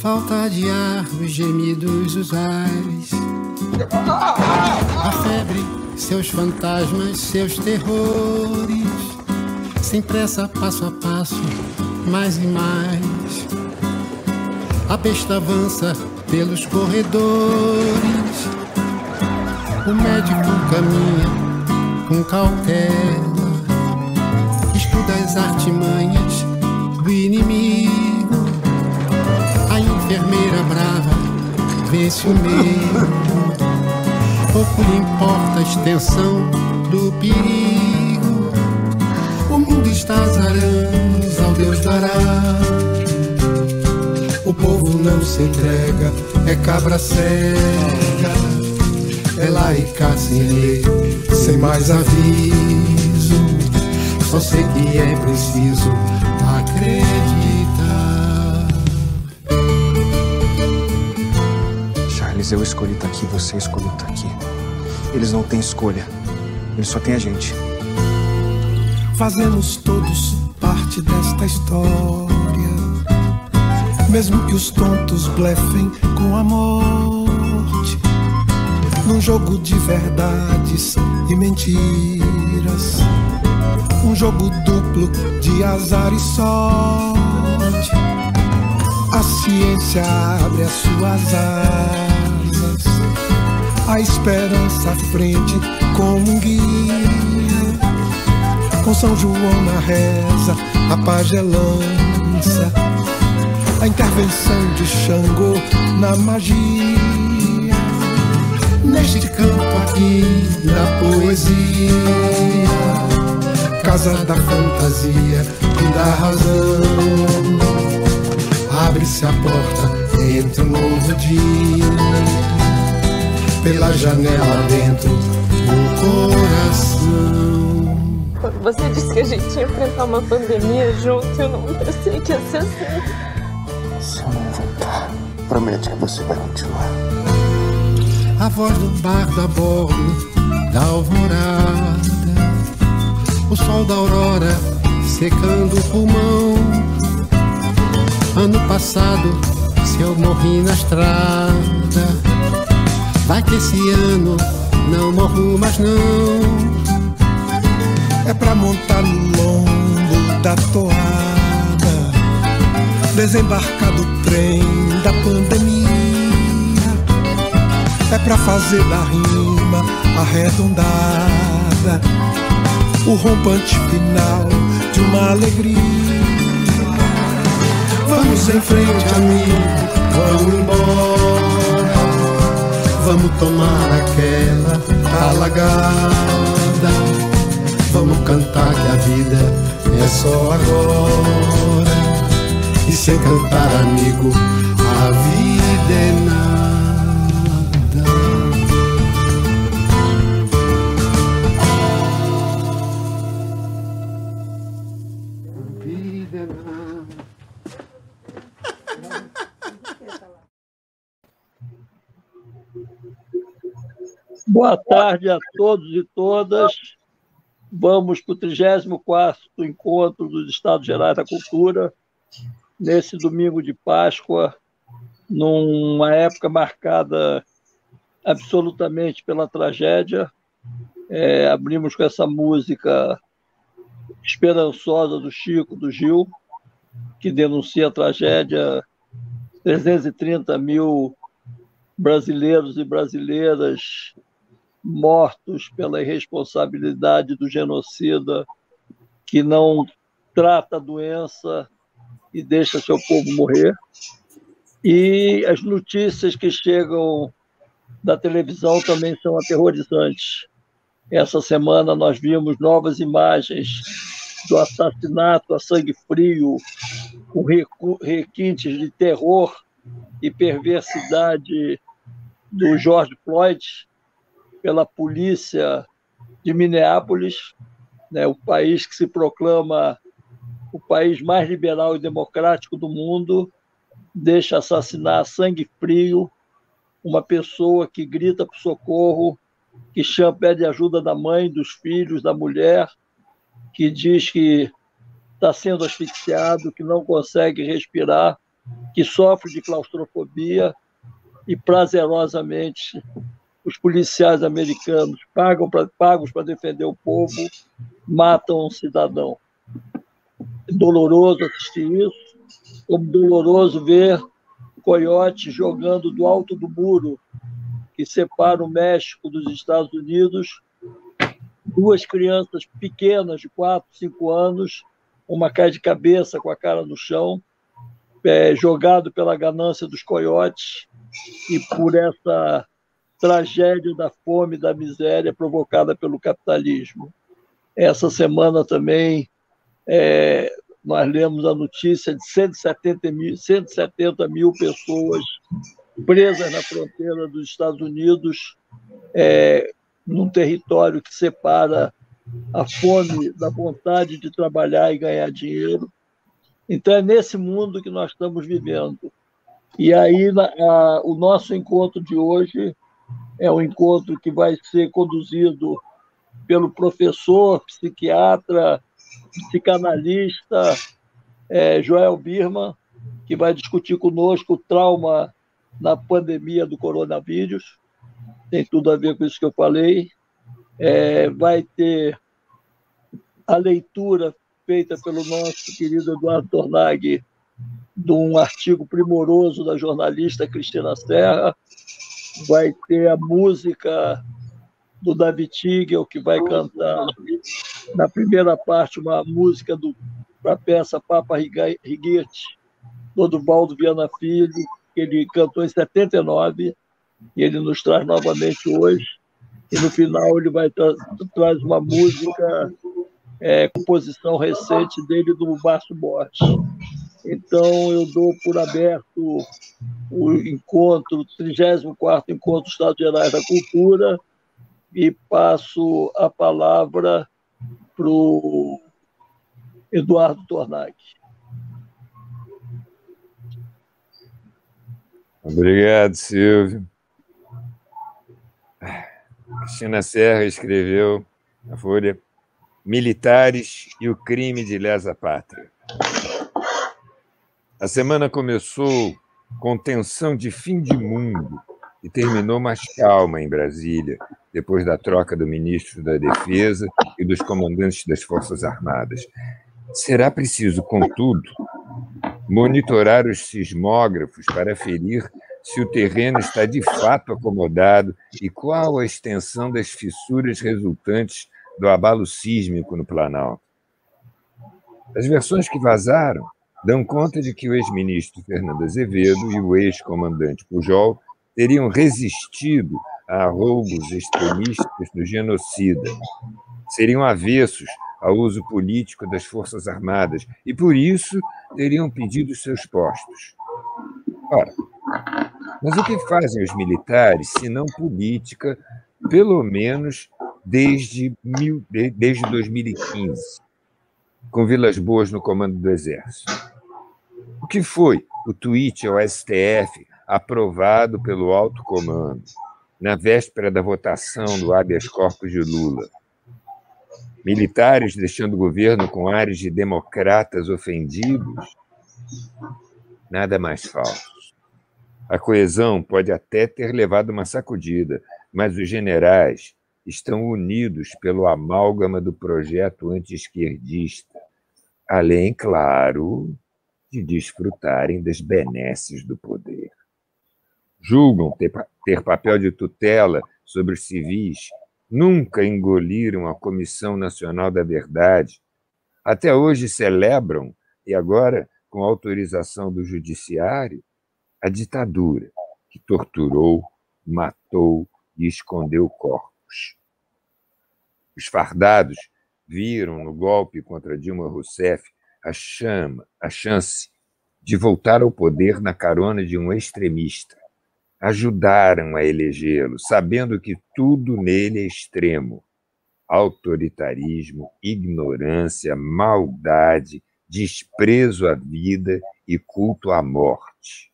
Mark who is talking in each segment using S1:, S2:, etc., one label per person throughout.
S1: Falta de ar, os gemidos, os ais. A febre, seus fantasmas, seus terrores. Sem pressa, passo a passo, mais e mais. A besta avança pelos corredores. O médico caminha com cautela. Estuda as artimanhas do inimigo. A enfermeira brava vence o medo. Pouco lhe importa a extensão do perigo. O mundo está aranhas ao Deus dará. O povo não se entrega, é cabra cega. Lá e cá sem mais aviso. Só sei que é preciso acreditar.
S2: Charles, eu escolhi estar aqui, você escolheu estar aqui. Eles não têm escolha. Eles só têm a gente.
S1: Fazemos todos parte desta história. Mesmo que os tontos blefem com a morte. Num jogo de verdades e mentiras. Um jogo duplo de azar e sorte. A ciência abre as suas asas. A esperança à frente como um guia. Com São João na reza, a pagelança. A intervenção de Xangô na magia. Neste campo aqui da poesia, casa da fantasia e da razão. Abre-se a porta, entra um novo dia. Pela janela dentro do coração.
S3: Quando você disse que a gente ia enfrentar uma pandemia junto, eu não pensei que ia ser assim.
S2: Se eu não voltar, promete que você vai continuar.
S1: A voz do bardo a bordo da alvorada. O sol da aurora secando o pulmão. Ano passado, se eu morri na estrada, vai que esse ano não morro mais não. É pra montar no lombo da toada, desembarcar do trem da pandemia. É pra fazer da rima arredondada o rompante final de uma alegria. Vamos em frente, amigo, vamos embora. Vamos tomar aquela alagada. Vamos cantar que a vida é só agora. E sem cantar, amigo, a vida é nada.
S4: Boa tarde a todos e todas. Vamos para o 34 Encontro dos Estados Gerais da Cultura, nesse domingo de Páscoa, numa época marcada absolutamente pela tragédia. É, abrimos com essa música esperançosa do Chico, do Gil, que denuncia a tragédia. 330 mil brasileiros e brasileiras mortos pela irresponsabilidade do genocida que não trata a doença e deixa seu povo morrer. E as notícias que chegam da televisão também são aterrorizantes. Essa semana nós vimos novas imagens do assassinato a sangue frio, com requintes de terror e perversidade do George Floyd pela polícia de Minneapolis, né, o país que se proclama o país mais liberal e democrático do mundo, deixa assassinar a sangue frio uma pessoa que grita por socorro que chama, pede ajuda da mãe, dos filhos, da mulher, que diz que está sendo asfixiado, que não consegue respirar, que sofre de claustrofobia e prazerosamente os policiais americanos pagam pra, pagos para defender o povo matam um cidadão. É doloroso assistir isso, como doloroso ver coiote jogando do alto do muro que separa o México dos Estados Unidos, duas crianças pequenas de 4, 5 anos, uma cai de cabeça com a cara no chão, é, jogado pela ganância dos coiotes. E por essa tragédia da fome da miséria provocada pelo capitalismo. Essa semana também é, nós lemos a notícia de 170 mil, 170 mil pessoas presas na fronteira dos Estados Unidos, é, num território que separa a fome da vontade de trabalhar e ganhar dinheiro. Então, é nesse mundo que nós estamos vivendo. E aí, a, o nosso encontro de hoje é um encontro que vai ser conduzido pelo professor, psiquiatra, psicanalista é, Joel Birman, que vai discutir conosco o trauma na pandemia do coronavírus. Tem tudo a ver com isso que eu falei. É, vai ter a leitura feita pelo nosso querido Eduardo Tornag de um artigo primoroso da jornalista Cristina Serra. Vai ter a música do David Tigel, que vai cantar na primeira parte uma música para a peça Papa Righetti, do Duvaldo Viana Filho, que ele cantou em 79, e ele nos traz novamente hoje. E no final ele vai tra traz uma música, é, composição recente dele do Márcio Borges. Então eu dou por aberto o encontro, o 34 Encontro Estados Gerais da Cultura, e passo a palavra para o Eduardo Tornag.
S5: Obrigado, Silvio. Cristina Serra escreveu na Folha Militares e o crime de lesa pátria. A semana começou com tensão de fim de mundo e terminou mais calma em Brasília, depois da troca do ministro da Defesa e dos comandantes das Forças Armadas. Será preciso, contudo, monitorar os sismógrafos para ferir se o terreno está de fato acomodado e qual a extensão das fissuras resultantes do abalo sísmico no Planalto. As versões que vazaram dão conta de que o ex-ministro Fernando Azevedo e o ex-comandante Pujol teriam resistido a roubos extremistas do genocida. Seriam avessos ao uso político das Forças Armadas e, por isso, teriam pedido seus postos. Ora, mas o que fazem os militares, se não política, pelo menos desde, mil, desde 2015, com Vilas Boas no comando do Exército? O que foi o tweet ao STF aprovado pelo alto comando, na véspera da votação do habeas corpus de Lula? militares deixando o governo com ares de democratas ofendidos, nada mais falso. A coesão pode até ter levado uma sacudida, mas os generais estão unidos pelo amálgama do projeto anti-esquerdista, além, claro, de desfrutarem das benesses do poder. Julgam ter, ter papel de tutela sobre os civis nunca engoliram a Comissão Nacional da Verdade, até hoje celebram, e agora, com autorização do Judiciário, a ditadura que torturou, matou e escondeu corpos. Os fardados viram no golpe contra Dilma Rousseff a chama, a chance de voltar ao poder na carona de um extremista ajudaram a elegê-lo, sabendo que tudo nele é extremo: autoritarismo, ignorância, maldade, desprezo à vida e culto à morte.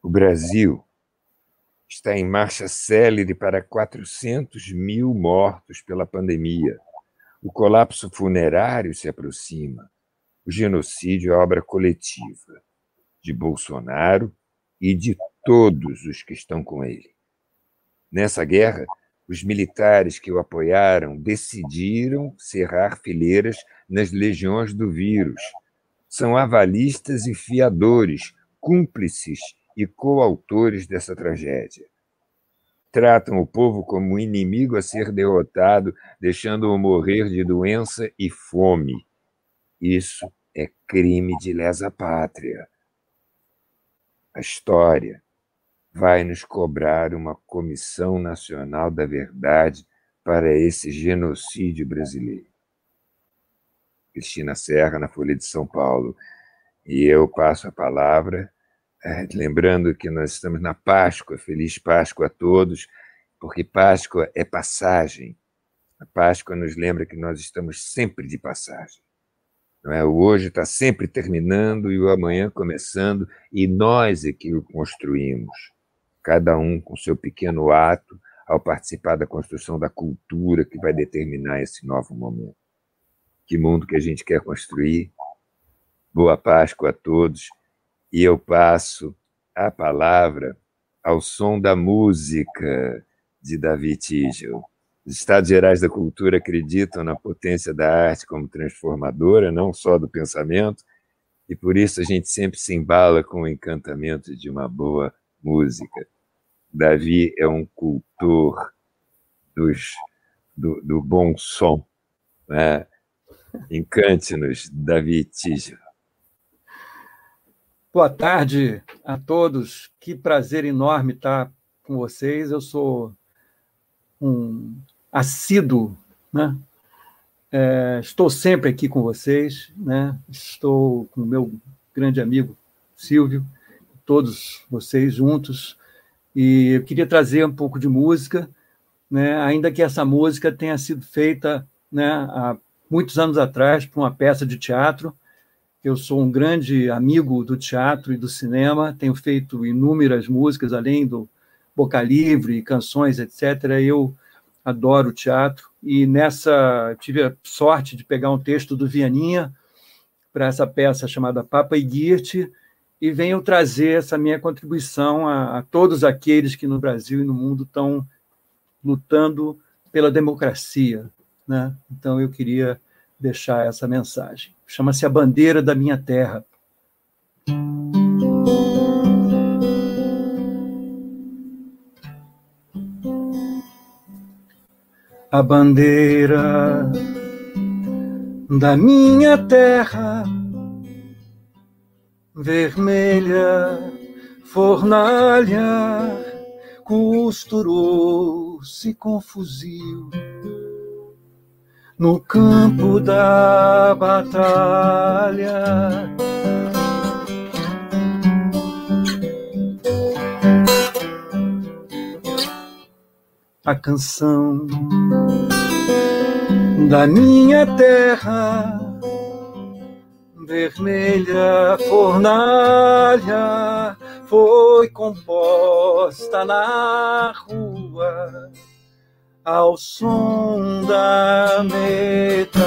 S5: O Brasil está em marcha célere para 400 mil mortos pela pandemia. O colapso funerário se aproxima. O genocídio é obra coletiva de Bolsonaro e de todos os que estão com ele. Nessa guerra, os militares que o apoiaram decidiram cerrar fileiras nas legiões do vírus. São avalistas e fiadores, cúmplices e coautores dessa tragédia. Tratam o povo como inimigo a ser derrotado, deixando-o morrer de doença e fome. Isso é crime de lesa pátria. A história vai nos cobrar uma Comissão Nacional da Verdade para esse genocídio brasileiro. Cristina Serra, na Folha de São Paulo. E eu passo a palavra, lembrando que nós estamos na Páscoa, feliz Páscoa a todos, porque Páscoa é passagem. A Páscoa nos lembra que nós estamos sempre de passagem. Não é? O hoje está sempre terminando e o amanhã começando, e nós é que o construímos cada um com seu pequeno ato, ao participar da construção da cultura que vai determinar esse novo momento. Que mundo que a gente quer construir? Boa Páscoa a todos. E eu passo a palavra ao som da música de Davi Tigel. Os Estados Gerais da Cultura acreditam na potência da arte como transformadora, não só do pensamento, e por isso a gente sempre se embala com o encantamento de uma boa música. Davi é um cultor dos, do, do bom som. Né? Encante-nos, Davi Tijo.
S6: Boa tarde a todos. Que prazer enorme estar com vocês. Eu sou um assíduo, né? É, estou sempre aqui com vocês, né? Estou com o meu grande amigo Silvio, todos vocês juntos e eu queria trazer um pouco de música, né? ainda que essa música tenha sido feita né, há muitos anos atrás para uma peça de teatro. Eu sou um grande amigo do teatro e do cinema, tenho feito inúmeras músicas, além do Boca Livre, canções, etc. Eu adoro teatro e nessa tive a sorte de pegar um texto do Vianinha para essa peça chamada Papa e Guirte, e venho trazer essa minha contribuição a, a todos aqueles que no Brasil e no mundo estão lutando pela democracia. Né? Então, eu queria deixar essa mensagem. Chama-se A Bandeira da Minha Terra. A bandeira da minha terra vermelha fornalha costurou-se com fuzil no campo da batalha. A canção da minha terra vermelha fornalha foi composta na rua ao som da metralha.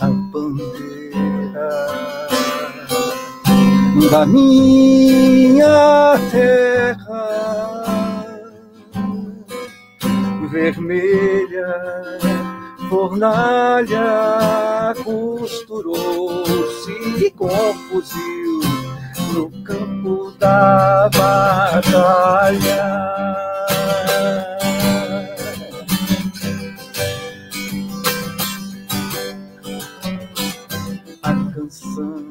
S6: A bandeira da minha terra vermelha fornalha costurou-se com fuzil no campo da batalha. A canção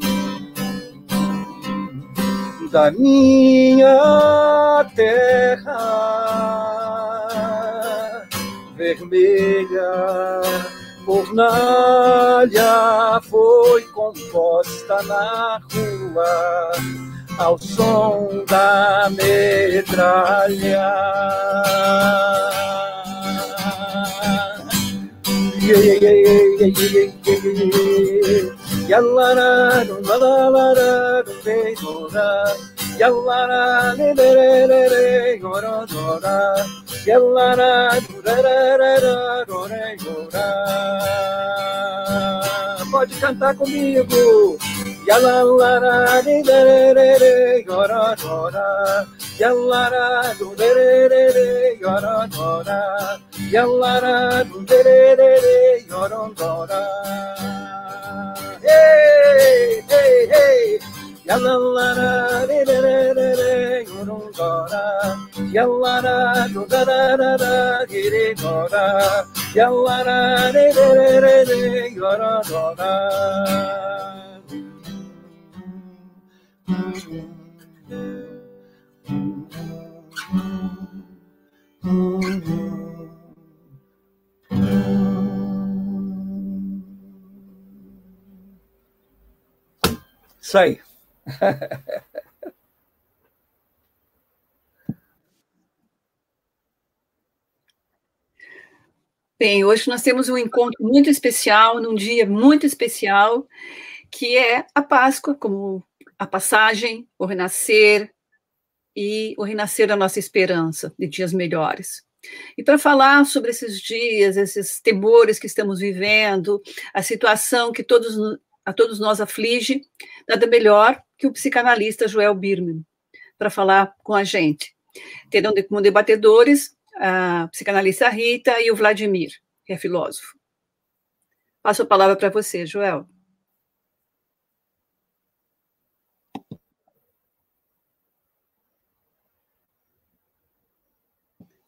S6: da minha terra vermelha fornalha foi composta na rua ao som da metralha. Yallara, Pode cantar comigo. Hey, hey, hey. Yalallara re re re re re yorongora Yalara do da da da da gora Yalara re re re re re yorongora Sai.
S7: Bem, hoje nós temos um encontro muito especial, num dia muito especial, que é a Páscoa, como a passagem, o renascer e o renascer da nossa esperança de dias melhores. E para falar sobre esses dias, esses temores que estamos vivendo, a situação que todos, a todos nós aflige, nada melhor que o psicanalista Joel Birman, para falar com a gente. Terão como debatedores a psicanalista Rita e o Vladimir, que é filósofo. Passo a palavra para você, Joel.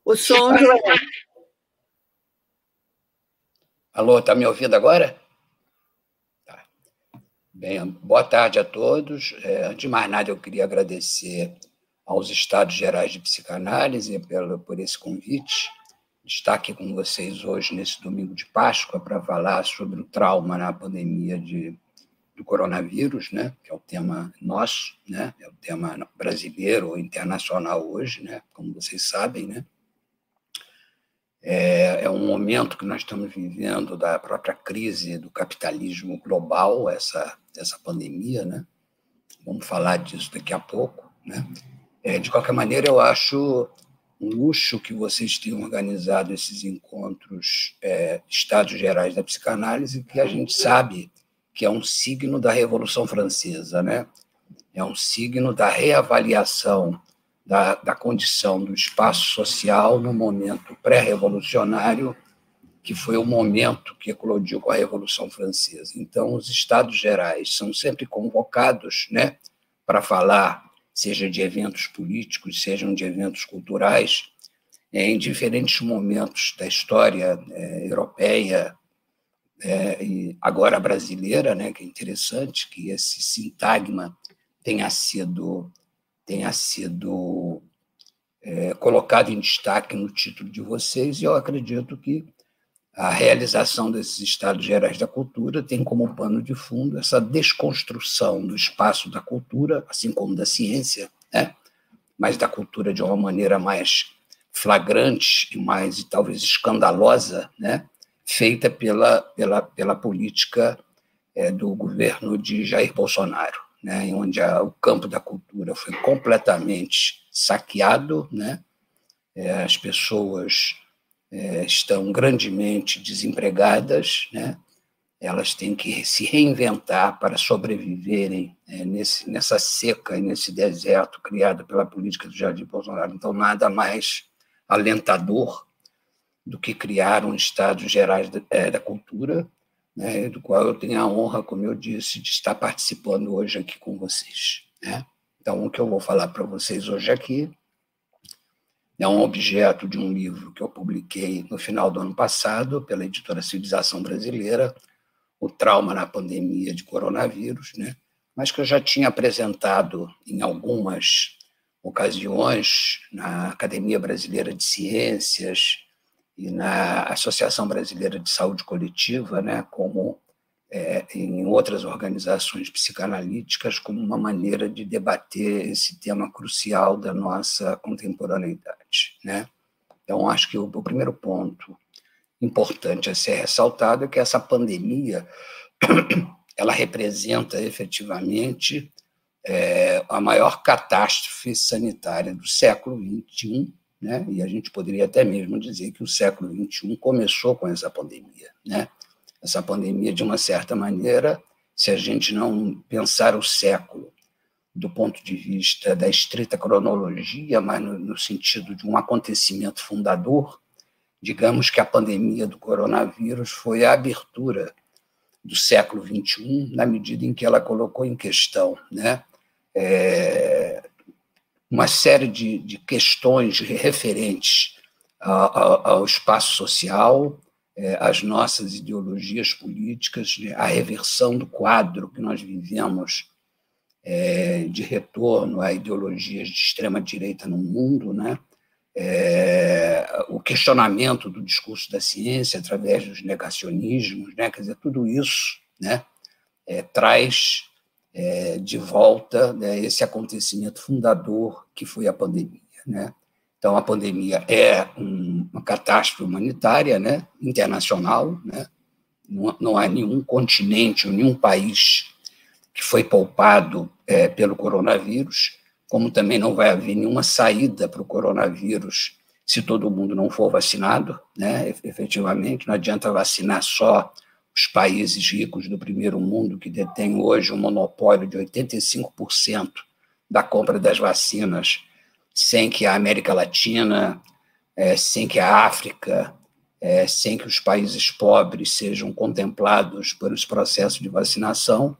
S7: O som, Joel.
S8: Alô, está me ouvindo agora? Bem, boa tarde a todos. É, antes de mais nada, eu queria agradecer aos Estados Gerais de Psicanálise pelo, por esse convite. Estar aqui com vocês hoje, nesse domingo de Páscoa, para falar sobre o trauma na pandemia de, do coronavírus, né? que é o tema nosso, né? é o tema brasileiro ou internacional hoje, né? como vocês sabem. Né? É, é um momento que nós estamos vivendo da própria crise do capitalismo global, essa, essa pandemia, né? Vamos falar disso daqui a pouco, né? É, de qualquer maneira, eu acho um luxo que vocês tenham organizado esses encontros é, Estados Gerais da Psicanálise, que a gente sabe que é um signo da Revolução Francesa, né? É um signo da reavaliação da, da condição do espaço social no momento pré-revolucionário, que foi o momento que eclodiu com a Revolução Francesa. Então, os Estados Gerais são sempre convocados né, para falar, seja de eventos políticos, sejam de eventos culturais, é, em diferentes momentos da história é, europeia é, e agora brasileira, né, que é interessante que esse sintagma tenha sido tenha sido é, colocado em destaque no título de vocês, e eu acredito que a realização desses Estados Gerais da Cultura tem como pano de fundo essa desconstrução do espaço da cultura, assim como da ciência, né? mas da cultura de uma maneira mais flagrante e mais, talvez, escandalosa, né? feita pela, pela, pela política é, do governo de Jair Bolsonaro né, onde a, o campo da cultura foi completamente saqueado, né, é, as pessoas é, estão grandemente desempregadas, né, elas têm que se reinventar para sobreviverem é, nesse, nessa seca e nesse deserto criado pela política do Jardim Bolsonaro. Então, nada mais alentador do que criar um Estado gerais da, é, da cultura né, do qual eu tenho a honra, como eu disse, de estar participando hoje aqui com vocês. Né? Então, o que eu vou falar para vocês hoje aqui é um objeto de um livro que eu publiquei no final do ano passado pela editora Civilização Brasileira, O Trauma na Pandemia de Coronavírus, né? mas que eu já tinha apresentado em algumas ocasiões na Academia Brasileira de Ciências, e na Associação Brasileira de Saúde Coletiva, né, como é, em outras organizações psicanalíticas, como uma maneira de debater esse tema crucial da nossa contemporaneidade. Né? Então, acho que o, o primeiro ponto importante a ser ressaltado é que essa pandemia ela representa efetivamente é, a maior catástrofe sanitária do século XXI, né? e a gente poderia até mesmo dizer que o século XXI começou com essa pandemia. Né? Essa pandemia, de uma certa maneira, se a gente não pensar o século do ponto de vista da estrita cronologia, mas no, no sentido de um acontecimento fundador, digamos que a pandemia do coronavírus foi a abertura do século XXI, na medida em que ela colocou em questão né, é, uma série de, de questões referentes ao, ao espaço social, é, às nossas ideologias políticas, né, a reversão do quadro que nós vivemos é, de retorno a ideologias de extrema direita no mundo, né? É, o questionamento do discurso da ciência através dos negacionismos, né? quer dizer, tudo isso né? É, traz é, de volta né, esse acontecimento fundador que foi a pandemia. Né? Então, a pandemia é um, uma catástrofe humanitária né, internacional, né? Não, não há nenhum continente ou nenhum país que foi poupado é, pelo coronavírus, como também não vai haver nenhuma saída para o coronavírus se todo mundo não for vacinado, né? efetivamente, não adianta vacinar só os países ricos do primeiro mundo, que detêm hoje um monopólio de 85% da compra das vacinas, sem que a América Latina, é, sem que a África, é, sem que os países pobres sejam contemplados pelos processos de vacinação,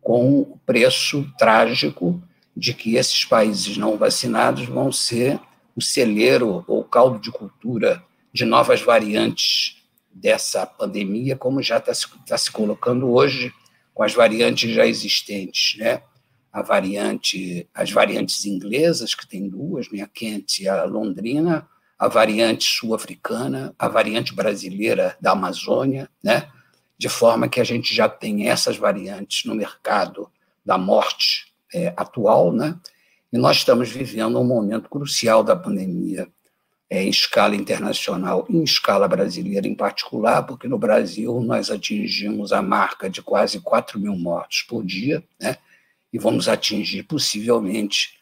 S8: com o preço trágico de que esses países não vacinados vão ser o celeiro ou caldo de cultura de novas variantes dessa pandemia, como já está se, tá se colocando hoje com as variantes já existentes, né? A variante, as variantes inglesas, que tem duas, né? a Kent e a Londrina, a variante sul-africana, a variante brasileira da Amazônia, né? de forma que a gente já tem essas variantes no mercado da morte é, atual, né? E nós estamos vivendo um momento crucial da pandemia é, em escala internacional em escala brasileira em particular, porque no Brasil nós atingimos a marca de quase 4 mil mortos por dia, né? E vamos atingir possivelmente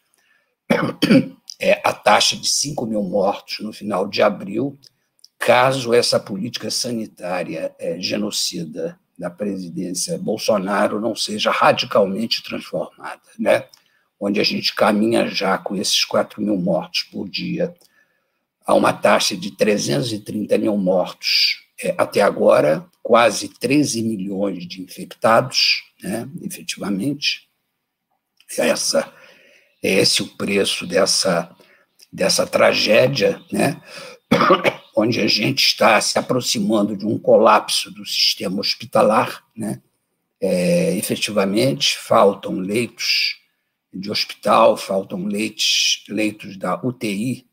S8: é, a taxa de 5 mil mortos no final de abril, caso essa política sanitária é, genocida da presidência Bolsonaro não seja radicalmente transformada, né? onde a gente caminha já com esses 4 mil mortos por dia a uma taxa de 330 mil mortos é, até agora, quase 13 milhões de infectados, né, efetivamente. Essa, é esse o preço dessa, dessa tragédia, né? onde a gente está se aproximando de um colapso do sistema hospitalar, né? É, efetivamente, faltam leitos de hospital, faltam leitos, leitos da UTI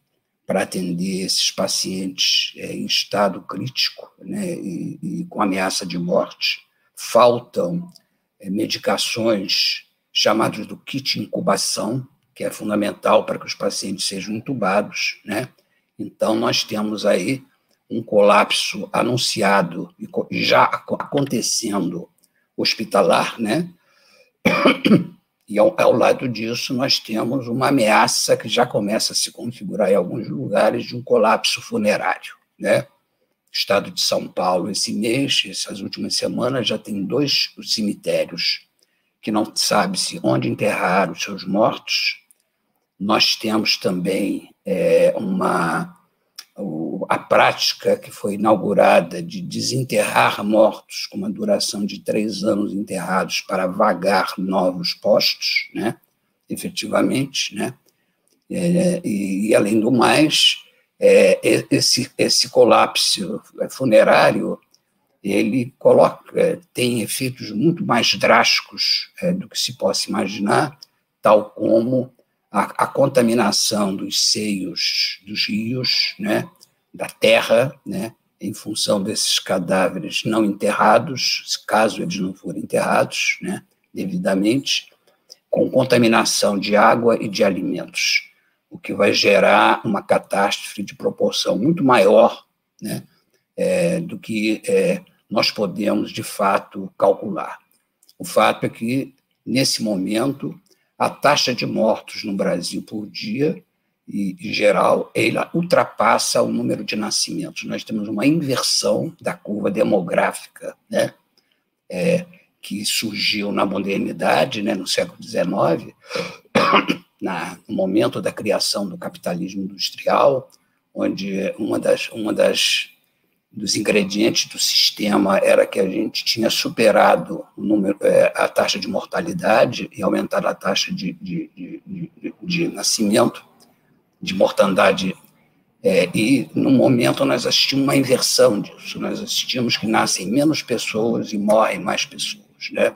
S8: para atender esses pacientes é, em estado crítico né, e, e, com ameaça de morte. Faltam é, medicações chamadas do kit incubação, que é fundamental para que os pacientes sejam intubados, né? Então, nós temos aí um colapso anunciado e já acontecendo hospitalar, né? E ao, ao, lado disso, nós temos uma ameaça que já começa a se configurar em alguns lugares de um colapso funerário, né? Estado de São Paulo, esse mês, essas últimas semanas, já tem dois cemitérios que não sabe-se onde enterrar os seus mortos. Nós temos também é, uma a prática que foi inaugurada de desenterrar mortos com uma duração de três anos enterrados para vagar novos postos, né? efetivamente, né? É, e, e, além do mais, é, esse, esse colapso funerário ele coloca, é, tem efeitos muito mais drásticos é, do que se possa imaginar, tal como a, a contaminação dos seios dos rios, né, da terra, né, em função desses cadáveres não enterrados, caso eles não forem enterrados né, devidamente, com contaminação de água e de alimentos, o que vai gerar uma catástrofe de proporção muito maior né, é, do que é, nós podemos, de fato, calcular. O fato é que, nesse momento, a taxa de mortos no Brasil por dia, e, em geral, ela ultrapassa o número de nascimentos. Nós temos uma inversão da curva demográfica, né? É, que surgiu na modernidade, né, no século XIX, na, no momento da criação do capitalismo industrial, onde uma das, uma das dos ingredientes do sistema era que a gente tinha superado número, é, a taxa de mortalidade e aumentado a taxa de, de, de, de, de nascimento, de mortandade. É, e, no momento, nós assistimos uma inversão disso. Nós assistimos que nascem menos pessoas e morrem mais pessoas. Né?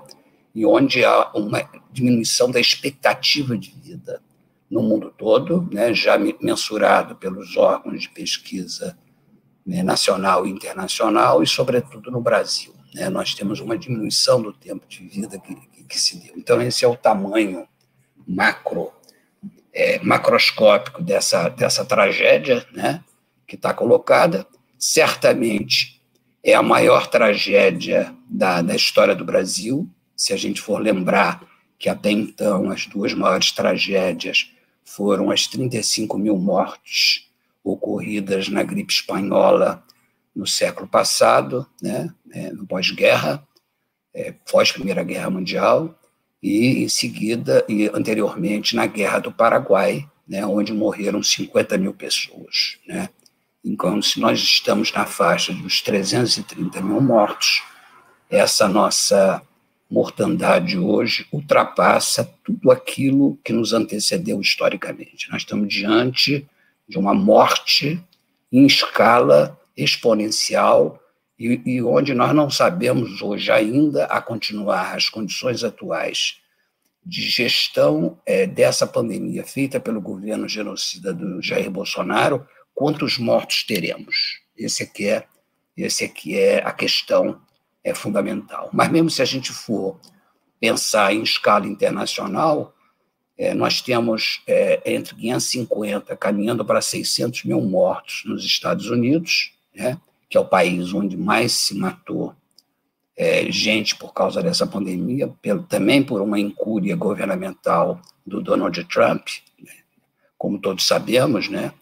S8: E onde há uma diminuição da expectativa de vida no mundo todo, né, já mensurado pelos órgãos de pesquisa né, nacional e internacional, e, sobretudo, no Brasil. Né? Nós temos uma diminuição do tempo de vida que, que, que se deu. Então, esse é o tamanho macro, é, macroscópico dessa, dessa tragédia né, que está colocada. Certamente é a maior tragédia da, da história do Brasil, se a gente for lembrar que até então as duas maiores tragédias foram as 35 mil mortes ocorridas na gripe espanhola no século passado, né, é, no pós-guerra, é, pós-Primeira Guerra Mundial, e em seguida, e anteriormente, na Guerra do Paraguai, né, onde morreram 50 mil pessoas. Né. Então, se nós estamos na faixa dos 330 mil mortos, essa nossa mortandade hoje ultrapassa tudo aquilo que nos antecedeu historicamente. Nós estamos diante de uma morte em escala exponencial e, e, onde nós não sabemos hoje ainda a continuar as condições atuais de gestão é, dessa pandemia feita pelo governo genocida do Jair Bolsonaro, quantos mortos teremos? Esse aqui é, esse aqui é a questão é fundamental. Mas mesmo se a gente for pensar em escala internacional, é, nós temos é, entre 550 caminhando para 600 mil mortos nos Estados Unidos, né, que é o país onde mais se matou é, gente por causa dessa pandemia, pelo, também por uma incúria governamental do Donald Trump, né, como todos sabemos, né,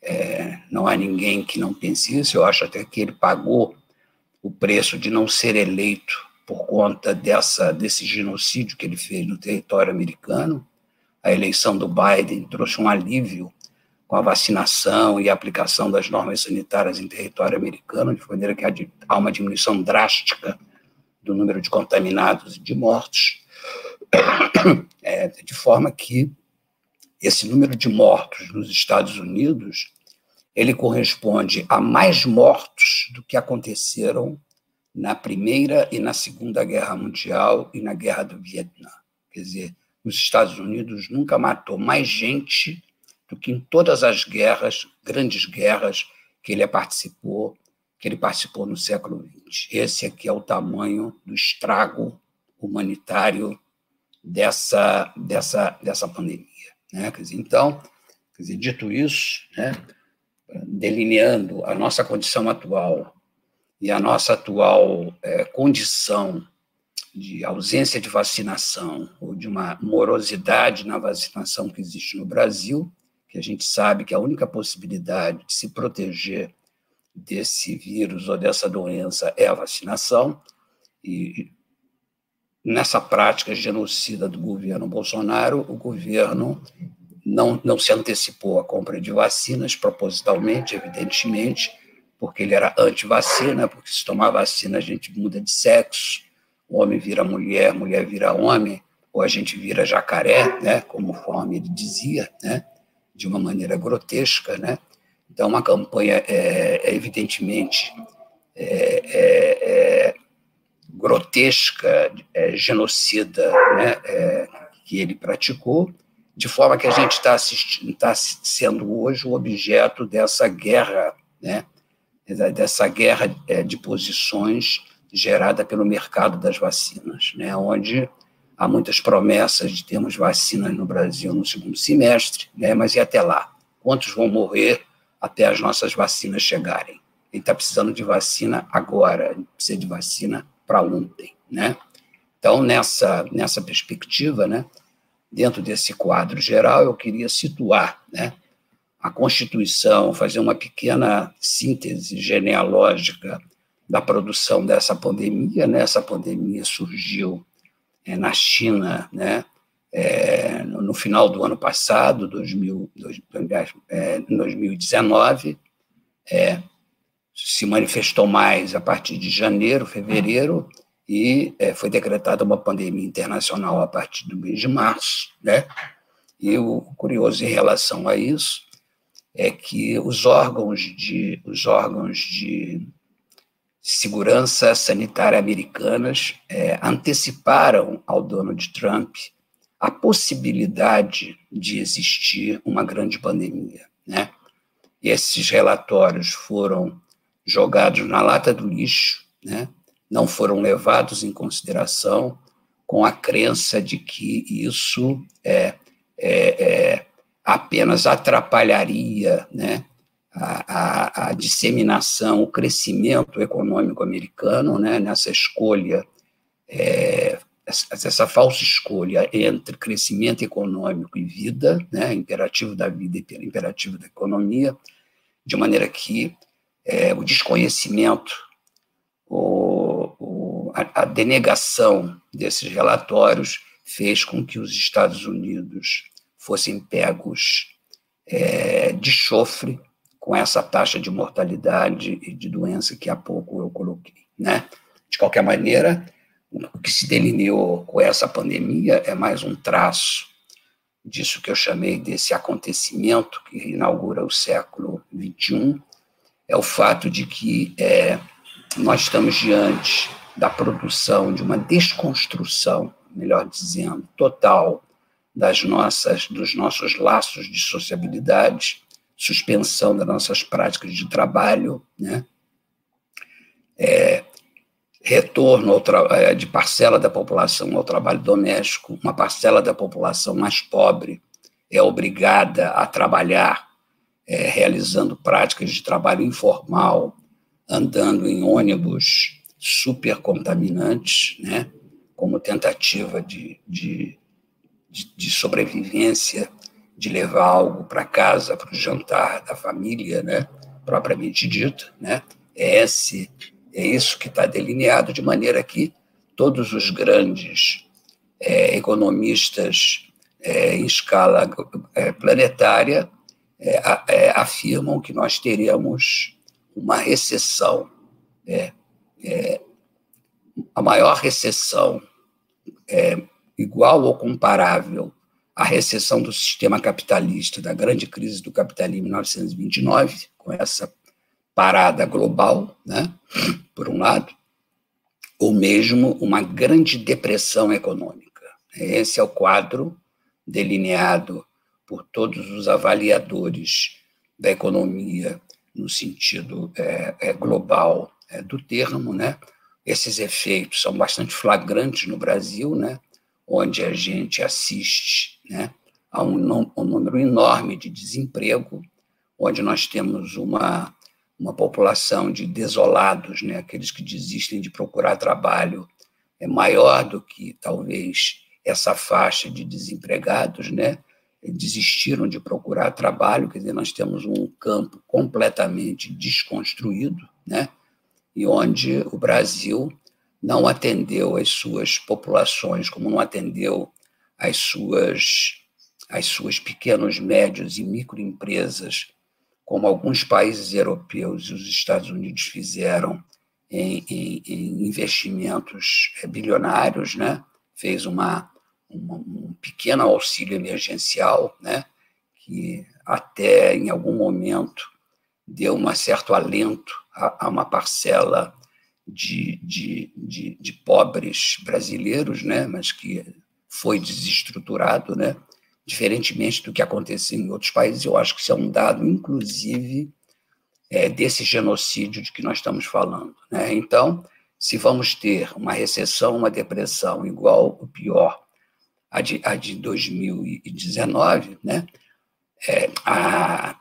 S8: é, não há ninguém que não pense isso. Eu acho até que ele pagou o preço de não ser eleito por conta dessa desse genocídio que ele fez no território americano a eleição do Biden trouxe um alívio com a vacinação e a aplicação das normas sanitárias em território americano, de maneira que há uma diminuição drástica do número de contaminados e de mortos, é, de forma que esse número de mortos nos Estados Unidos ele corresponde a mais mortos do que aconteceram na Primeira e na Segunda Guerra Mundial e na Guerra do Vietnã. Quer dizer, os Estados Unidos nunca matou mais gente do que em todas as guerras, grandes guerras que ele participou, que ele participou no século XX. Esse aqui é o tamanho do estrago humanitário dessa dessa dessa pandemia, né? Quer dizer, então, quer dizer, dito isso, né, delineando a nossa condição atual e a nossa atual é, condição de ausência de vacinação ou de uma morosidade na vacinação que existe no Brasil, que a gente sabe que a única possibilidade de se proteger desse vírus ou dessa doença é a vacinação, e nessa prática genocida do governo Bolsonaro, o governo não, não se antecipou à compra de vacinas, propositalmente, evidentemente, porque ele era anti-vacina, porque se tomar vacina a gente muda de sexo, homem vira mulher, mulher vira homem, ou a gente vira jacaré, né, como conforme ele dizia, né, de uma maneira grotesca. Né? Então, uma campanha, é, é evidentemente, é, é, é grotesca, é, genocida, né, é, que ele praticou, de forma que a gente está tá sendo hoje o objeto dessa guerra, né, dessa guerra de posições gerada pelo mercado das vacinas, né, onde há muitas promessas de termos vacinas no Brasil no segundo semestre, né, mas e até lá? Quantos vão morrer até as nossas vacinas chegarem? ele está precisando de vacina agora, precisa de vacina para ontem, né? Então, nessa, nessa perspectiva, né, dentro desse quadro geral, eu queria situar né, a Constituição, fazer uma pequena síntese genealógica da produção dessa pandemia. Né? Essa pandemia surgiu é, na China né, é, no final do ano passado, 2000, é, 2019, é, se manifestou mais a partir de janeiro, fevereiro, e é, foi decretada uma pandemia internacional a partir do mês de março, né? E o curioso em relação a isso é que os órgãos de os órgãos de segurança sanitária americanas é, anteciparam ao Donald Trump a possibilidade de existir uma grande pandemia, né? E esses relatórios foram jogados na lata do lixo, né? não foram levados em consideração com a crença de que isso é, é, é apenas atrapalharia né, a, a, a, disseminação, o crescimento econômico americano né, nessa escolha, é, essa, falsa escolha entre crescimento econômico e vida, né, imperativo da vida e imperativo da economia, de maneira que é, o desconhecimento o, o, a, a denegação desses relatórios fez com que os Estados Unidos fossem pegos é, de chofre com essa taxa de mortalidade e de doença que há pouco eu coloquei. Né? De qualquer maneira, o que se delineou com essa pandemia é mais um traço disso que eu chamei desse acontecimento que inaugura o século XXI, é o fato de que é, nós estamos diante da produção de uma desconstrução, melhor dizendo, total das nossas dos nossos laços de sociabilidade, suspensão das nossas práticas de trabalho, né? É, retorno é, de parcela da população ao trabalho doméstico, uma parcela da população mais pobre é obrigada a trabalhar é, realizando práticas de trabalho informal, andando em ônibus super contaminantes, né, como tentativa de, de, de sobrevivência, de levar algo para casa, para o jantar da família, né, propriamente dito. Né, é, esse, é isso que está delineado, de maneira que todos os grandes é, economistas é, em escala é, planetária é, é, afirmam que nós teremos uma recessão, a maior recessão igual ou comparável à recessão do sistema capitalista, da grande crise do capitalismo em 1929, com essa parada global, né, por um lado, ou mesmo uma grande depressão econômica. Esse é o quadro delineado por todos os avaliadores da economia no sentido é, é, global é, do termo, né? Esses efeitos são bastante flagrantes no Brasil, né? Onde a gente assiste, né? A um, um número enorme de desemprego, onde nós temos uma uma população de desolados, né? Aqueles que desistem de procurar trabalho é maior do que talvez essa faixa de desempregados, né? desistiram de procurar trabalho, quer dizer, nós temos um campo completamente desconstruído, né? e onde o Brasil não atendeu as suas populações, como não atendeu as suas, as suas pequenos, médios e microempresas, como alguns países europeus e os Estados Unidos fizeram em, em, em investimentos bilionários, né? fez uma um, um pequeno auxílio emergencial, né, que até em algum momento deu um certo alento a, a uma parcela de, de, de, de, pobres brasileiros, né, mas que foi desestruturado, né, diferentemente do que aconteceu em outros países. Eu acho que isso é um dado, inclusive, é, desse genocídio de que nós estamos falando. Né? Então, se vamos ter uma recessão, uma depressão igual o pior a de, a de 2019, né? É, a,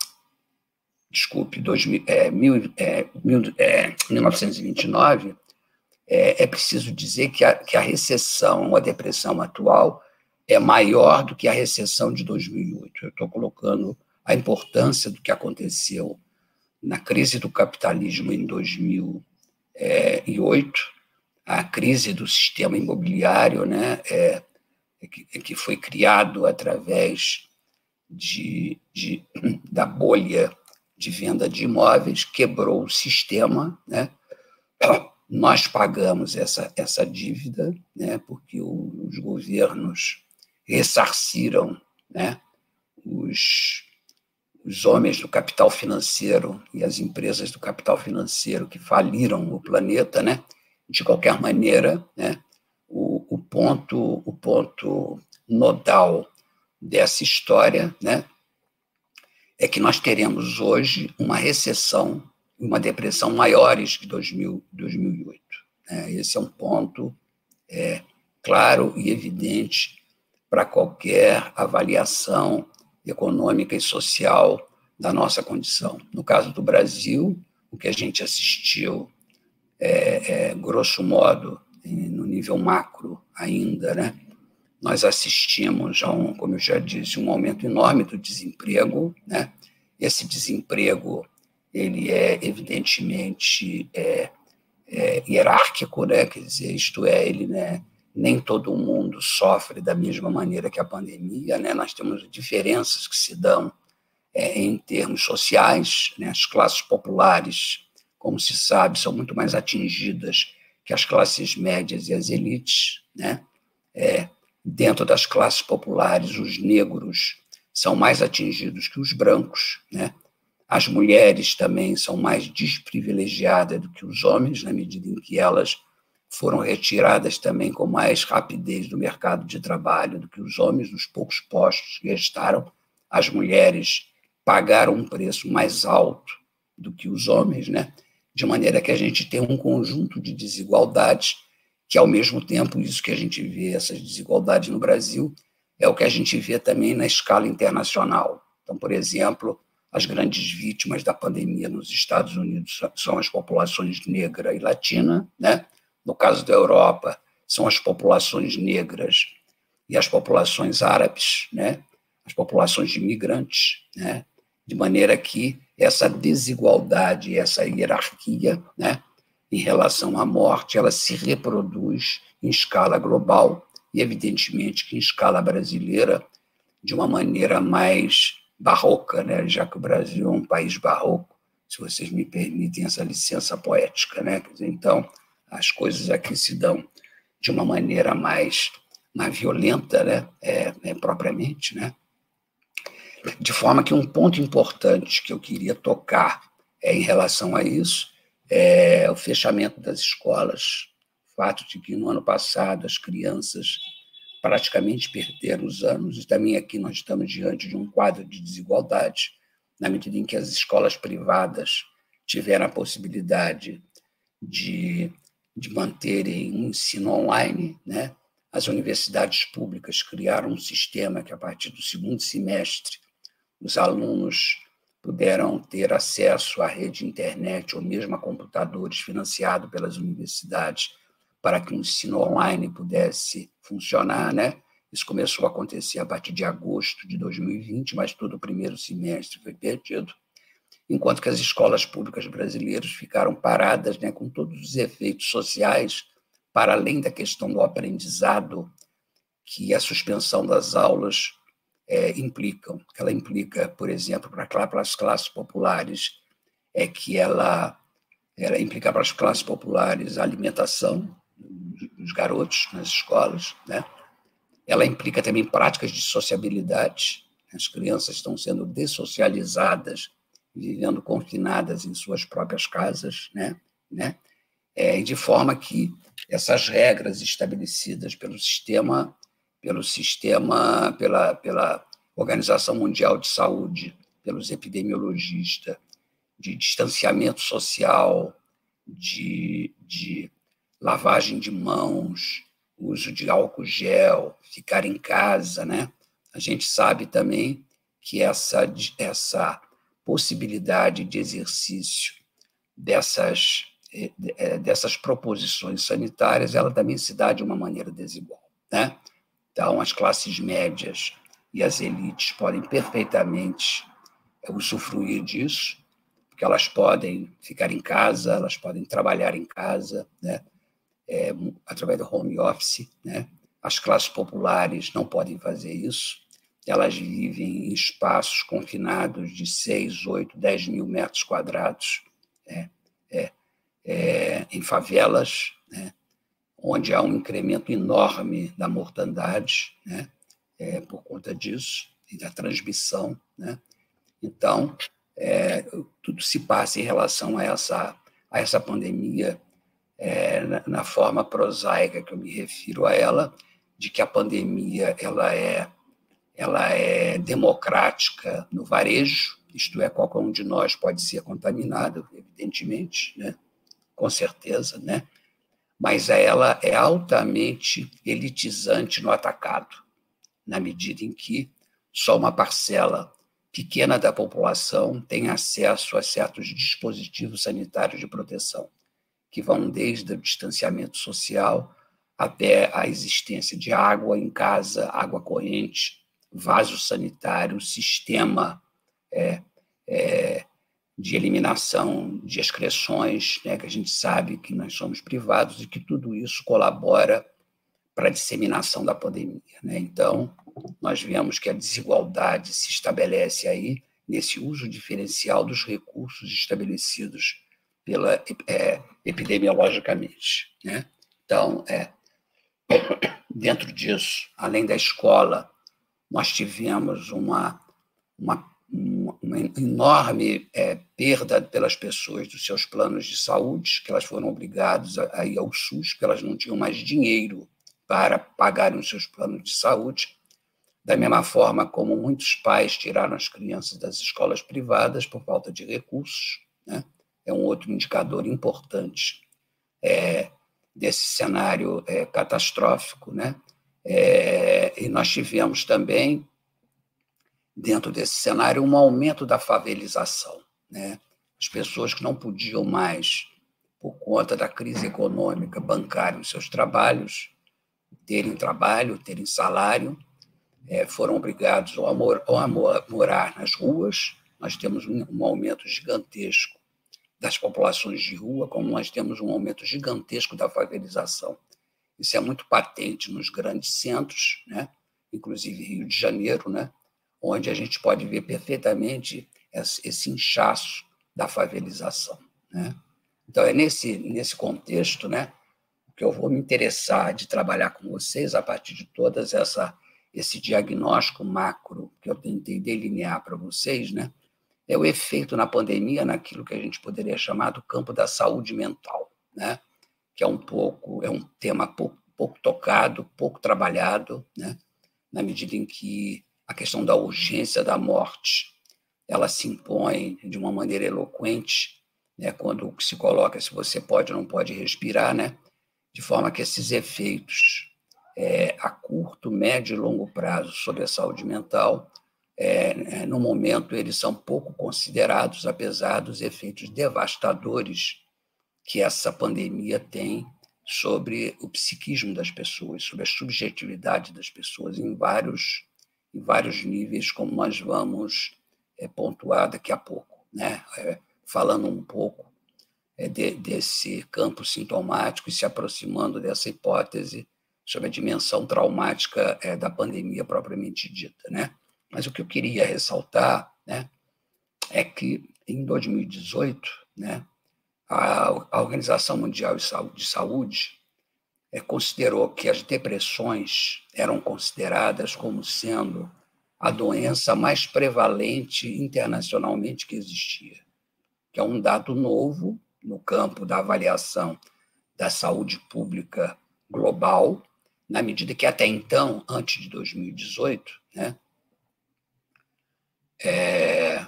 S8: desculpe, 2000, é, mil, é, mil, é, 1929, é, é, preciso dizer que a, que a recessão, a depressão atual é maior do que a recessão de 2008. Eu estou colocando a importância do que aconteceu na crise do capitalismo em 2008, a crise do sistema imobiliário, né, é, é que, é que foi criado através de, de, da bolha de venda de imóveis, quebrou o sistema, né? Nós pagamos essa, essa dívida, né? Porque os governos ressarciram, né? Os, os homens do capital financeiro e as empresas do capital financeiro que faliram o planeta, né? De qualquer maneira, né? O, o ponto o ponto nodal dessa história, né? é que nós teremos hoje uma recessão uma depressão maiores que 2000, 2008. Né? Esse é um ponto é, claro e evidente para qualquer avaliação econômica e social da nossa condição. No caso do Brasil, o que a gente assistiu, é, é, grosso modo, no nível macro ainda, né? nós assistimos a um, como eu já disse, um aumento enorme do desemprego, né? Esse desemprego ele é evidentemente é, é, hierárquico, né? Quer dizer, isto é, ele né, nem todo mundo sofre da mesma maneira que a pandemia, né? Nós temos diferenças que se dão é, em termos sociais, né? As classes populares, como se sabe, são muito mais atingidas que as classes médias e as elites, né? É, dentro das classes populares, os negros são mais atingidos que os brancos, né? As mulheres também são mais desprivilegiadas do que os homens, na medida em que elas foram retiradas também com mais rapidez do mercado de trabalho do que os homens, nos poucos postos que restaram. As mulheres pagaram um preço mais alto do que os homens, né? De maneira que a gente tem um conjunto de desigualdades que, ao mesmo tempo, isso que a gente vê, essas desigualdades no Brasil, é o que a gente vê também na escala internacional. Então, por exemplo, as grandes vítimas da pandemia nos Estados Unidos são as populações negra e latina, né? No caso da Europa, são as populações negras e as populações árabes, né? As populações de imigrantes, né? De maneira que essa desigualdade, essa hierarquia, né? em relação à morte, ela se reproduz em escala global e, evidentemente, que em escala brasileira, de uma maneira mais barroca, né? já que o Brasil é um país barroco, se vocês me permitem essa licença poética. Né? Então, as coisas aqui se dão de uma maneira mais, mais violenta, né? É, é, propriamente. Né? De forma que um ponto importante que eu queria tocar é em relação a isso é, o fechamento das escolas, o fato de que no ano passado as crianças praticamente perderam os anos, e também aqui nós estamos diante de um quadro de desigualdade, na medida em que as escolas privadas tiveram a possibilidade de, de manterem um ensino online, né? as universidades públicas criaram um sistema que, a partir do segundo semestre, os alunos puderam ter acesso à rede internet ou mesmo a computadores financiados pelas universidades para que o ensino online pudesse funcionar, né? Isso começou a acontecer a partir de agosto de 2020, mas todo o primeiro semestre foi perdido, enquanto que as escolas públicas brasileiras ficaram paradas, né, com todos os efeitos sociais, para além da questão do aprendizado, que a suspensão das aulas é, implicam. Ela implica, por exemplo, para as classes populares, é que ela, ela implica para as classes populares a alimentação dos garotos nas escolas, né? Ela implica também práticas de sociabilidade. As crianças estão sendo dessocializadas, vivendo confinadas em suas próprias casas, né? né? É, de forma que essas regras estabelecidas pelo sistema pelo sistema, pela, pela Organização Mundial de Saúde, pelos epidemiologistas, de distanciamento social, de, de lavagem de mãos, uso de álcool gel, ficar em casa, né? A gente sabe também que essa, essa possibilidade de exercício dessas, eh, eh, dessas proposições sanitárias, ela também se dá de uma maneira desigual. Né? Então, as classes médias e as elites podem perfeitamente usufruir disso, porque elas podem ficar em casa, elas podem trabalhar em casa, né? É, através do home office. Né? As classes populares não podem fazer isso, elas vivem em espaços confinados de 6, 8, 10 mil metros quadrados, né? é, é, em favelas, né? onde há um incremento enorme da mortandade né? É, por conta disso e da transmissão. Né? Então, é, tudo se passa em relação a essa, a essa pandemia é, na, na, forma prosaica que eu me refiro a ela, de que a pandemia ela é, ela é democrática no varejo, isto é, qualquer um de nós pode ser contaminado, evidentemente, né? com certeza, né? mas ela é altamente elitizante no atacado, na medida em que só uma parcela pequena da população tem acesso a certos dispositivos sanitários de proteção, que vão desde o distanciamento social até a existência de água em casa, água corrente, vaso sanitário, sistema é, é, de eliminação de excreções, né, que a gente sabe que nós somos privados e que tudo isso colabora para a disseminação da pandemia. Né? Então, nós vemos que a desigualdade se estabelece aí nesse uso diferencial dos recursos estabelecidos pela é, epidemiologicamente. Né? Então, é, dentro disso, além da escola, nós tivemos uma, uma, uma enorme é, perda pelas pessoas dos seus planos de saúde, que elas foram obrigadas a, a ir ao SUS, porque elas não tinham mais dinheiro para pagarem os seus planos de saúde, da mesma forma como muitos pais tiraram as crianças das escolas privadas por falta de recursos? É um outro indicador importante é, desse cenário é, catastrófico. Né? É, e nós tivemos também, dentro desse cenário, um aumento da favelização. Né? As pessoas que não podiam mais, por conta da crise econômica, bancar os seus trabalhos, terem trabalho, terem salário, é, foram obrigados a, mor a morar nas ruas. Nós temos um, um aumento gigantesco das populações de rua, como nós temos um aumento gigantesco da favelização. Isso é muito patente nos grandes centros, né? inclusive Rio de Janeiro, né? onde a gente pode ver perfeitamente esse inchaço da favelização. Né? Então, é nesse, nesse contexto né, que eu vou me interessar de trabalhar com vocês a partir de todas essa esse diagnóstico macro que eu tentei delinear para vocês, né, é o efeito na pandemia naquilo que a gente poderia chamar do campo da saúde mental, né, que é um pouco é um tema pouco, pouco tocado, pouco trabalhado, né, na medida em que a questão da urgência da morte ela se impõe de uma maneira eloquente, né, quando se coloca se você pode ou não pode respirar, né, de forma que esses efeitos é, a curto, médio e longo prazo sobre a saúde mental, é, é, no momento eles são pouco considerados, apesar dos efeitos devastadores que essa pandemia tem sobre o psiquismo das pessoas, sobre a subjetividade das pessoas em vários, em vários níveis, como nós vamos é, pontuar daqui a pouco, né? É, falando um pouco é, de, desse campo sintomático e se aproximando dessa hipótese sobre a dimensão traumática é, da pandemia propriamente dita, né? Mas o que eu queria ressaltar, né, é que em 2018, né, a, a Organização Mundial de Saúde, de Saúde é, considerou que as depressões eram consideradas como sendo a doença mais prevalente internacionalmente que existia, que é um dado novo no campo da avaliação da saúde pública global, na medida que até então, antes de 2018, né, é,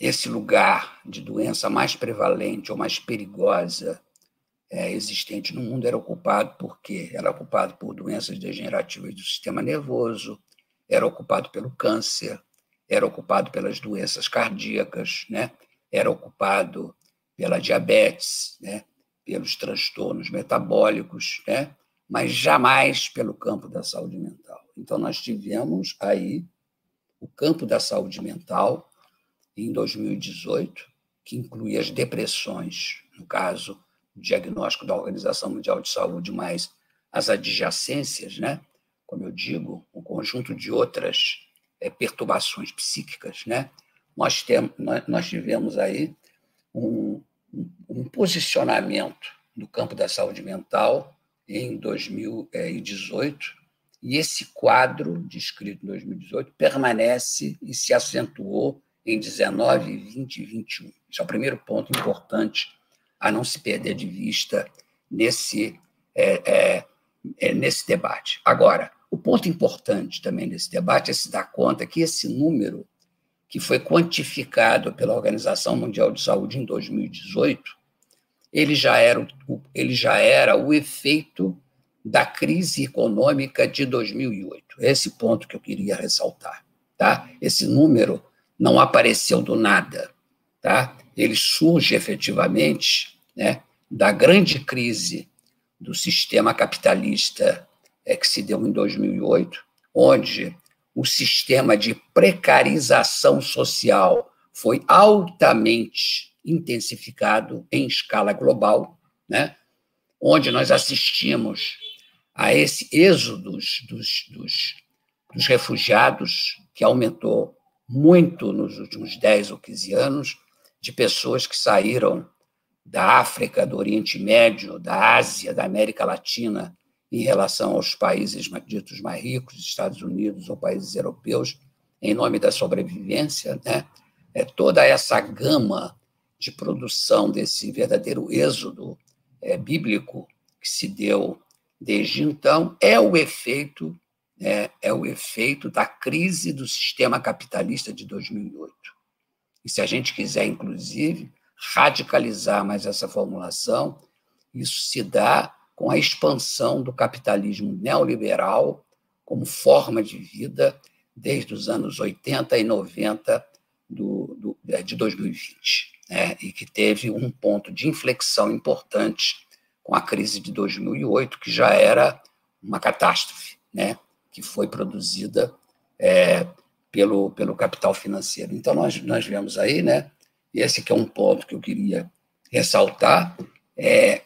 S8: esse lugar de doença mais prevalente ou mais perigosa é, existente no mundo era ocupado por quê? Era ocupado por doenças degenerativas do sistema nervoso, era ocupado pelo câncer, era ocupado pelas doenças cardíacas, né? era ocupado pela diabetes, né? pelos transtornos metabólicos, né? mas jamais pelo campo da saúde mental. Então, nós tivemos aí o campo da saúde mental em 2018, que inclui as depressões, no caso, o diagnóstico da Organização Mundial de Saúde, mais as adjacências, né? como eu digo, um conjunto de outras é, perturbações psíquicas. Né? Nós, temos, nós, tivemos aí um, um posicionamento no campo da saúde mental em 2018, e esse quadro, descrito em 2018, permanece e se acentuou em 19, 20 e 21. Esse é o primeiro ponto importante a não se perder de vista nesse, é, é, é, nesse debate. Agora, o ponto importante também nesse debate é se dar conta que esse número, que foi quantificado pela Organização Mundial de Saúde em 2018, ele já era, ele já era o efeito da crise econômica de 2008. Esse ponto que eu queria ressaltar. Tá? Esse número não apareceu do nada. Tá? Ele surge efetivamente né, da grande crise do sistema capitalista é, que se deu em 2008, onde o sistema de precarização social foi altamente intensificado em escala global, né? onde nós assistimos a esse êxodo dos, dos, dos, dos refugiados, que aumentou muito nos últimos 10 ou 15 anos, de pessoas que saíram da África, do Oriente Médio, da Ásia, da América Latina, em relação aos países ditos mais ricos, Estados Unidos ou países europeus, em nome da sobrevivência, né? É toda essa gama de produção desse verdadeiro êxodo é, bíblico que se deu desde então é o efeito é, é o efeito da crise do sistema capitalista de 2008. E se a gente quiser, inclusive, radicalizar mais essa formulação, isso se dá com a expansão do capitalismo neoliberal como forma de vida desde os anos 80 e 90 do, do, é, de 2020 né, e que teve um ponto de inflexão importante com a crise de 2008, que já era uma catástrofe, né, que foi produzida é, pelo, pelo capital financeiro. Então, nós, nós vemos aí, né, esse que é um ponto que eu queria ressaltar, é,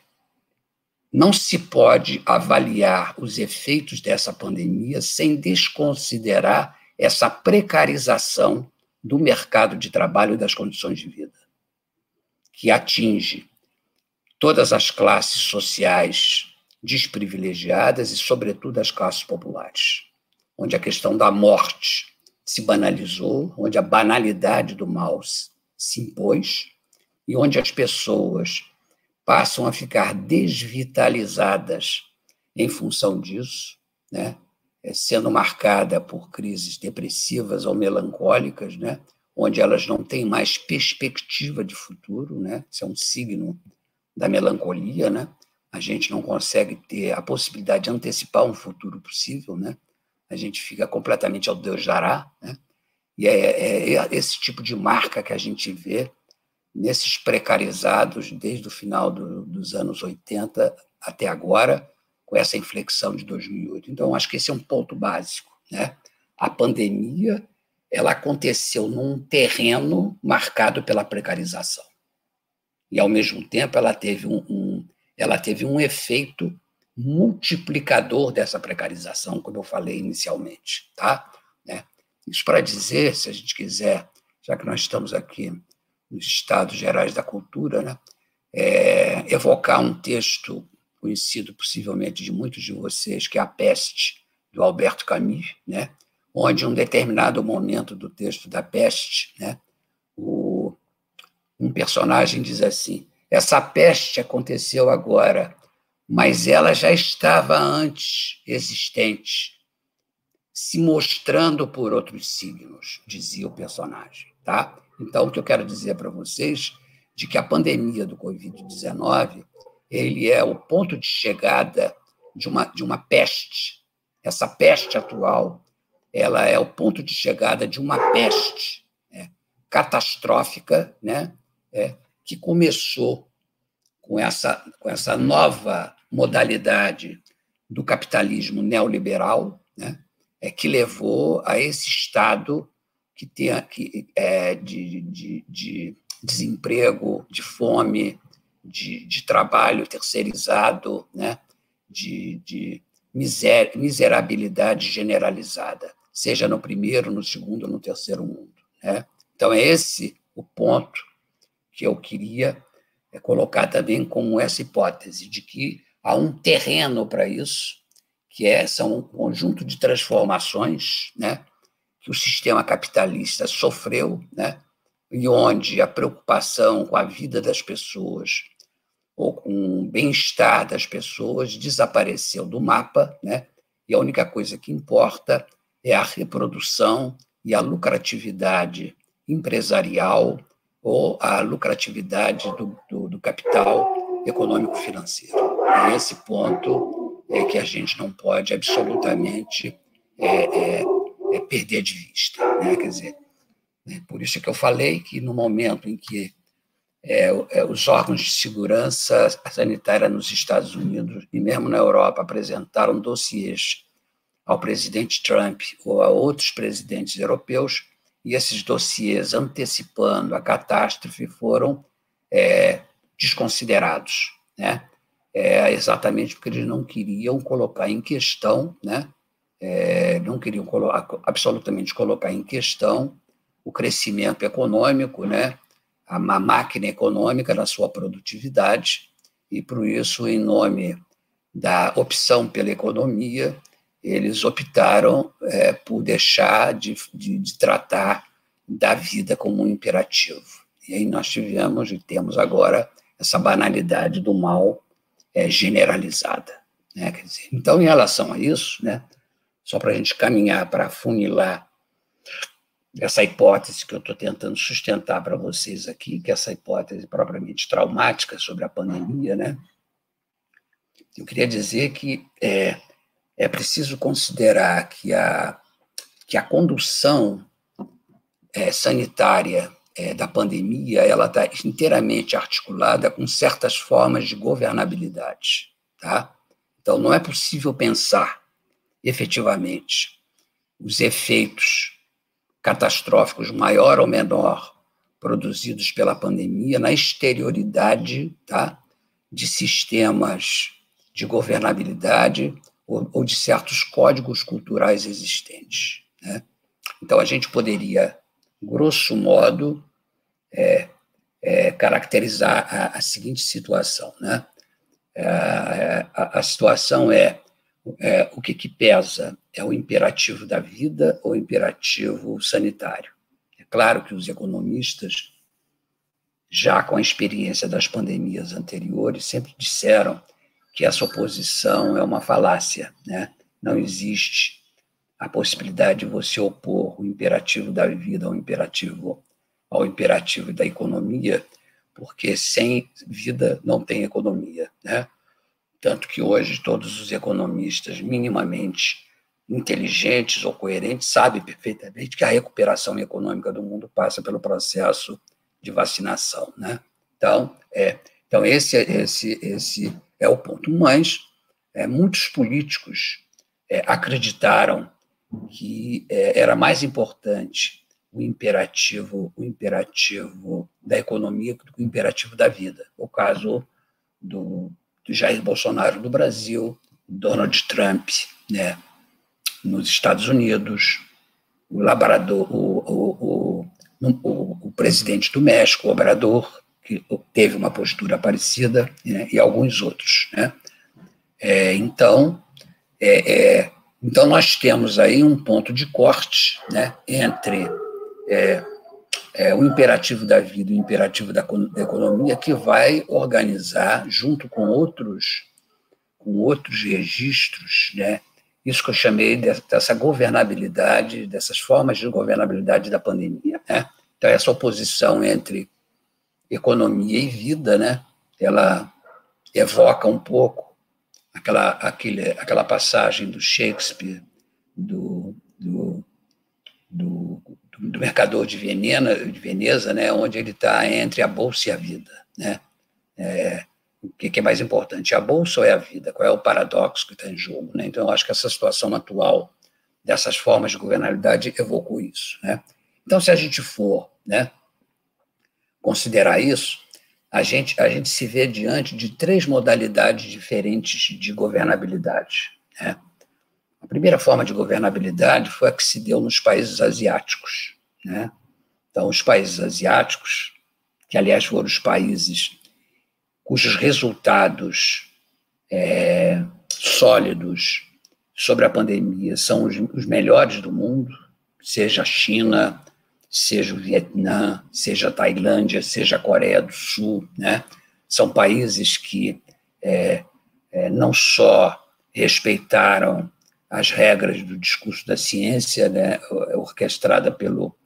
S8: não se pode avaliar os efeitos dessa pandemia sem desconsiderar essa precarização do mercado de trabalho e das condições de vida que atinge todas as classes sociais desprivilegiadas e, sobretudo, as classes populares, onde a questão da morte se banalizou, onde a banalidade do mal se impôs e onde as pessoas passam a ficar desvitalizadas em função disso, né? É, sendo marcada por crises depressivas ou melancólicas, né? onde elas não têm mais perspectiva de futuro, né? Isso é um signo da melancolia, né? A gente não consegue ter a possibilidade de antecipar um futuro possível, né? A gente fica completamente ao Deus dará, né? E é, é, é esse tipo de marca que a gente vê nesses precarizados desde o final do, dos anos 80 até agora, com essa inflexão de 2008. Então, acho que esse é um ponto básico, né? A pandemia ela aconteceu num terreno marcado pela precarização. E, ao mesmo tempo, ela teve um, um, ela teve um efeito multiplicador dessa precarização, como eu falei inicialmente. Tá? Né? Isso para dizer, se a gente quiser, já que nós estamos aqui nos Estados Gerais da Cultura, né? É, evocar um texto conhecido possivelmente de muitos de vocês, que é A Peste, do Alberto Camus, né? onde, em um determinado momento do texto da peste, né, um personagem diz assim: essa peste aconteceu agora, mas ela já estava antes existente, se mostrando por outros signos, dizia o personagem. Tá? Então, o que eu quero dizer para vocês de que a pandemia do Covid-19 ele é o ponto de chegada de uma, de uma peste. Essa peste atual ela é o ponto de chegada de uma peste né, catastrófica, né, é, que começou com essa, com essa nova modalidade do capitalismo neoliberal, né, é, que levou a esse estado que tem que, é, de, de, de desemprego, de fome, de, de trabalho terceirizado, né, de, de miser, miserabilidade generalizada, seja no primeiro, no segundo, no terceiro mundo. Né? Então, é esse o ponto que eu queria é, colocar também como essa hipótese de que há um terreno para isso, que é, são um conjunto de transformações né, que o sistema capitalista sofreu, né, e onde a preocupação com a vida das pessoas ou com o bem-estar das pessoas desapareceu do mapa, né? E a única coisa que importa é a reprodução e a lucratividade empresarial ou a lucratividade do, do, do capital econômico-financeiro. Esse ponto é que a gente não pode absolutamente é, é, é perder de vista. Né? Quer dizer, né? por isso que eu falei que no momento em que é, é, os órgãos de segurança sanitária nos Estados Unidos e mesmo na Europa apresentaram dossiês ao presidente Trump ou a outros presidentes europeus, e esses dossiês antecipando a catástrofe foram é, desconsiderados, né? É, exatamente porque eles não queriam colocar em questão, né? É, não queriam colo absolutamente colocar em questão o crescimento econômico, né? a máquina econômica na sua produtividade, e por isso, em nome da opção pela economia, eles optaram é, por deixar de, de, de, tratar da vida como um imperativo. E aí nós tivemos e temos agora essa banalidade do mal é, generalizada. Né? Dizer, então, em relação a isso, né, só para a gente caminhar para funilar essa hipótese que eu estou tentando sustentar para vocês aqui, que é essa hipótese propriamente traumática sobre a pandemia, né? Eu queria dizer que é, é preciso considerar que a, que a condução é, sanitária é, da pandemia ela está inteiramente articulada com certas formas de governabilidade, tá? Então não é possível pensar efetivamente os efeitos catastróficos, maior ou menor, produzidos pela pandemia, na exterioridade tá, de sistemas de governabilidade ou, ou de certos códigos culturais existentes. Né? Então, a gente poderia, grosso modo, é, é, caracterizar a, a, seguinte situação. Né? É, a, a situação é é, o que, que pesa? É o imperativo da vida ou o imperativo sanitário? É claro que os economistas, já com a experiência das pandemias anteriores, sempre disseram que essa oposição é uma falácia, né? Não existe a possibilidade de você opor o imperativo da vida ao imperativo ao imperativo da economia, porque sem vida não tem economia, né? Tanto que hoje todos os economistas minimamente inteligentes ou coerentes sabem perfeitamente que a recuperação econômica do mundo passa pelo processo de vacinação, né? Então, é, então esse, esse, esse é o ponto. Mas é, muitos políticos é, acreditaram que é, era mais importante o imperativo, o imperativo da economia do que o imperativo da vida. O caso do do Jair Bolsonaro no Brasil, Donald Trump né, nos Estados Unidos, o Labrador, o, o, o, o presidente do México, o Obrador, que teve uma postura parecida, né, e alguns outros. Né? É, então, é, é, então, nós temos aí um ponto de corte né, entre é, é, o imperativo da vida e o imperativo da, da, economia que vai organizar, junto com outros, com outros registros, né, isso que eu chamei dessa governabilidade, dessas formas de governabilidade da pandemia. Né? Então, essa oposição entre economia e vida, né, ela evoca um pouco aquela, aquele, aquela passagem do Shakespeare, do, do do, do Mercador de, Venena, de Veneza, né, onde ele está entre a bolsa e a vida. Né? É, o que, é mais importante, a bolsa ou é a vida? Qual é o paradoxo que está em jogo? Né? Então, eu acho que essa situação atual dessas formas de governabilidade evocou isso. Né? Então, se a gente for né, considerar isso, a gente, a gente se vê diante de três modalidades diferentes de governabilidade. Né? A primeira forma de governabilidade foi a que se deu nos países asiáticos. Né? Então, os países asiáticos, que aliás foram os países cujos resultados é, sólidos sobre a pandemia são os, os melhores do mundo, seja a China, seja o Vietnã, seja a Tailândia, seja a Coreia do Sul, né? São países que é, é, não só respeitaram as regras do discurso da ciência, né, orquestrada pelo,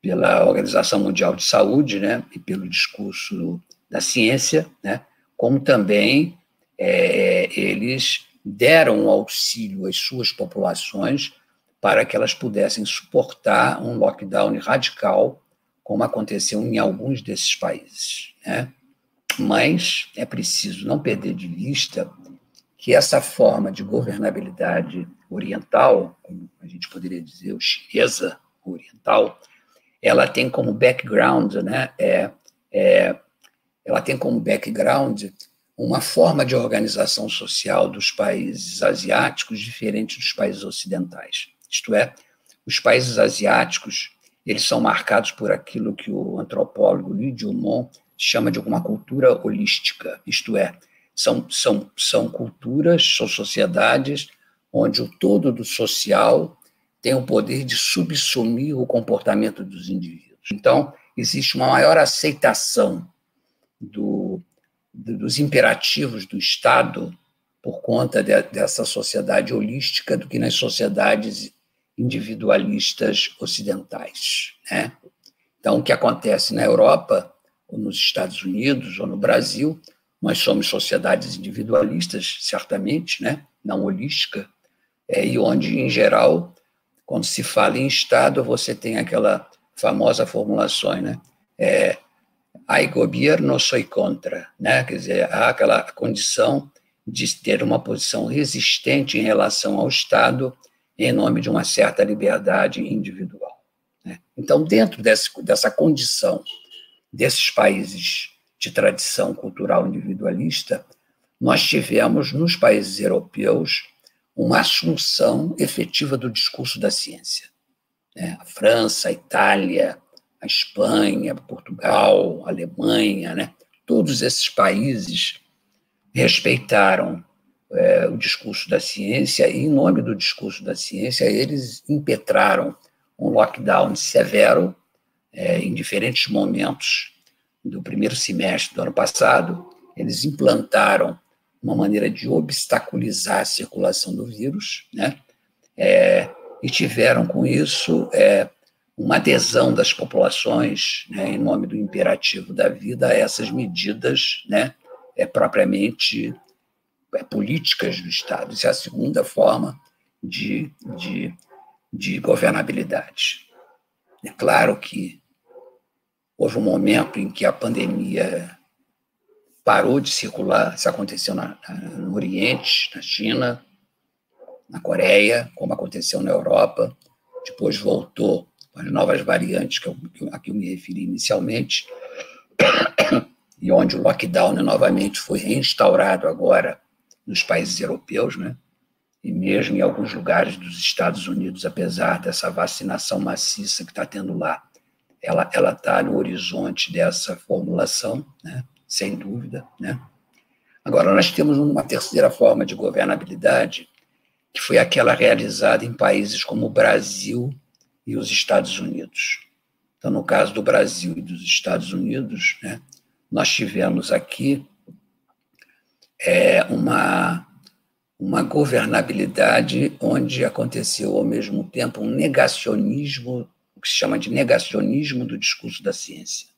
S8: pela Organização Mundial de Saúde, né, e pelo discurso da ciência, né, como também é, eles deram auxílio às suas populações para que elas pudessem suportar um lockdown radical, como aconteceu em alguns desses países. Né? Mas é preciso não perder de vista que essa forma de governabilidade oriental, como a gente poderia dizer, o chinesa oriental, ela tem como background, né, é, é, ela tem como background uma forma de organização social dos países asiáticos diferente dos países ocidentais. Isto é, os países asiáticos eles são marcados por aquilo que o antropólogo Lee Dumont chama de uma cultura holística, isto é, são, são, são culturas, são sociedades onde o todo do social tem o poder de subsumir o comportamento dos indivíduos. Então, existe uma maior aceitação do, dos imperativos do Estado por conta de, dessa sociedade holística do que nas sociedades individualistas ocidentais. Né? Então, o que acontece na Europa, ou nos Estados Unidos, ou no Brasil, nós somos sociedades individualistas, certamente, né? não holística, é, e onde, em geral, quando se fala em Estado, você tem aquela famosa formulação, né? É, ai governo soy contra, né? Quer dizer, há aquela condição de ter uma posição resistente em relação ao Estado em nome de uma certa liberdade individual. Né? Então, dentro desse, dessa condição desses países de tradição cultural individualista, nós tivemos nos países europeus uma assunção efetiva do discurso da ciência. Né? A França, a Itália, a Espanha, Portugal, a Alemanha, né? todos esses países respeitaram é, o discurso da ciência, e, em nome do discurso da ciência, eles impetraram um lockdown severo é, em diferentes momentos do primeiro semestre do ano passado. Eles implantaram uma maneira de obstaculizar a circulação do vírus, né? É, e tiveram com isso é, uma adesão das populações, né, em nome do imperativo da vida, a essas medidas né, é, propriamente políticas do Estado. Isso é a segunda forma de, de, de governabilidade. É claro que houve um momento em que a pandemia parou de circular, isso aconteceu na, na, no Oriente, na China, na Coreia, como aconteceu na Europa, depois voltou com as novas variantes que eu, a que eu me referi inicialmente, e onde o lockdown novamente foi reinstaurado agora nos países europeus, né? e mesmo em alguns lugares dos Estados Unidos, apesar dessa vacinação maciça que está tendo lá, ela ela está no horizonte dessa formulação, né? sem dúvida, né? Agora nós temos uma terceira forma de governabilidade que foi aquela realizada em países como o Brasil e os Estados Unidos. Então, no caso do Brasil e dos Estados Unidos, né, nós tivemos aqui é, uma, uma governabilidade onde aconteceu ao mesmo tempo um negacionismo, o que se chama de negacionismo do discurso da ciência.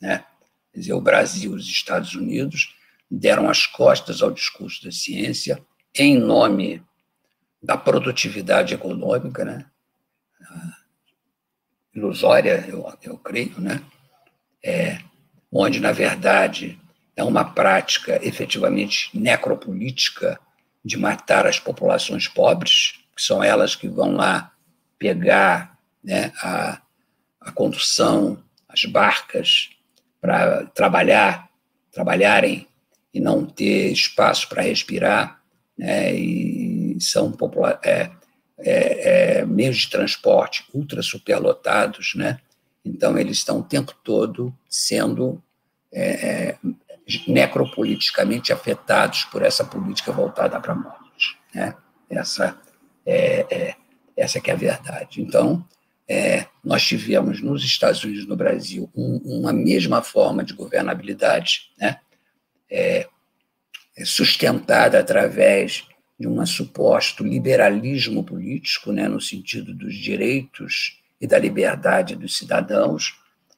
S8: Né? Quer dizer, o Brasil e os Estados Unidos deram as costas ao discurso da ciência em nome da produtividade econômica, né? ilusória, eu, eu creio, né? É, onde, na verdade, é uma prática efetivamente necropolítica de matar as populações pobres, que são elas que vão lá pegar né, a, a condução, as barcas, para trabalhar, trabalharem e não ter espaço para respirar, né, e são é, é, é, meios de transporte ultra superlotados, né? Então eles estão o tempo todo sendo é, é, necropoliticamente afetados por essa política voltada para a morte, né? Essa é, é, essa que é a verdade. Então é, nós tivemos nos Estados Unidos, no Brasil, um, uma mesma forma de governabilidade, né? É, sustentada através de um suposto liberalismo político, né, no sentido dos direitos e da liberdade dos cidadãos,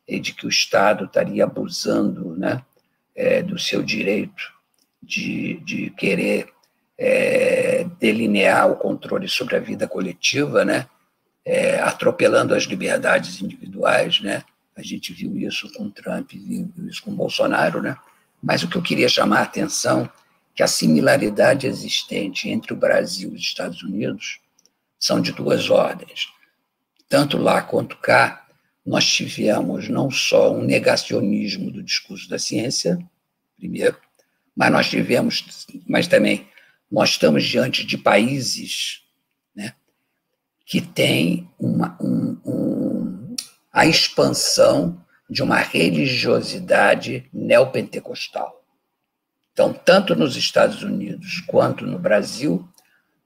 S8: e de que o Estado estaria abusando né, é, do seu direito de, de querer é, delinear o controle sobre a vida coletiva, né, é, atropelando as liberdades individuais. Né? A gente viu isso com Trump, viu isso com Bolsonaro. Né? Mas o que eu queria chamar a atenção que a similaridade existente entre o Brasil e os Estados Unidos são de duas ordens. Tanto lá quanto cá, nós tivemos não só um negacionismo do discurso da ciência, primeiro, mas nós tivemos, mas também nós estamos diante de países né, que têm uma, um, um, a expansão de uma religiosidade neopentecostal. Então, tanto nos Estados Unidos quanto no Brasil,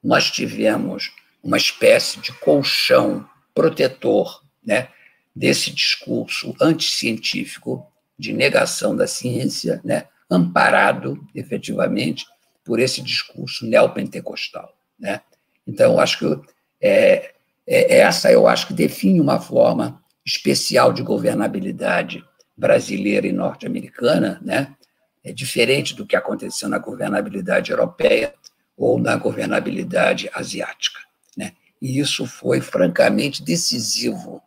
S8: nós tivemos uma espécie de colchão protetor né, desse discurso anticientífico de negação da ciência, né, amparado efetivamente por esse discurso neopentecostal. Né? Então, eu acho que é, é, essa eu acho que define uma forma especial de governabilidade brasileira e norte-americana, né? é diferente do que aconteceu na governabilidade europeia ou na governabilidade asiática. Né? E isso foi francamente decisivo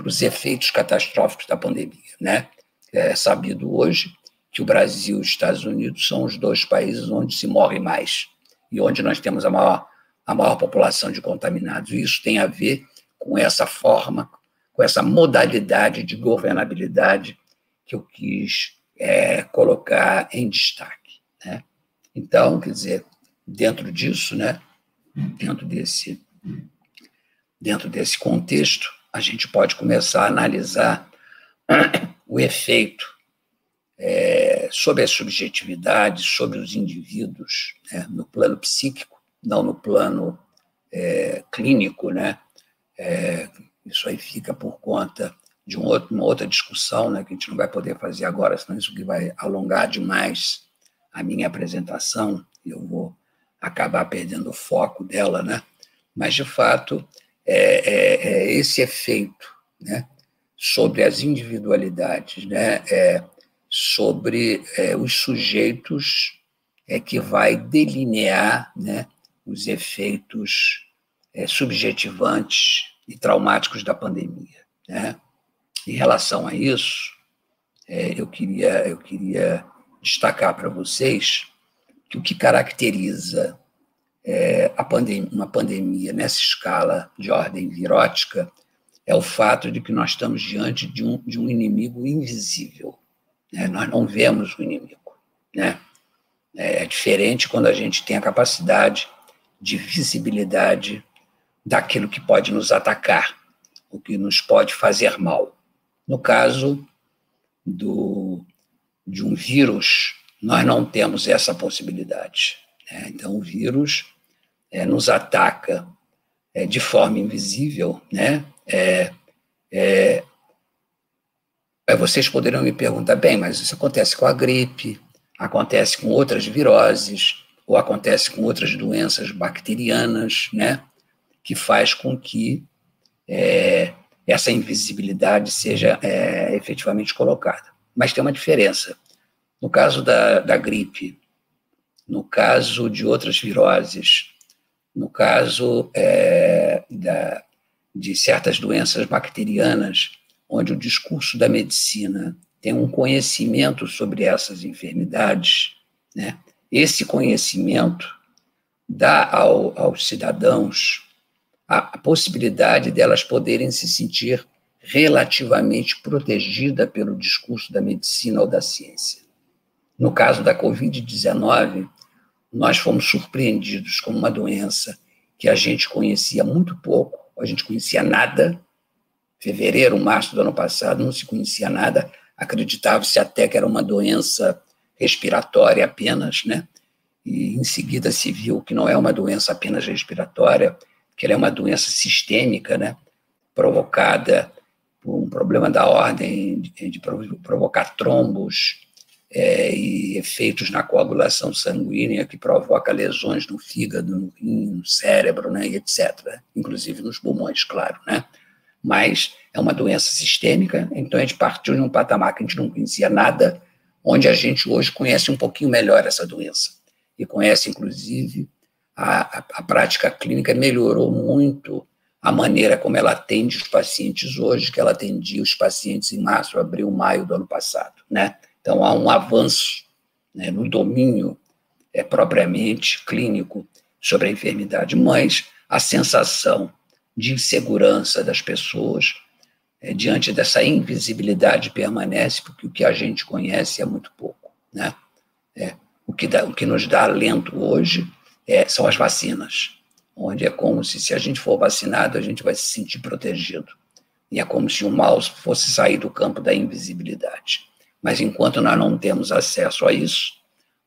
S8: para os efeitos catastróficos da pandemia. Né? É sabido hoje que o Brasil e os Estados Unidos são os dois países onde se morre mais e onde nós temos a maior, a maior população de contaminados. E isso tem a ver com essa forma, com essa modalidade de governabilidade que eu quis é, colocar em destaque. Né? Então, quer dizer, dentro disso, né, dentro desse, dentro desse contexto, a gente pode começar a analisar o efeito é, sobre a subjetividade, sobre os indivíduos, né, no plano psíquico, não no plano é, clínico, né? É, isso aí fica por conta de um outro, uma outra discussão, né, que a gente não vai poder fazer agora, senão isso que vai alongar demais a minha apresentação, eu vou acabar perdendo o foco dela, né? Mas, de fato, é, é, é esse efeito né, sobre as individualidades, né, é, sobre é, os sujeitos é que vai delinear né, os efeitos é, subjetivantes e traumáticos da pandemia. Né? Em relação a isso, eu, queria, eu queria destacar para vocês que o que caracteriza é, pandem uma pandemia nessa escala de ordem virótica é o fato de que nós estamos diante de um, de um inimigo invisível. Né? Nós não vemos o inimigo. Né? É diferente quando a gente tem a capacidade de visibilidade daquilo que pode nos atacar, o que nos pode fazer mal. No caso do, de um vírus, nós não temos essa possibilidade. Né? Então, o vírus é, nos ataca é, de forma invisível. Né? É, é, vocês poderiam me perguntar, bem, mas isso acontece com a gripe, acontece com outras viroses, ou acontece com outras doenças bacterianas, né? que faz com que é, essa invisibilidade seja é, efetivamente colocada. Mas tem uma diferença. No caso da, da gripe, no caso de outras viroses, no caso é, da, de certas doenças bacterianas, onde o discurso da medicina tem um conhecimento sobre essas enfermidades, né? esse conhecimento dá ao, aos cidadãos a, a possibilidade delas poderem se sentir relativamente protegida pelo discurso da medicina ou da ciência. No caso da Covid-19, nós fomos surpreendidos com uma doença que a gente conhecia muito pouco, a gente conhecia nada. Fevereiro, março do ano passado, não se conhecia nada, acreditava-se até que era uma doença respiratória apenas, né? E em seguida se viu que não é uma doença apenas respiratória, que ela é uma doença sistêmica, né? Provocada por um problema da ordem de, de provocar trombos é, e efeitos na coagulação sanguínea que provoca lesões no fígado, no rim, no cérebro, né, etc. Inclusive nos pulmões, claro, né? Mas é uma doença sistêmica, então a gente partiu de um patamar que a gente não conhecia nada, onde a gente hoje conhece um pouquinho melhor essa doença. E conhece, inclusive, a, a, a prática clínica melhorou muito a maneira como ela atende os pacientes hoje, que ela atendia os pacientes em março, abril, maio do ano passado, né? Então, há um avanço né, no domínio é, propriamente clínico sobre a enfermidade, mas a sensação de insegurança das pessoas é, diante dessa invisibilidade permanece, porque o que a gente conhece é muito pouco. Né? É, o, que dá, o que nos dá alento hoje é, são as vacinas, onde é como se, se a gente for vacinado, a gente vai se sentir protegido. E é como se o mal fosse sair do campo da invisibilidade. Mas enquanto nós não temos acesso a isso,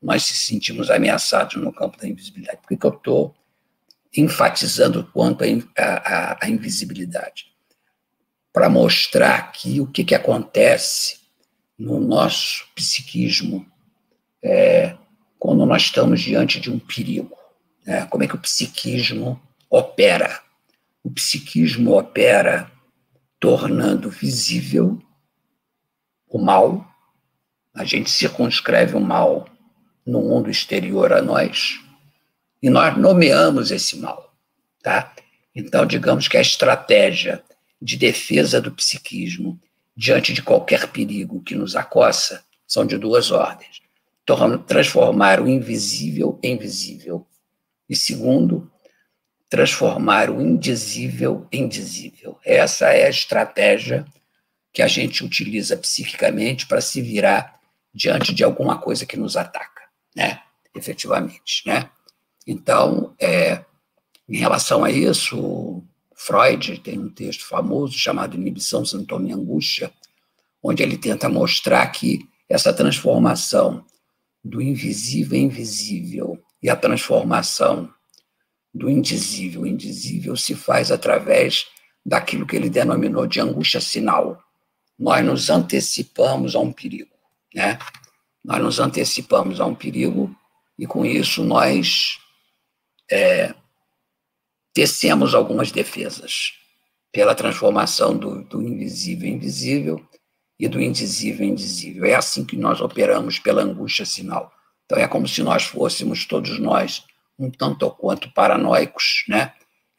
S8: nós se sentimos ameaçados no campo da invisibilidade. Por que, que eu estou enfatizando quanto à invisibilidade? Para mostrar aqui o que, que acontece no nosso psiquismo é, quando nós estamos diante de um perigo. Né? Como é que o psiquismo opera? O psiquismo opera tornando visível o mal a gente circunscreve o mal no mundo exterior a nós e nós nomeamos esse mal, tá? Então, digamos que a estratégia de defesa do psiquismo diante de qualquer perigo que nos acossa são de duas ordens: transformar o invisível em visível e segundo, transformar o indizível em dizível. Essa é a estratégia que a gente utiliza psiquicamente para se virar diante de alguma coisa que nos ataca, né? efetivamente. Né? Então, é, em relação a isso, Freud tem um texto famoso chamado Inibição, Sintoma e Angústia, onde ele tenta mostrar que essa transformação do invisível em visível e a transformação do indizível em indizível se faz através daquilo que ele denominou de angústia sinal. Nós nos antecipamos a um perigo. Né? Nós nos antecipamos a um perigo e, com isso, nós é, tecemos algumas defesas pela transformação do, do invisível em invisível e do indizível em indizível. É assim que nós operamos pela angústia sinal. Então, é como se nós fôssemos, todos nós, um tanto ou quanto paranoicos, né?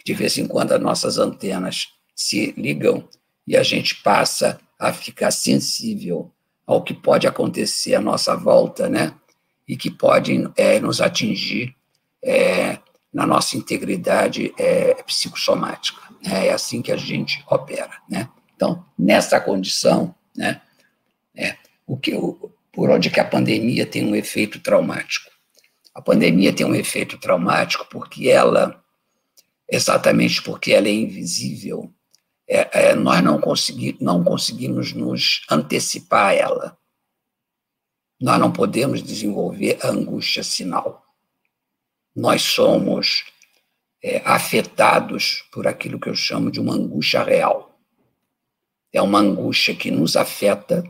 S8: De vez em quando as nossas antenas se ligam e a gente passa a ficar sensível ao que pode acontecer à nossa volta, né? E que pode é, nos atingir é, na nossa integridade é, psicossomática. Né? É assim que a gente opera, né? Então, nessa condição, né? É, o que, o, por onde que a pandemia tem um efeito traumático? A pandemia tem um efeito traumático porque ela, exatamente porque ela é invisível, é, é, nós não, consegui, não conseguimos nos antecipar a ela. Nós não podemos desenvolver a angústia sinal. Nós somos é, afetados por aquilo que eu chamo de uma angústia real. É uma angústia que nos afeta,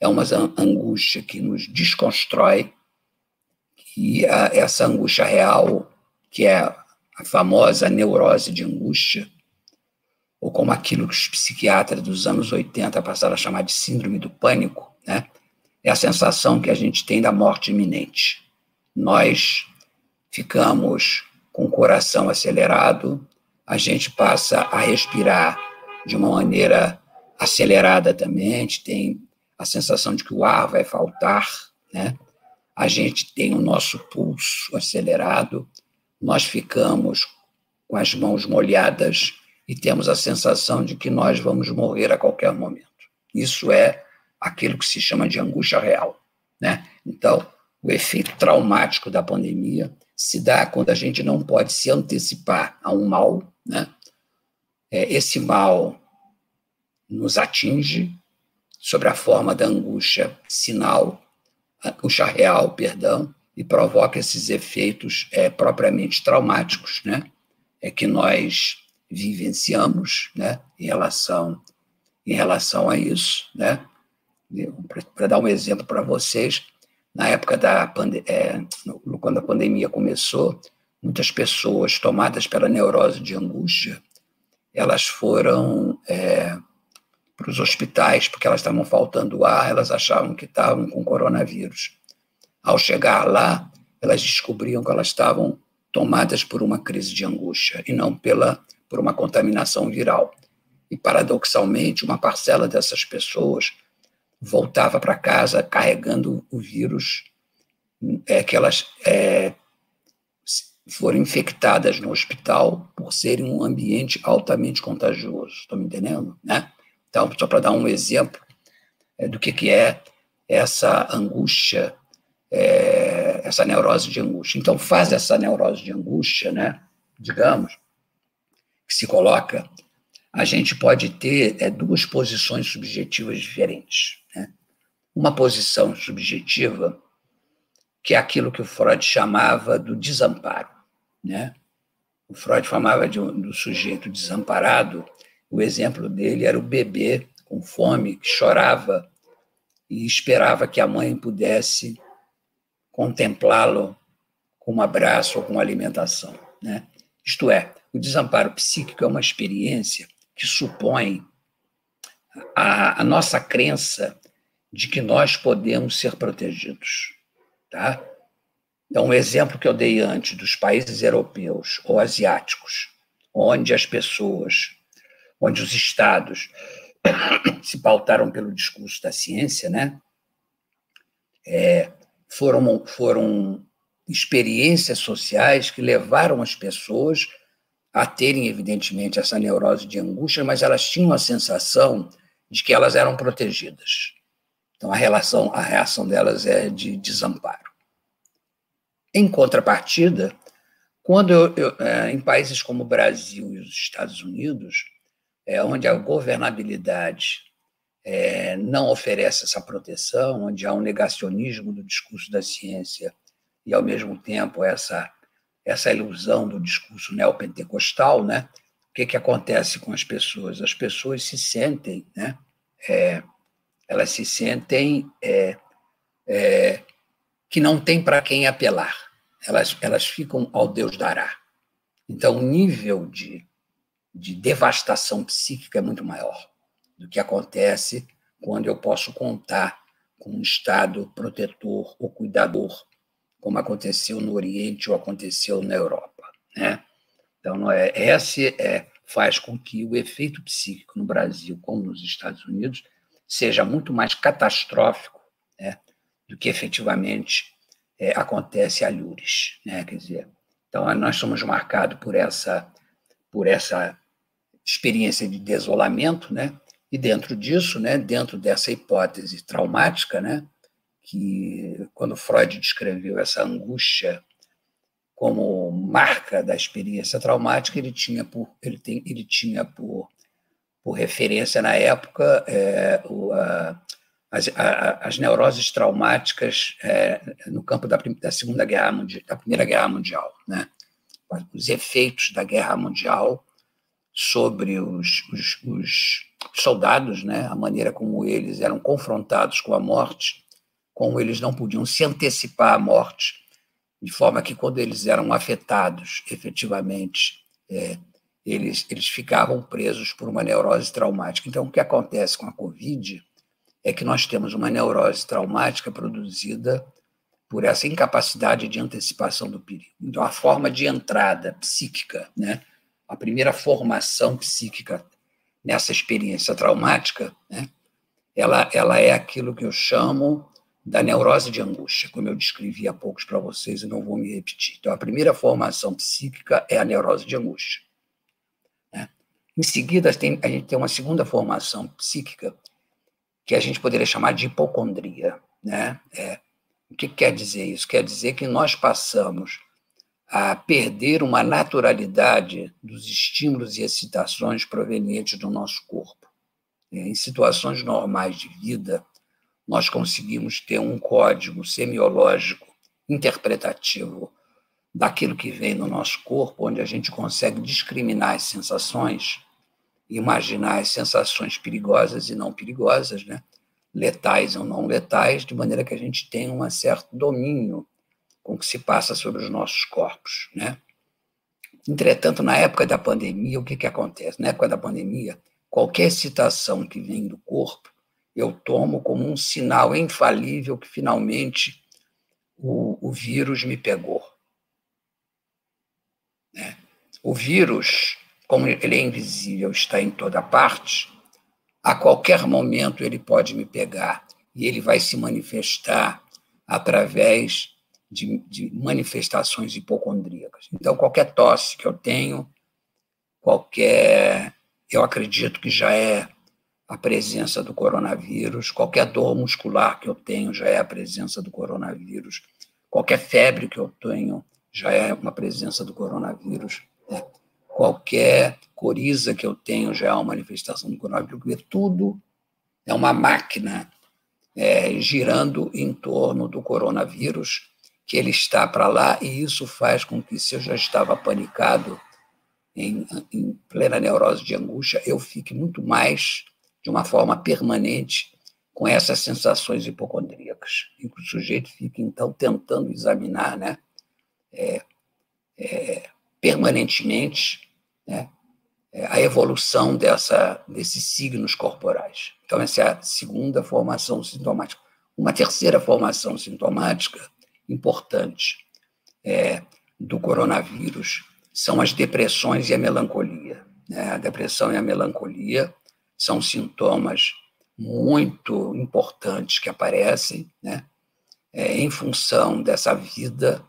S8: é uma angústia que nos desconstrói, e a, essa angústia real, que é a famosa neurose de angústia, ou como aquilo que os psiquiatras dos anos 80 passaram a chamar de síndrome do pânico, né? é a sensação que a gente tem da morte iminente. Nós ficamos com o coração acelerado, a gente passa a respirar de uma maneira acelerada também, a gente tem a sensação de que o ar vai faltar, né? A gente tem o nosso pulso acelerado, nós ficamos com as mãos molhadas e temos a sensação de que nós vamos morrer a qualquer momento. Isso é aquilo que se chama de angústia real, né? Então, o efeito traumático da pandemia se dá quando a gente não pode se antecipar a um mal, né? É, esse mal nos atinge sobre a forma da angústia sinal, angústia real, perdão, e provoca esses efeitos é, propriamente traumáticos, né? É que nós vivenciamos, né? Em relação, em relação a isso, né? Para dar um exemplo para vocês, na época da é, quando a pandemia começou, muitas pessoas tomadas pela neurose de angústia, elas foram é, para os hospitais porque elas estavam faltando ar, elas achavam que estavam com coronavírus. Ao chegar lá, elas descobriam que elas estavam tomadas por uma crise de angústia e não pela por uma contaminação viral. E paradoxalmente, uma parcela dessas pessoas voltava para casa carregando o vírus é, que elas é, foram infectadas no hospital por serem um ambiente altamente contagioso. Estão me entendendo? Né? Então, só para dar um exemplo é, do que, que é essa angústia, é, essa neurose de angústia. Então, faz essa neurose de angústia, né, digamos, que se coloca, a gente pode ter é, duas posições subjetivas diferentes. Né? Uma posição subjetiva, que é aquilo que o Freud chamava do desamparo. Né? O Freud chamava de do sujeito desamparado, o exemplo dele era o bebê com fome, que chorava e esperava que a mãe pudesse contemplá-lo com um abraço ou com alimentação. Né? Isto é, o desamparo psíquico é uma experiência que supõe a, a nossa crença de que nós podemos ser protegidos. Tá? Então, um exemplo que eu dei antes dos países europeus ou asiáticos, onde as pessoas onde os estados se pautaram pelo discurso da ciência, né? É, foram, foram experiências sociais que levaram as pessoas a terem, evidentemente, essa neurose de angústia, mas elas tinham a sensação de que elas eram protegidas. Então, a, relação, a reação delas é de desamparo. Em contrapartida, quando eu, eu, é, em países como o Brasil e os Estados Unidos, é, onde a governabilidade é, não oferece essa proteção, onde há um negacionismo do discurso da ciência e, ao mesmo tempo, essa, essa ilusão do discurso neopentecostal, né? o que, que acontece com as pessoas? As pessoas se sentem, né? É, elas se sentem é, é, que não tem para quem apelar, elas, elas ficam ao Deus dará. Então, o nível de de devastação psíquica é muito maior do que acontece quando eu posso contar com um Estado protetor ou cuidador, como aconteceu no Oriente ou aconteceu na Europa. Né? Então, é, esse é, faz com que o efeito psíquico no Brasil, como nos Estados Unidos, seja muito mais catastrófico né, do que efetivamente é, acontece a Lures. Né? Quer dizer, então, nós somos marcados por essa, por essa experiência de desolamento, né? E dentro disso, né, dentro dessa hipótese traumática, né, que quando Freud descreveu essa angústia como marca da experiência traumática, ele tinha por ele tem ele tinha por por referência na época é, o, a, as, a, as neuroses traumáticas é, no campo da, da segunda guerra mundial, da primeira guerra mundial, né? Os efeitos da guerra mundial sobre os, os, os, soldados, né? a maneira como eles eram confrontados com a morte, como eles não podiam se antecipar à morte, de forma que quando eles eram afetados efetivamente, é, eles, eles ficavam presos por uma neurose traumática. Então, o que acontece com a Covid é que nós temos uma neurose traumática produzida por essa incapacidade de antecipação do perigo. Então, a forma de entrada psíquica, né? a primeira formação psíquica nessa experiência traumática, né, ela, ela é aquilo que eu chamo da neurose de angústia, como eu descrevi há poucos para vocês e não vou me repetir. Então, a primeira formação psíquica é a neurose de angústia. Né? Em seguida, tem, a gente tem uma segunda formação psíquica, que a gente poderia chamar de hipocondria. Né? É, o que quer dizer isso? Quer dizer que nós passamos a perder uma naturalidade dos estímulos e excitações provenientes do nosso corpo. Em situações normais de vida, nós conseguimos ter um código semiológico interpretativo daquilo que vem no nosso corpo, onde a gente consegue discriminar as sensações, imaginar as sensações perigosas e não perigosas, né? letais ou não letais, de maneira que a gente tenha um certo domínio com o que se passa sobre os nossos corpos. Né? Entretanto, na época da pandemia, o que, que acontece? Na época da pandemia, qualquer excitação que vem do corpo, eu tomo como um sinal infalível que finalmente o, o vírus me pegou. Né? O vírus, como ele é invisível, está em toda parte, a qualquer momento ele pode me pegar e ele vai se manifestar através de, de manifestações hipocondríacas. Então, qualquer tosse que eu tenho, qualquer. Eu acredito que já é a presença do coronavírus, qualquer dor muscular que eu tenho já é a presença do coronavírus, qualquer febre que eu tenho já é uma presença do coronavírus. Né? qualquer coriza que eu tenho já é uma manifestação do coronavírus, porque tudo é uma máquina é, girando em torno do coronavírus, que ele está para lá, e isso faz com que, se eu já estava panicado, em, em plena neurose de angústia, eu fique muito mais, de uma forma permanente, com essas sensações hipocondríacas. E o sujeito fica, então, tentando examinar né, é, é, permanentemente né, é, a evolução dessa, desses signos corporais. Então, essa é a segunda formação sintomática. Uma terceira formação sintomática importante é, do coronavírus são as depressões e a melancolia. Né? A depressão e a melancolia são sintomas muito importantes que aparecem né? É, em função dessa vida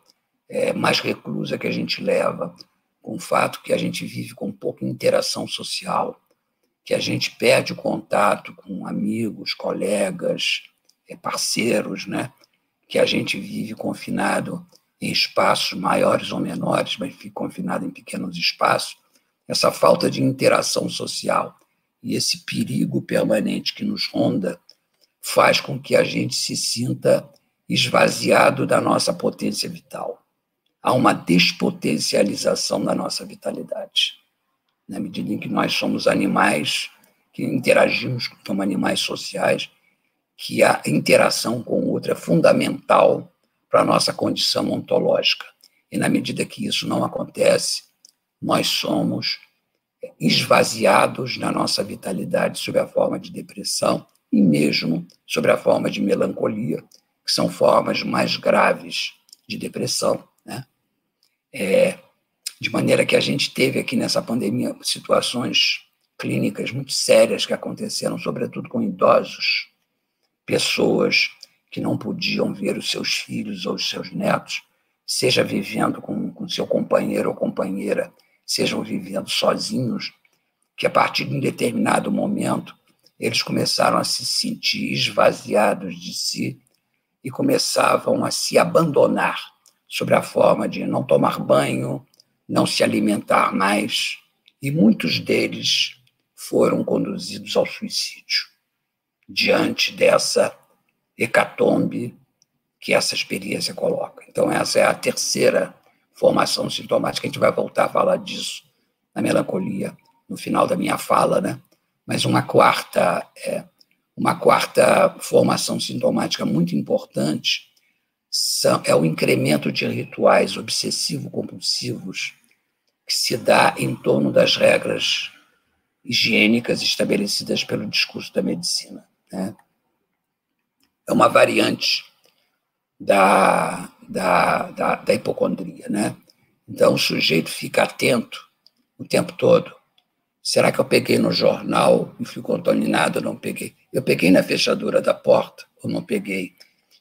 S8: é, mais reclusa que a gente leva, com o fato que a gente vive com pouca interação social, que a gente perde o contato com amigos, colegas, eh, parceiros, né? que a gente vive confinado em espaços maiores ou menores, mas fica confinado em pequenos espaços, essa falta de interação social e esse perigo permanente que nos ronda faz com que a gente se sinta esvaziado da nossa potência vital há uma despotencialização da nossa vitalidade. Na medida em que nós somos animais que interagimos como animais sociais, que a interação com o outro é fundamental para a nossa condição ontológica. E na medida que isso não acontece, nós somos esvaziados na nossa vitalidade sob a forma de depressão e mesmo sobre a forma de melancolia, que são formas mais graves de depressão. Né? É, de maneira que a gente teve aqui nessa pandemia situações clínicas muito sérias que aconteceram, sobretudo com idosos, pessoas que não podiam ver os seus filhos ou os seus netos, seja vivendo com, com seu companheiro ou companheira, sejam vivendo sozinhos, que a partir de um determinado momento eles começaram a se sentir esvaziados de si e começavam a se abandonar sobre a forma de não tomar banho, não se alimentar mais, e muitos deles foram conduzidos ao suicídio diante dessa hecatombe que essa experiência coloca. Então, essa é a terceira formação sintomática. A gente vai voltar a falar disso na melancolia no final da minha fala, né? Mas uma quarta, é, uma quarta formação sintomática muito importante são, é o incremento de rituais obsessivo-compulsivos que se dá em torno das regras higiênicas estabelecidas pelo discurso da medicina. Né? É uma variante da, da, da, da hipocondria. Né? Então, o sujeito fica atento o tempo todo Será que eu peguei no jornal e fui contaminado ou não peguei? Eu peguei na fechadura da porta ou não peguei?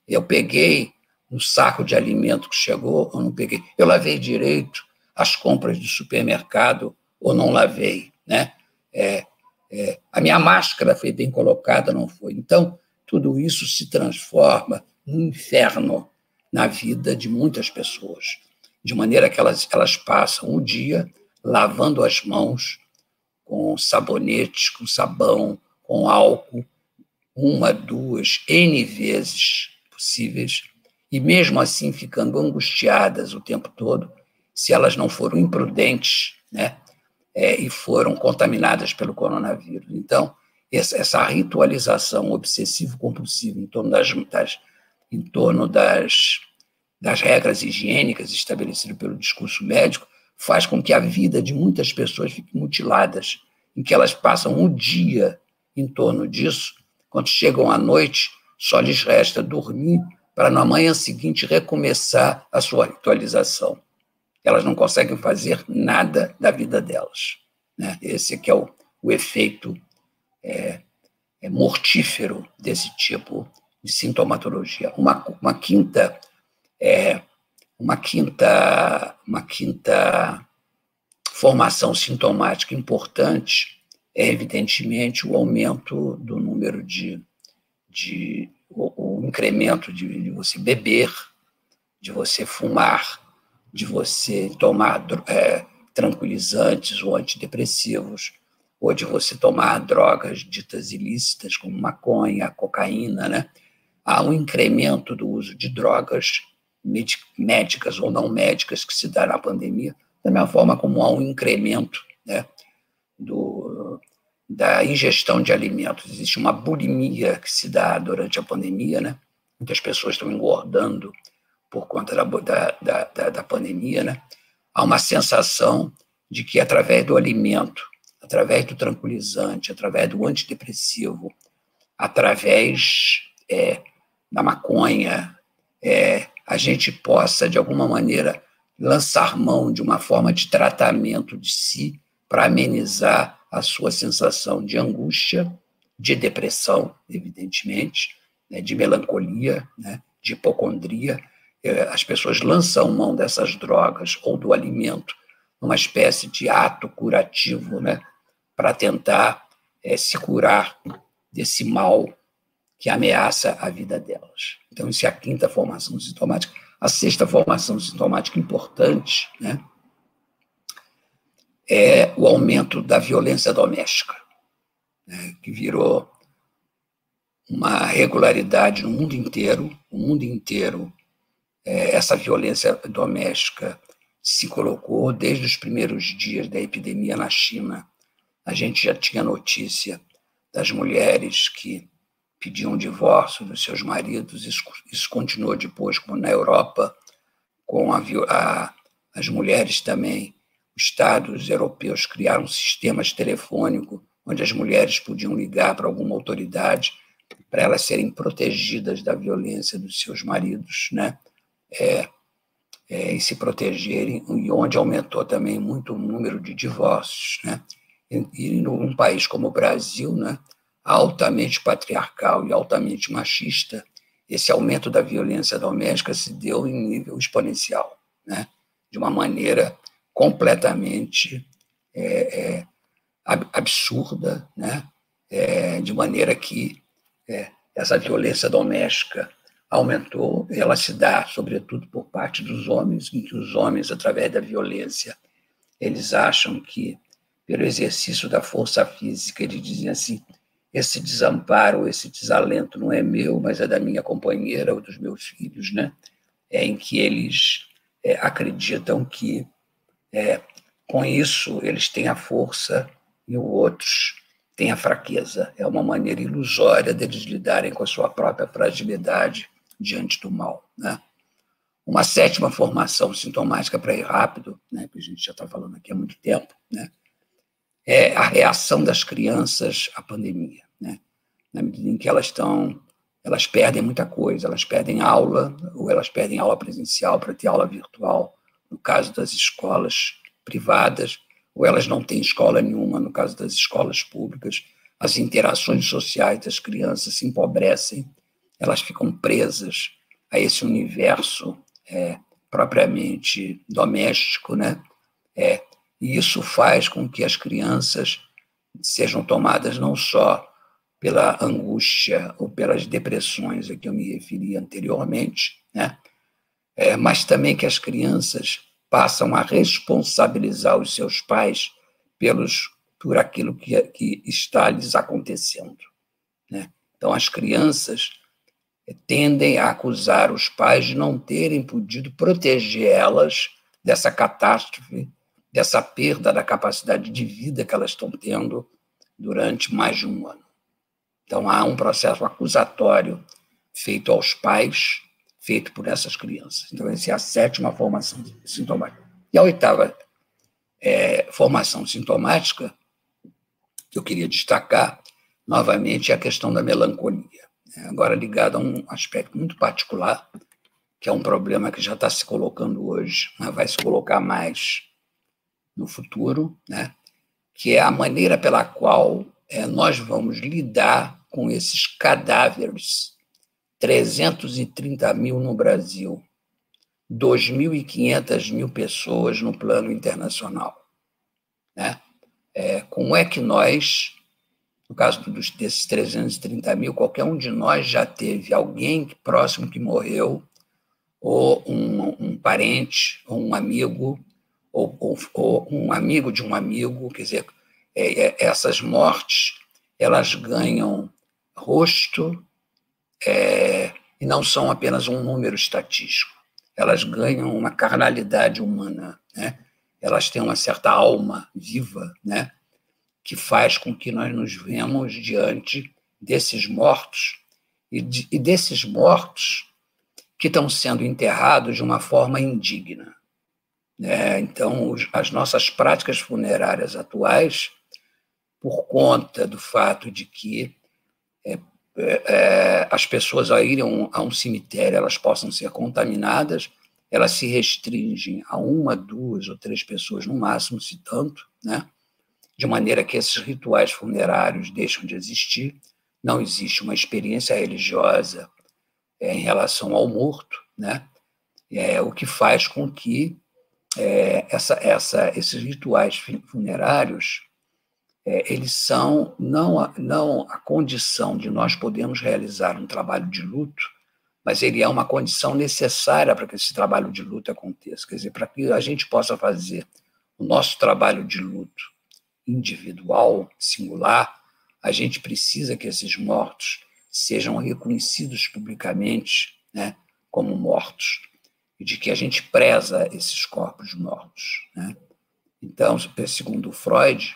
S8: Eu peguei no saco de alimento que chegou ou não peguei? Eu lavei direito as compras do supermercado ou não lavei, né? É, é, a minha máscara foi bem colocada, não foi? Então, tudo isso se transforma num inferno na vida de muitas pessoas, de maneira que elas, elas passam o dia lavando as mãos com sabonete, com sabão, com álcool, uma, duas, N vezes possíveis, e mesmo assim ficando angustiadas o tempo todo, se elas não foram imprudentes, né? É, e foram contaminadas pelo coronavírus. Então, essa, ritualização obsessivo-compulsiva em torno das, das, em torno das, das regras higiênicas estabelecidas pelo discurso médico faz com que a vida de muitas pessoas fique mutiladas, em que elas passam o dia em torno disso, quando chegam à noite, só lhes resta dormir para na manhã seguinte recomeçar a sua ritualização. Elas não conseguem fazer nada da vida delas. Né? Esse que é o, o efeito é, é mortífero desse tipo de sintomatologia. Uma, uma quinta é, uma quinta uma quinta formação sintomática importante é evidentemente o aumento do número de, de o, o incremento de, de, você beber, de você fumar, de você tomar é, tranquilizantes ou antidepressivos, ou de você tomar drogas ditas ilícitas, como maconha, cocaína, né? Há um incremento do uso de drogas médicas ou não médicas que se dá na pandemia, da mesma forma como há um incremento né, do, da ingestão de alimentos. Existe uma bulimia que se dá durante a pandemia, né? Muitas pessoas estão engordando por conta da, da, da, da pandemia, né? Há uma sensação de que através do alimento através do tranquilizante, através do antidepressivo, através é, da maconha, é, a gente possa, de alguma maneira, lançar mão de uma forma de tratamento de si para amenizar a sua sensação de angústia, de depressão, evidentemente, né, de melancolia, né, de hipocondria. É, as pessoas lançam mão dessas drogas ou do alimento numa espécie de ato curativo, né, para tentar é, se curar desse mal que ameaça a vida delas. Então, isso é a quinta formação sintomática. A sexta formação sintomática importante né, é o aumento da violência doméstica, né, que virou uma regularidade no mundo inteiro. O mundo inteiro, é, essa violência doméstica se colocou desde os primeiros dias da epidemia na China a gente já tinha notícia das mulheres que pediam divórcio dos seus maridos, isso, isso continuou depois, como na Europa, com a, a, as mulheres também. Os Estados europeus criaram um sistema telefônico onde as mulheres podiam ligar para alguma autoridade para elas serem protegidas da violência dos seus maridos, né? É, é, e se protegerem, e onde aumentou também muito o número de divórcios, né? e num país como o Brasil, né, altamente patriarcal e altamente machista, esse aumento da violência doméstica se deu em nível exponencial, né, de uma maneira completamente é, é, absurda, né, é, de maneira que é, essa violência doméstica aumentou, ela se dá, sobretudo, por parte dos homens, em que os homens, através da violência, eles acham que pelo exercício da força física. Ele dizia assim: esse desamparo, esse desalento não é meu, mas é da minha companheira ou dos meus filhos, né? É em que eles é, acreditam que é, com isso eles têm a força e os outros têm a fraqueza. É uma maneira ilusória deles lidarem com a sua própria fragilidade diante do mal, né? Uma sétima formação sintomática para ir rápido, né, que a gente já está falando aqui há muito tempo, né, é a reação das crianças à pandemia, né? Na medida em que elas estão, elas perdem muita coisa, elas perdem aula, ou elas perdem aula presencial para ter aula virtual, no caso das escolas privadas, ou elas não têm escola nenhuma, no caso das escolas públicas, as interações sociais das crianças se empobrecem, elas ficam presas a esse universo é, propriamente doméstico, né? É, e isso faz com que as crianças sejam tomadas não só pela angústia ou pelas depressões a que eu me referi anteriormente, né? É, mas também que as crianças passam a responsabilizar os seus pais pelos por aquilo que, que está lhes acontecendo. Né? Então, as crianças tendem a acusar os pais de não terem podido proteger elas dessa catástrofe, dessa perda da capacidade de vida que elas estão tendo durante mais de um ano. Então, há um processo acusatório feito aos pais, feito por essas crianças. Então, essa é a sétima formação sintomática. E a oitava é, formação sintomática, que eu queria destacar novamente, é a questão da melancolia. Né? Agora, ligada a um aspecto muito particular, que é um problema que já está se colocando hoje, mas vai se colocar mais no futuro, né? que é a maneira pela qual é, nós vamos lidar com esses cadáveres, 330 mil no Brasil, 2.500 mil pessoas no plano internacional. Né? É, como é que nós, no caso dos, desses 330 mil, qualquer um de nós já teve alguém próximo que morreu, ou um, um parente, ou um amigo, ou, ou, um amigo de um amigo, quer dizer, é, é, essas mortes, elas ganham rosto é, e não são apenas um número estatístico elas ganham uma carnalidade humana, né? elas têm uma certa alma viva, né? que faz com que nós nos vemos diante desses mortos e, de, e desses mortos que estão sendo enterrados de uma forma indigna. Né? Então, as nossas práticas funerárias atuais, por conta do fato de que é, é, é, as pessoas a irem a um, a um cemitério elas possam ser contaminadas, elas se restringem a uma, duas ou três pessoas no máximo, se tanto, né? de maneira que esses rituais funerários deixam de existir, não existe uma experiência religiosa é, em relação ao morto, né? é, o que faz com que é, essa, essa, esses rituais funerários é, eles são não a, não a condição de nós podermos realizar um trabalho de luto, mas ele é uma condição necessária para que esse trabalho de luto aconteça. Quer dizer, para que a gente possa fazer o nosso trabalho de luto individual, singular, a gente precisa que esses mortos sejam reconhecidos publicamente né, como mortos e de que a gente preza esses corpos mortos. Né? Então, segundo Freud,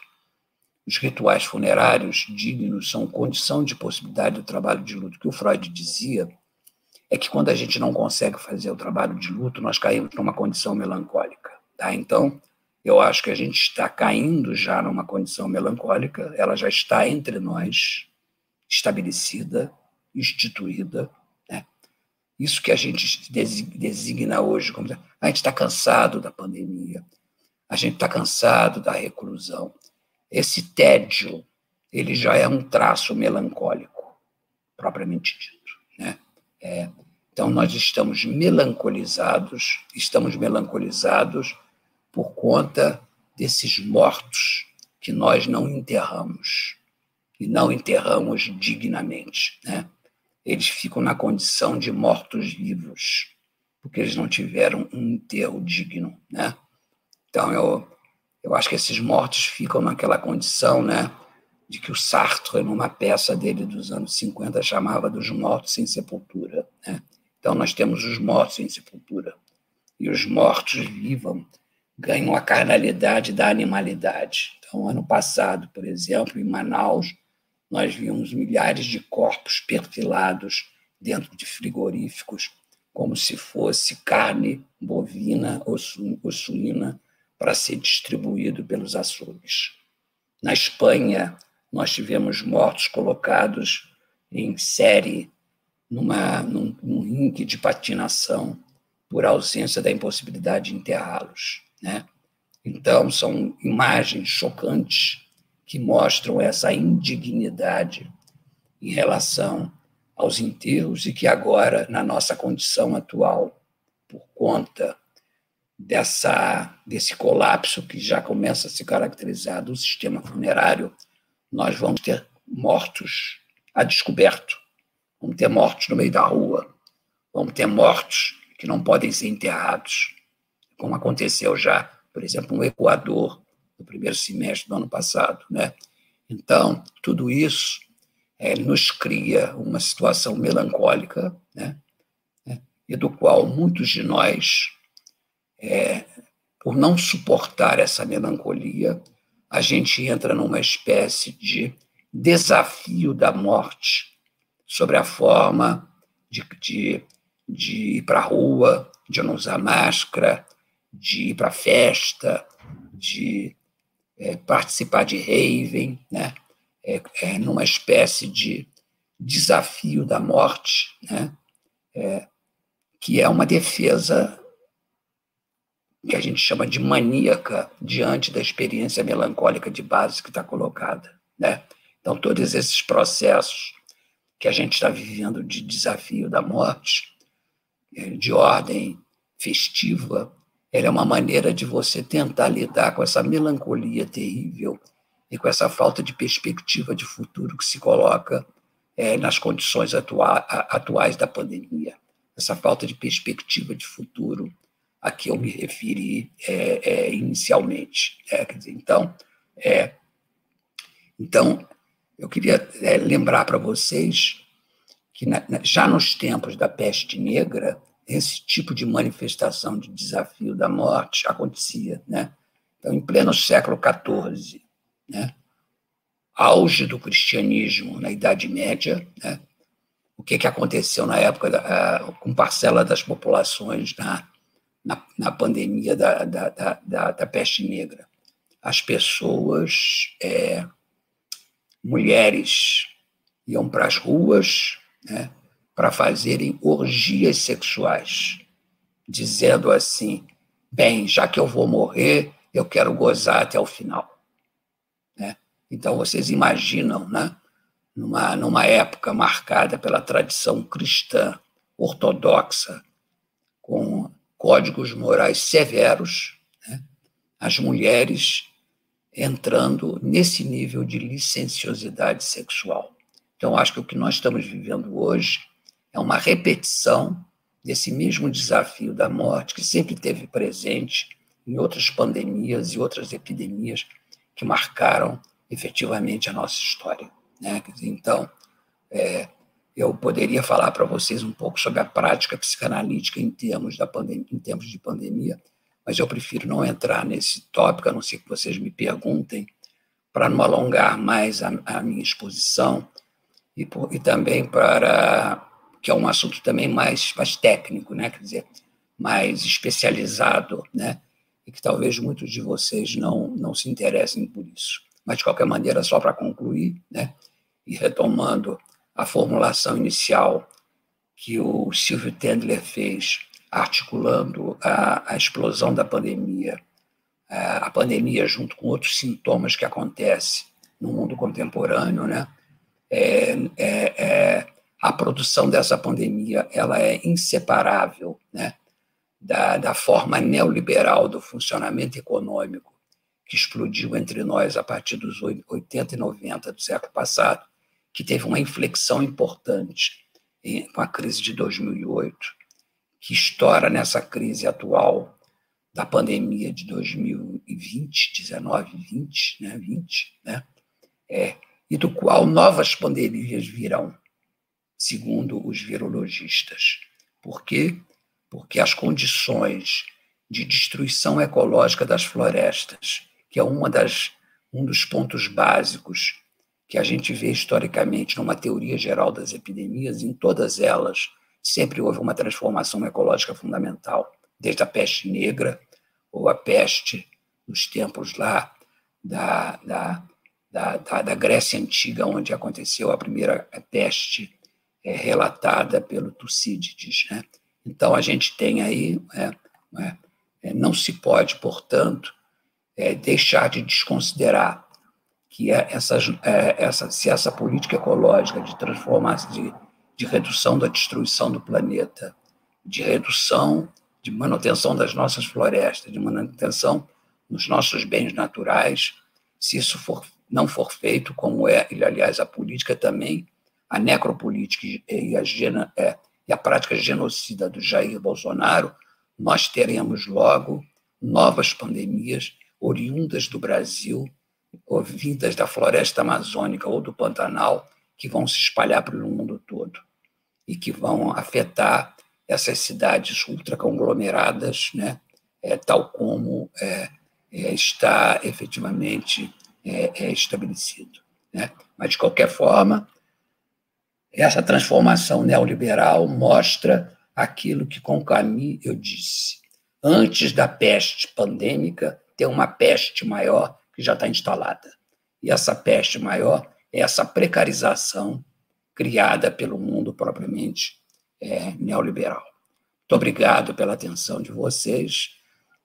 S8: os rituais funerários dignos são condição de possibilidade do trabalho de luto. O que o Freud dizia é que quando a gente não consegue fazer o trabalho de luto, nós caímos numa condição melancólica. Tá? Então, eu acho que a gente está caindo já numa condição melancólica, ela já está entre nós, estabelecida, instituída. Isso que a gente designa hoje como. A gente está cansado da pandemia, a gente está cansado da reclusão, esse tédio, ele já é um traço melancólico, propriamente dito. Né? É, então, nós estamos melancolizados, estamos melancolizados por conta desses mortos que nós não enterramos, e não enterramos dignamente. Né? Eles ficam na condição de mortos-vivos, porque eles não tiveram um enterro digno. Né? Então, eu, eu acho que esses mortos ficam naquela condição, né, de que o Sartre, numa peça dele dos anos 50, chamava dos mortos sem sepultura. Né? Então, nós temos os mortos sem sepultura. E os mortos vivam ganham a carnalidade da animalidade. Então, ano passado, por exemplo, em Manaus, nós vimos milhares de corpos perfilados dentro de frigoríficos, como se fosse carne bovina ou suína para ser distribuído pelos açougues. Na Espanha, nós tivemos mortos colocados em série numa, num, num de patinação por ausência da impossibilidade de enterrá-los. Né? Então, são imagens chocantes que mostram essa indignidade em relação aos enterros e que agora, na nossa condição atual, por conta dessa, desse colapso que já começa a se caracterizar do sistema funerário, nós vamos ter mortos a descoberto, vamos ter mortos no meio da rua, vamos ter mortos que não podem ser enterrados, como aconteceu já, por exemplo, no Equador, no primeiro semestre do ano passado. Né? Então, tudo isso é, nos cria uma situação melancólica, né? né? e do qual muitos de nós, é, por não suportar essa melancolia, a gente entra numa espécie de desafio da morte sobre a forma de, de, de ir para a rua, de não usar máscara, de ir para a festa, de é, participar de raven, né? é, é, numa espécie de desafio da morte, né? É, que é uma defesa que a gente chama de maníaca diante da experiência melancólica de base que está colocada. Né? Então, todos esses processos que a gente está vivendo de desafio da morte, é, de ordem festiva, ela é uma maneira de você tentar lidar com essa melancolia terrível e com essa falta de perspectiva de futuro que se coloca é, nas condições atua atuais da pandemia. Essa falta de perspectiva de futuro a que eu me referi é, é, inicialmente. Né? Dizer, então, é, então, eu queria é, lembrar para vocês que na, já nos tempos da peste negra, esse tipo de manifestação de desafio da morte acontecia. Né? Então, em pleno século XIV, né? auge do cristianismo na Idade Média, né? o que, que aconteceu na época da, com parcela das populações na, na, na pandemia da, da, da, da, peste negra. As pessoas, é, mulheres, iam para as ruas né, para fazerem orgias sexuais, dizendo assim: bem, já que eu vou morrer, eu quero gozar até o final. Então, vocês imaginam, né? numa, numa época marcada pela tradição cristã ortodoxa, com códigos morais severos, né? as mulheres entrando nesse nível de licenciosidade sexual. Então, acho que o que nós estamos vivendo hoje é uma repetição desse mesmo desafio da morte que sempre teve presente em outras pandemias e outras epidemias que marcaram efetivamente a nossa história. Né? Então, é, eu poderia falar para vocês um pouco sobre a prática psicanalítica em termos, da em tempos de pandemia, mas eu prefiro não entrar nesse tópico, a não ser que vocês me perguntem, para não alongar mais a, a minha exposição e, por, e, também para que é um assunto também mais, mais técnico, né? quer dizer, mais especializado, né? e que talvez muitos de vocês não, não se interessem por isso. Mas, de qualquer maneira, só para concluir, né, e retomando a formulação inicial que o Silvio Tendler fez, articulando a, a explosão da pandemia, a, a pandemia junto com outros sintomas que acontecem no mundo contemporâneo, né, é, é, é, a produção dessa pandemia ela é inseparável né, da, da forma neoliberal do funcionamento econômico que explodiu entre nós a partir dos 80 e 90 do século passado, que teve uma inflexão importante com a crise de 2008, que estoura nessa crise atual da pandemia de 2020, 19, 20, né, 20, né, é, e do qual novas pandemias virão, segundo os virologistas. Por quê? Porque as condições de destruição ecológica das florestas que é uma das, um dos pontos básicos que a gente vê historicamente numa teoria geral das epidemias, em todas elas sempre houve uma transformação ecológica fundamental, desde a peste negra ou a peste nos tempos lá da, da, da, da, da Grécia Antiga, onde aconteceu a primeira peste é, relatada pelo Tucídides. Né? Então, a gente tem aí, é, é, não se pode, portanto, é, deixar de desconsiderar que é essa, é, se essa política ecológica de transformação, de, de redução da destruição do planeta, de redução, de manutenção das nossas florestas, de manutenção dos nossos bens naturais, se isso for, não for feito, como é, aliás, a política também, a necropolítica e a, é, e a prática genocida do Jair Bolsonaro, nós teremos logo novas pandemias oriundas do Brasil, ou vindas da floresta amazônica ou do Pantanal, que vão se espalhar pelo mundo todo e que vão afetar essas cidades ultraconglomeradas, né? É, tal como é, é, está efetivamente é, é estabelecido. Né? Mas, de qualquer forma, essa transformação neoliberal mostra aquilo que com Camus eu disse. Antes da peste pandêmica, tem uma peste maior que já está instalada. E essa peste maior é essa precarização criada pelo mundo propriamente é, neoliberal. Muito obrigado pela atenção de vocês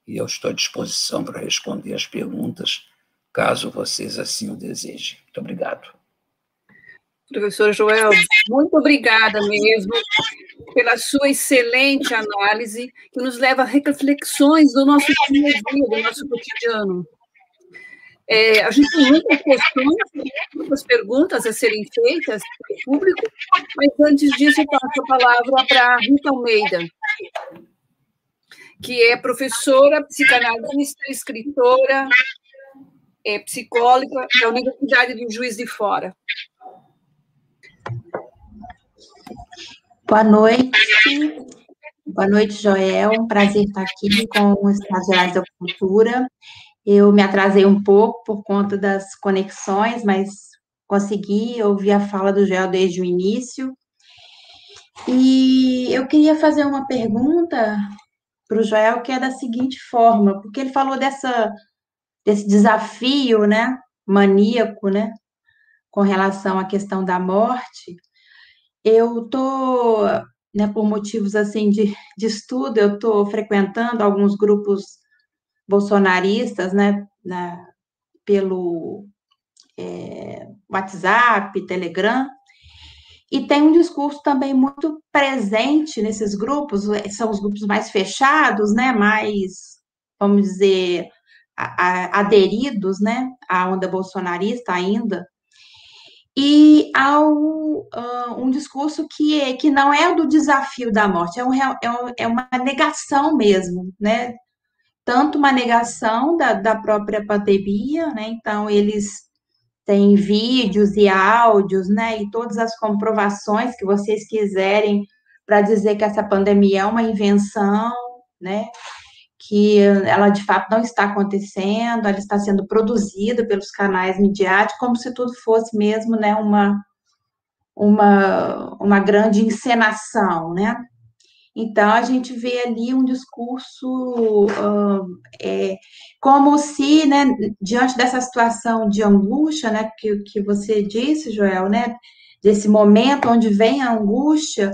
S8: e eu estou à disposição para responder as perguntas, caso vocês assim o desejem. Muito obrigado.
S7: Professor Joel, muito obrigada mesmo pela sua excelente análise, que nos leva a reflexões do nosso dia a dia, do nosso cotidiano. É, a gente tem muitas questões, muitas perguntas a serem feitas para o público, mas antes disso, eu passo a palavra para Rita Almeida, que é professora, psicanalista, escritora, é psicóloga da Universidade do Juiz de Fora.
S9: Boa noite. Boa noite, Joel. Um prazer estar aqui com os Estados da Cultura. Eu me atrasei um pouco por conta das conexões, mas consegui ouvir a fala do Joel desde o início. E eu queria fazer uma pergunta para o Joel, que é da seguinte forma, porque ele falou dessa, desse desafio, né, maníaco, né, com relação à questão da morte. Eu tô, né, por motivos assim de, de estudo, eu estou frequentando alguns grupos bolsonaristas, né, na, pelo é, WhatsApp, Telegram, e tem um discurso também muito presente nesses grupos, são os grupos mais fechados, né, mais, vamos dizer, a, a, aderidos, né, à onda bolsonarista ainda, e há um, uh, um discurso que, é, que não é o do desafio da morte, é, um, é, é uma negação mesmo, né, tanto uma negação da, da própria pandemia, né? Então, eles têm vídeos e áudios, né? E todas as comprovações que vocês quiserem para dizer que essa pandemia é uma invenção, né? Que ela de fato não está acontecendo, ela está sendo produzida pelos canais midiáticos, como se tudo fosse mesmo, né? Uma, uma, uma grande encenação, né? Então, a gente vê ali um discurso é, como se, né, diante dessa situação de angústia, né, que, que você disse, Joel, né, desse momento onde vem a angústia,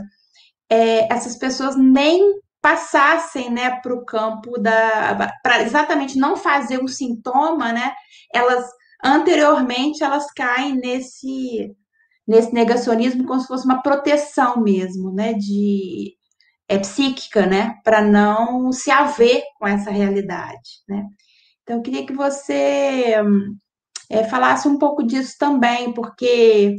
S9: é, essas pessoas nem passassem, né, para o campo da, para exatamente não fazer um sintoma, né, elas, anteriormente, elas caem nesse, nesse negacionismo como se fosse uma proteção mesmo, né, de é, psíquica, né, para não se haver com essa realidade, né. Então, eu queria que você é, falasse um pouco disso também, porque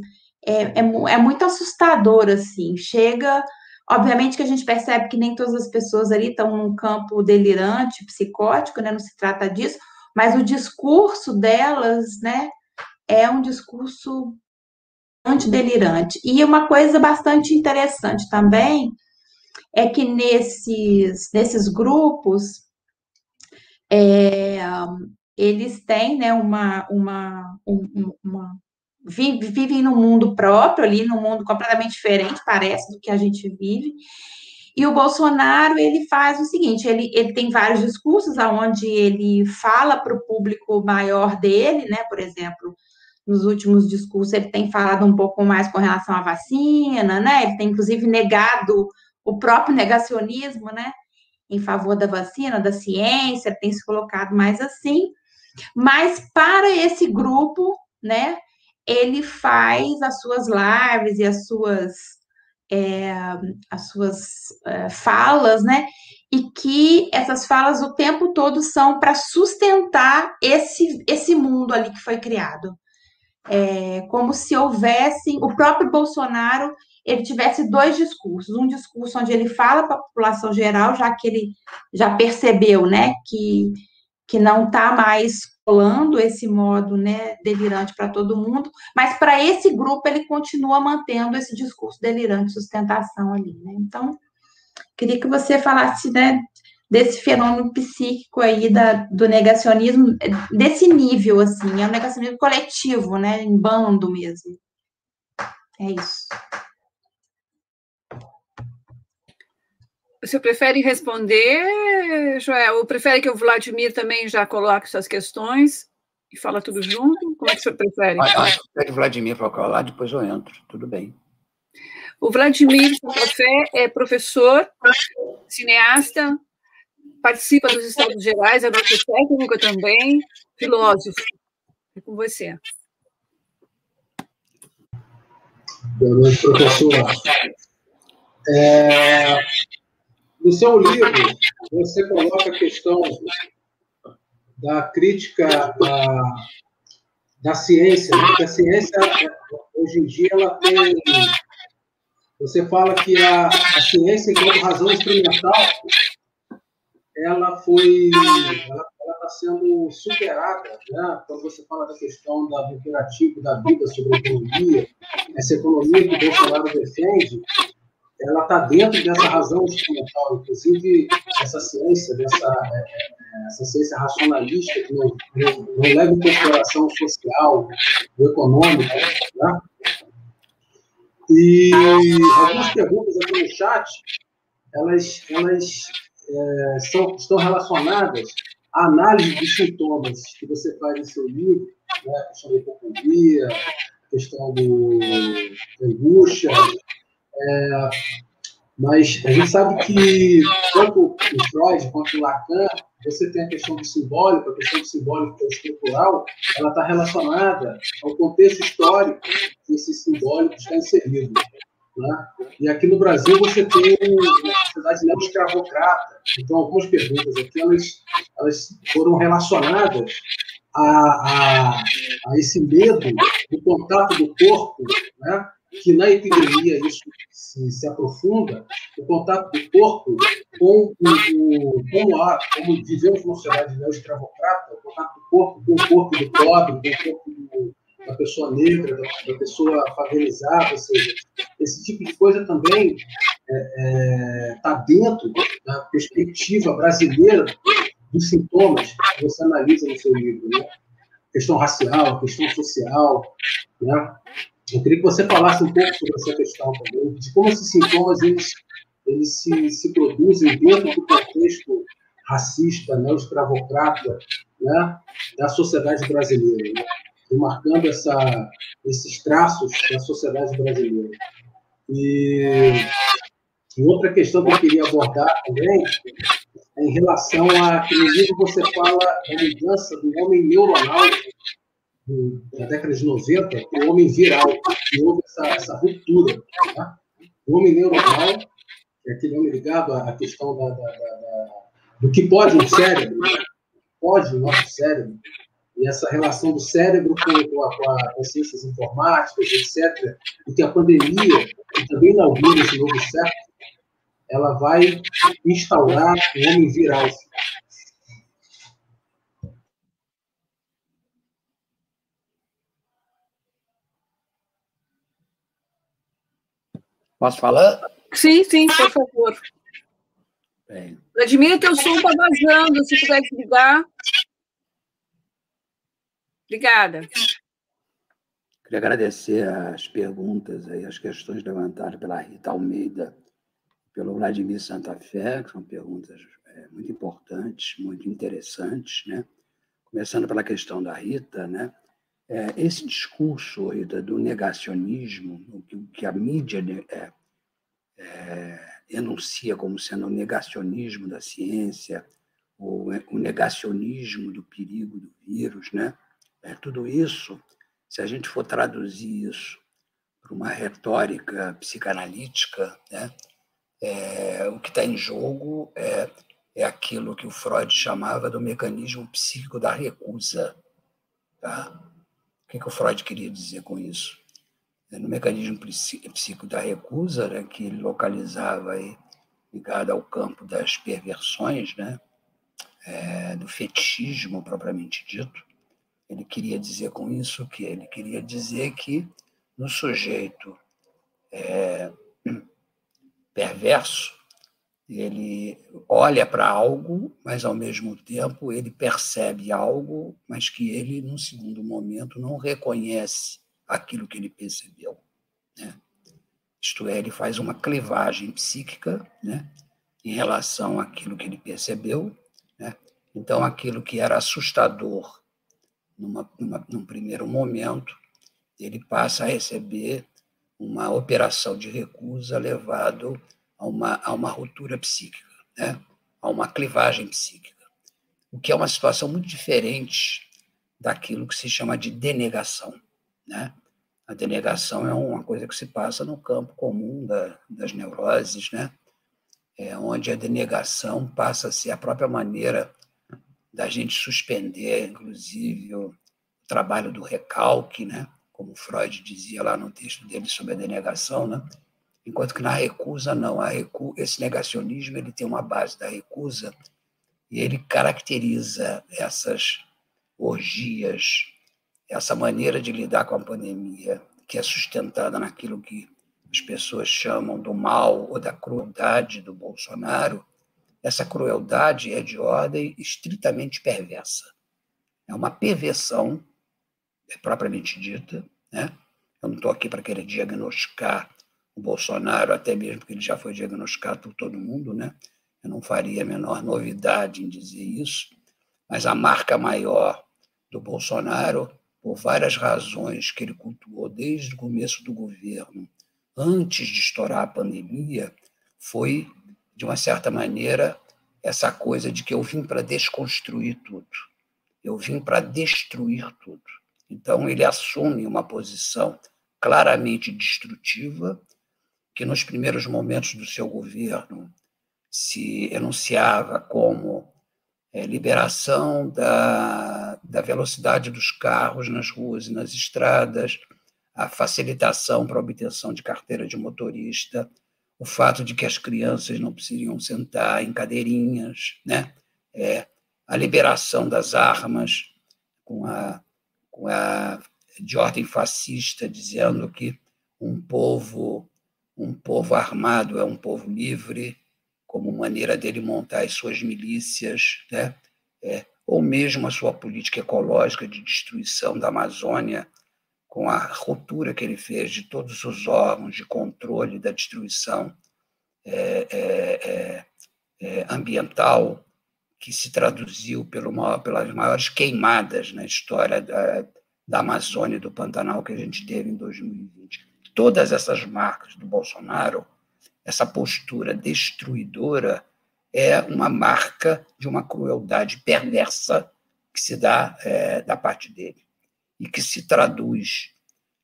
S9: é, é, é, muito assustador, assim, chega, obviamente que a gente percebe que nem todas as pessoas ali estão num campo delirante, psicótico, né, não se trata disso, mas o discurso delas, né, é um discurso antidelirante. E uma coisa bastante interessante também, é que nesses, nesses grupos é, eles têm né, uma, uma, uma, uma vivem num mundo próprio ali, num mundo completamente diferente, parece, do que a gente vive. E o Bolsonaro, ele faz o seguinte, ele, ele tem vários discursos onde ele fala para o público maior dele, né, por exemplo, nos últimos discursos ele tem falado um pouco mais com relação à vacina, né, ele tem inclusive negado o próprio negacionismo, né, em favor da vacina, da ciência, tem se colocado mais assim. Mas para esse grupo, né, ele faz as suas lives e as suas, é, as suas é, falas, né? E que essas falas o tempo todo são para sustentar esse, esse mundo ali que foi criado. É, como se houvesse o próprio Bolsonaro ele tivesse dois discursos, um discurso onde ele fala para a população geral, já que ele já percebeu, né, que, que não está mais colando esse modo, né, delirante para todo mundo, mas para esse grupo ele continua mantendo esse discurso delirante, sustentação ali, né? Então, queria que você falasse, né, desse fenômeno psíquico aí da, do negacionismo, desse nível, assim, é um negacionismo coletivo, né, em bando mesmo. É isso.
S7: Você prefere responder, Joel? Ou prefere que o Vladimir também já coloque suas questões e fala tudo junto? Como é que você prefere?
S8: Pede o Vladimir para colar, depois eu entro. Tudo bem.
S7: O Vladimir Fé é professor, cineasta, participa dos Estados Gerais, é nosso técnico também, filósofo. É com você.
S10: Boa noite, professor. É, no seu livro, você coloca a questão da crítica da, da ciência, né? porque a ciência, hoje em dia, ela tem. Você fala que a, a ciência, enquanto razão experimental, ela foi. Ela está sendo superada, né? quando você fala da questão da imperativa da vida sobre a economia, essa economia que o Bolsonaro defende, ela está dentro dessa razão instrumental, inclusive essa ciência, dessa é, é, essa ciência racionalista que não, não, não leva em consideração o social, o econômico, né? E algumas perguntas aqui no chat, elas, elas é, são, estão relacionadas à análise dos sintomas que você faz em seu livro, né? a questão da hipocondria, a questão do, da angústia, é, mas a gente sabe que tanto o Freud quanto o Lacan, você tem a questão do simbólico, a questão do simbólico é estrutural, ela está relacionada ao contexto histórico que esse simbólico está inserido. Né? E aqui no Brasil você tem uma sociedade neo-escravocrata. Então, algumas perguntas aqui elas, elas foram relacionadas a, a, a esse medo do contato do corpo, né? Que na epidemia isso se, se aprofunda, o contato do corpo com o, como, há, como vivemos numa sociedade neo-escravocrata, o contato do corpo com o corpo do pobre, com o corpo do, da pessoa negra, da, da, pessoa favelizada, ou seja, esse tipo de coisa também está é, é, tá dentro da perspectiva brasileira dos sintomas que você analisa no seu livro, né? questão racial, questão social, né? Eu queria que você falasse um pouco sobre essa questão também, de como esses sintomas eles, eles se, se produzem dentro do contexto racista, né, escravocrata né, da sociedade brasileira, né, marcando essa, esses traços da sociedade brasileira. E, e outra questão que eu queria abordar também é em relação a que no livro você fala da mudança do homem neuronal na década de 90, o homem viral, que houve essa, essa ruptura. Tá? O homem neuronal, é aquele homem ligado à questão da, da, da, do que pode o cérebro, né? pode o nosso cérebro, e essa relação do cérebro com, com, a, com as ciências informáticas, etc., e que a pandemia, que também inaugura esse novo século, ela vai instaurar o homem viral.
S8: Posso falar?
S7: Sim, sim, por favor. Bem. Vladimir, teu som está vazando, se puder desligar. Obrigada.
S8: Queria agradecer as perguntas e as questões levantadas pela Rita Almeida, pelo Vladimir Santa Fé, que são perguntas é, muito importantes, muito interessantes, né? Começando pela questão da Rita, né? É, esse discurso do negacionismo, que, a mídia é, é, enuncia como sendo o negacionismo da ciência, o, o negacionismo do perigo do vírus, né? Tudo isso, se a gente for traduzir isso para uma retórica psicanalítica, né? É, o que está em jogo é, é aquilo que o Freud chamava do mecanismo psíquico da recusa. Tá? O que, que o Freud queria dizer com isso? É, no mecanismo psíquico da recusa, né, que ele localizava aí, ligado ao campo das perversões, né, é, do fetichismo propriamente dito, ele queria dizer com isso que ele queria dizer que no sujeito é, perverso, ele olha para algo, mas ao mesmo tempo ele percebe algo, mas que ele, num segundo momento, não reconhece aquilo que ele percebeu. Né? Isto é, ele faz uma clivagem psíquica né? em relação àquilo que ele percebeu. Né? Então, aquilo que era assustador numa, numa, num primeiro momento, ele passa a receber uma operação de recusa levado a uma, a uma ruptura psíquica, né? a uma clivagem psíquica, o que é uma situação muito diferente daquilo que se chama de denegação. Né? A denegação é uma coisa que se passa no campo comum da, das neuroses, né? é onde a denegação passa a ser a própria maneira da gente suspender, inclusive, o trabalho do recalque, né? como Freud dizia lá no texto dele sobre a denegação, né? Enquanto que na recusa não. A recu... Esse negacionismo ele tem uma base da recusa e ele caracteriza essas orgias, essa maneira de lidar com a pandemia, que é sustentada naquilo que as pessoas chamam do mal ou da crueldade do Bolsonaro, essa crueldade é de ordem estritamente perversa. É uma perversão, é propriamente dita. Né? Eu não estou aqui para querer diagnosticar o Bolsonaro, até mesmo porque ele já foi diagnosticado por todo mundo. Né? Eu não faria a menor novidade em dizer isso, mas a marca maior do Bolsonaro, por várias razões que ele cultuou desde o começo do governo, antes de estourar a pandemia, foi de uma certa maneira, essa coisa de que eu vim para desconstruir tudo, eu vim para destruir tudo. Então, ele assume uma posição claramente destrutiva, que nos primeiros momentos do seu governo se enunciava como é, liberação da, da velocidade dos carros nas ruas e nas estradas, a facilitação para a obtenção de carteira de motorista, o fato de que as crianças não precisariam sentar em cadeirinhas, né? É, a liberação das armas com a, com a de ordem fascista dizendo que um povo um povo armado é um povo livre como maneira dele montar as suas milícias, né? É, ou mesmo a sua política ecológica de destruição da Amazônia com a ruptura que ele fez de todos os órgãos de controle da destruição é, é, é, é ambiental, que se traduziu pelo maior, pelas maiores queimadas na história da, da Amazônia e do Pantanal que a gente teve em 2020. Todas essas marcas do Bolsonaro, essa postura destruidora, é uma marca de uma crueldade perversa que se dá é, da parte dele e que se traduz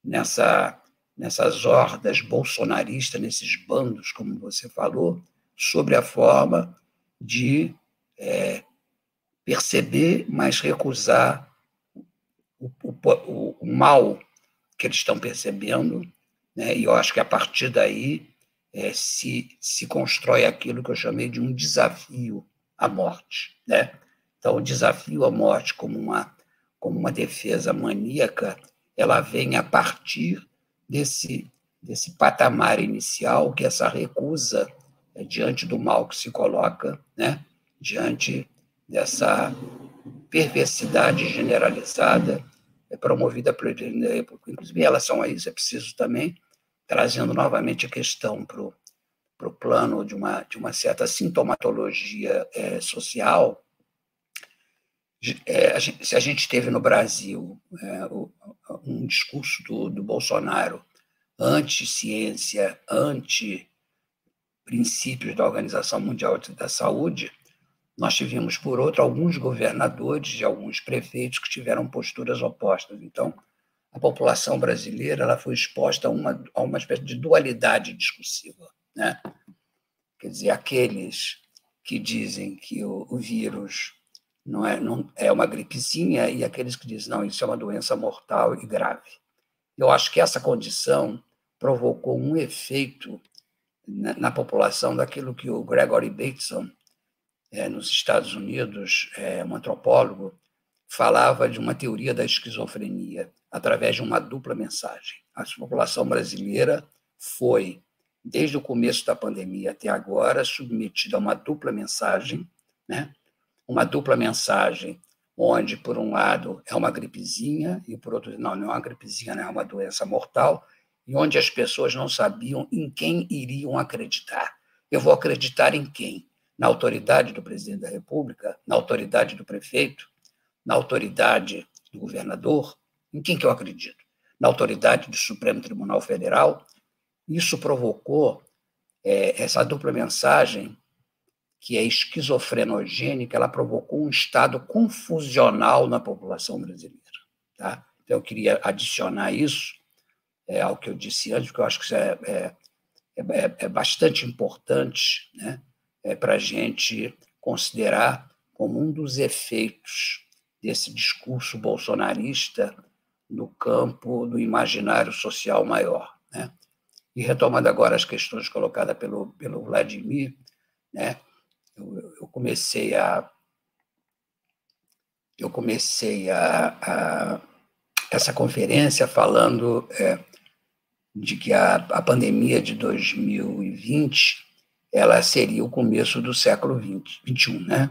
S8: nessa, nessas hordas bolsonaristas, nesses bandos, como você falou, sobre a forma de é, perceber, mas recusar o, o, o, mal que eles estão percebendo, né? e eu acho que a partir daí é, se, se constrói aquilo que eu chamei de um desafio à morte. Né? Então, o desafio à morte como uma como uma defesa maníaca, ela vem a partir desse, desse patamar inicial, que essa recusa é, diante do mal que se coloca, né? diante dessa perversidade generalizada é, promovida pela Inclusive, em relação a isso, é preciso também, trazendo novamente a questão para o plano de uma, de uma certa sintomatologia é, social, é, a gente, se a gente teve no Brasil é, um discurso do, do Bolsonaro anti-ciência, anti-princípios da Organização Mundial da Saúde, nós tivemos, por outro, alguns governadores e alguns prefeitos que tiveram posturas opostas. Então, a população brasileira ela foi exposta a uma, a uma espécie de dualidade discursiva. Né? Quer dizer, aqueles que dizem que o, o vírus não é, não é uma gripezinha e aqueles que dizem, não, isso é uma doença mortal e grave. Eu acho que essa condição provocou um efeito na, na população daquilo que o Gregory Bateson, é, nos Estados Unidos, é, um antropólogo, falava de uma teoria da esquizofrenia através de uma dupla mensagem. A população brasileira foi, desde o começo da pandemia até agora, submetida a uma dupla mensagem, né? uma dupla mensagem onde, por um lado, é uma gripezinha, e por outro, não, não é uma gripezinha, não é uma doença mortal, e onde as pessoas não sabiam em quem iriam acreditar. Eu vou acreditar em quem? Na autoridade do presidente da República, na autoridade do prefeito, na autoridade do governador? Em quem que eu acredito? Na autoridade do Supremo Tribunal Federal? Isso provocou é, essa dupla mensagem que é esquizofrenogênica, ela provocou um estado confusional na população brasileira. Tá? Então, eu queria adicionar isso é, ao que eu disse antes, porque eu acho que isso é, é, é, é bastante importante né, é, para a gente considerar como um dos efeitos desse discurso bolsonarista no campo do imaginário social maior. Né? E retomando agora as questões colocadas pelo, pelo Vladimir, né, eu, eu comecei a eu comecei a, a essa conferência falando é, de que a, a pandemia de 2020 ela seria o começo do século 20, 21, né?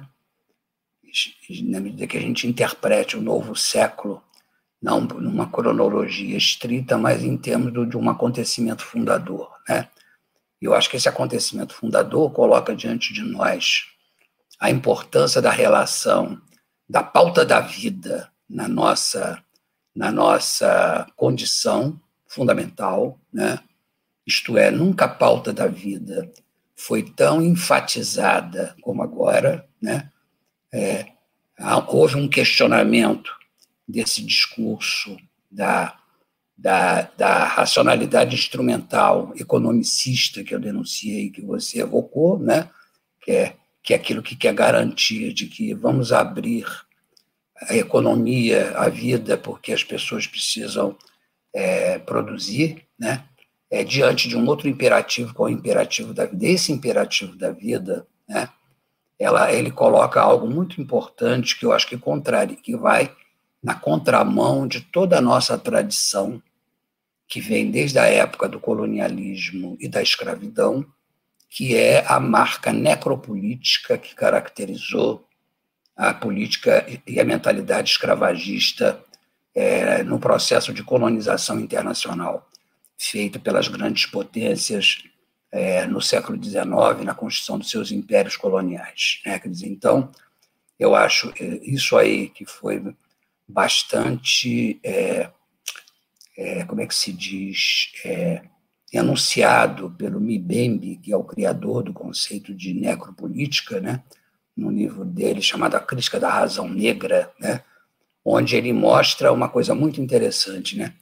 S8: Na medida que a gente interprete o novo século, não numa cronologia estrita, mas em termos de um acontecimento fundador, né? Eu acho que esse acontecimento fundador coloca diante de nós a importância da relação da pauta da vida na nossa na nossa condição fundamental, né? Isto é, nunca a pauta da vida foi tão enfatizada como agora, né? É, houve um questionamento desse discurso da da, da racionalidade instrumental economicista que eu denunciei, que você evocou, né? que, é, que é aquilo que quer garantir de que vamos abrir a economia, a vida, porque as pessoas precisam é, produzir, né? É, diante de um outro imperativo, que é o imperativo da vida. Esse imperativo da vida, né? Ela, ele coloca algo muito importante que eu acho que contrário, que vai na contramão de toda a nossa tradição, que vem desde a época do colonialismo e da escravidão, que é a marca necropolítica que caracterizou a política e a mentalidade escravagista é, no processo de colonização internacional feito pelas grandes potências é, no século XIX, na construção dos seus impérios coloniais. Né? Quer dizer, então, eu acho é, isso aí que foi bastante, é, é, como é que se diz, é, enunciado pelo Mibembe, que é o criador do conceito de necropolítica, né, no livro dele chamado A Crítica da Razão Negra, né, onde ele mostra uma coisa muito interessante, né,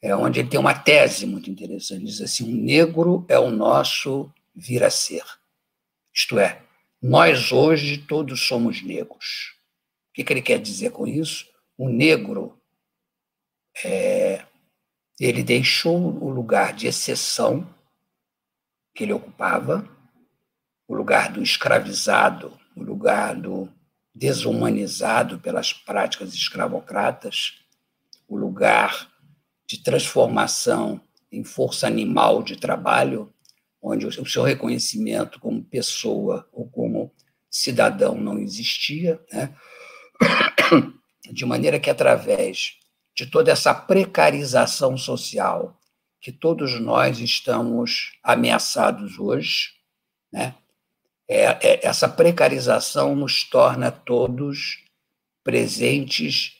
S8: é onde ele tem uma tese muito interessante, diz assim, o negro é o nosso vir a ser. Isto é, nós hoje todos somos negros. O que, que ele quer dizer com isso? O negro é, ele deixou o lugar de exceção que ele ocupava, o lugar do escravizado, o lugar do desumanizado pelas práticas escravocratas, o lugar de transformação em força animal de trabalho, onde o seu reconhecimento como pessoa ou como cidadão não existia, né? De maneira que, através de toda essa precarização social que todos nós estamos ameaçados hoje, né? É, é, essa precarização nos torna todos presentes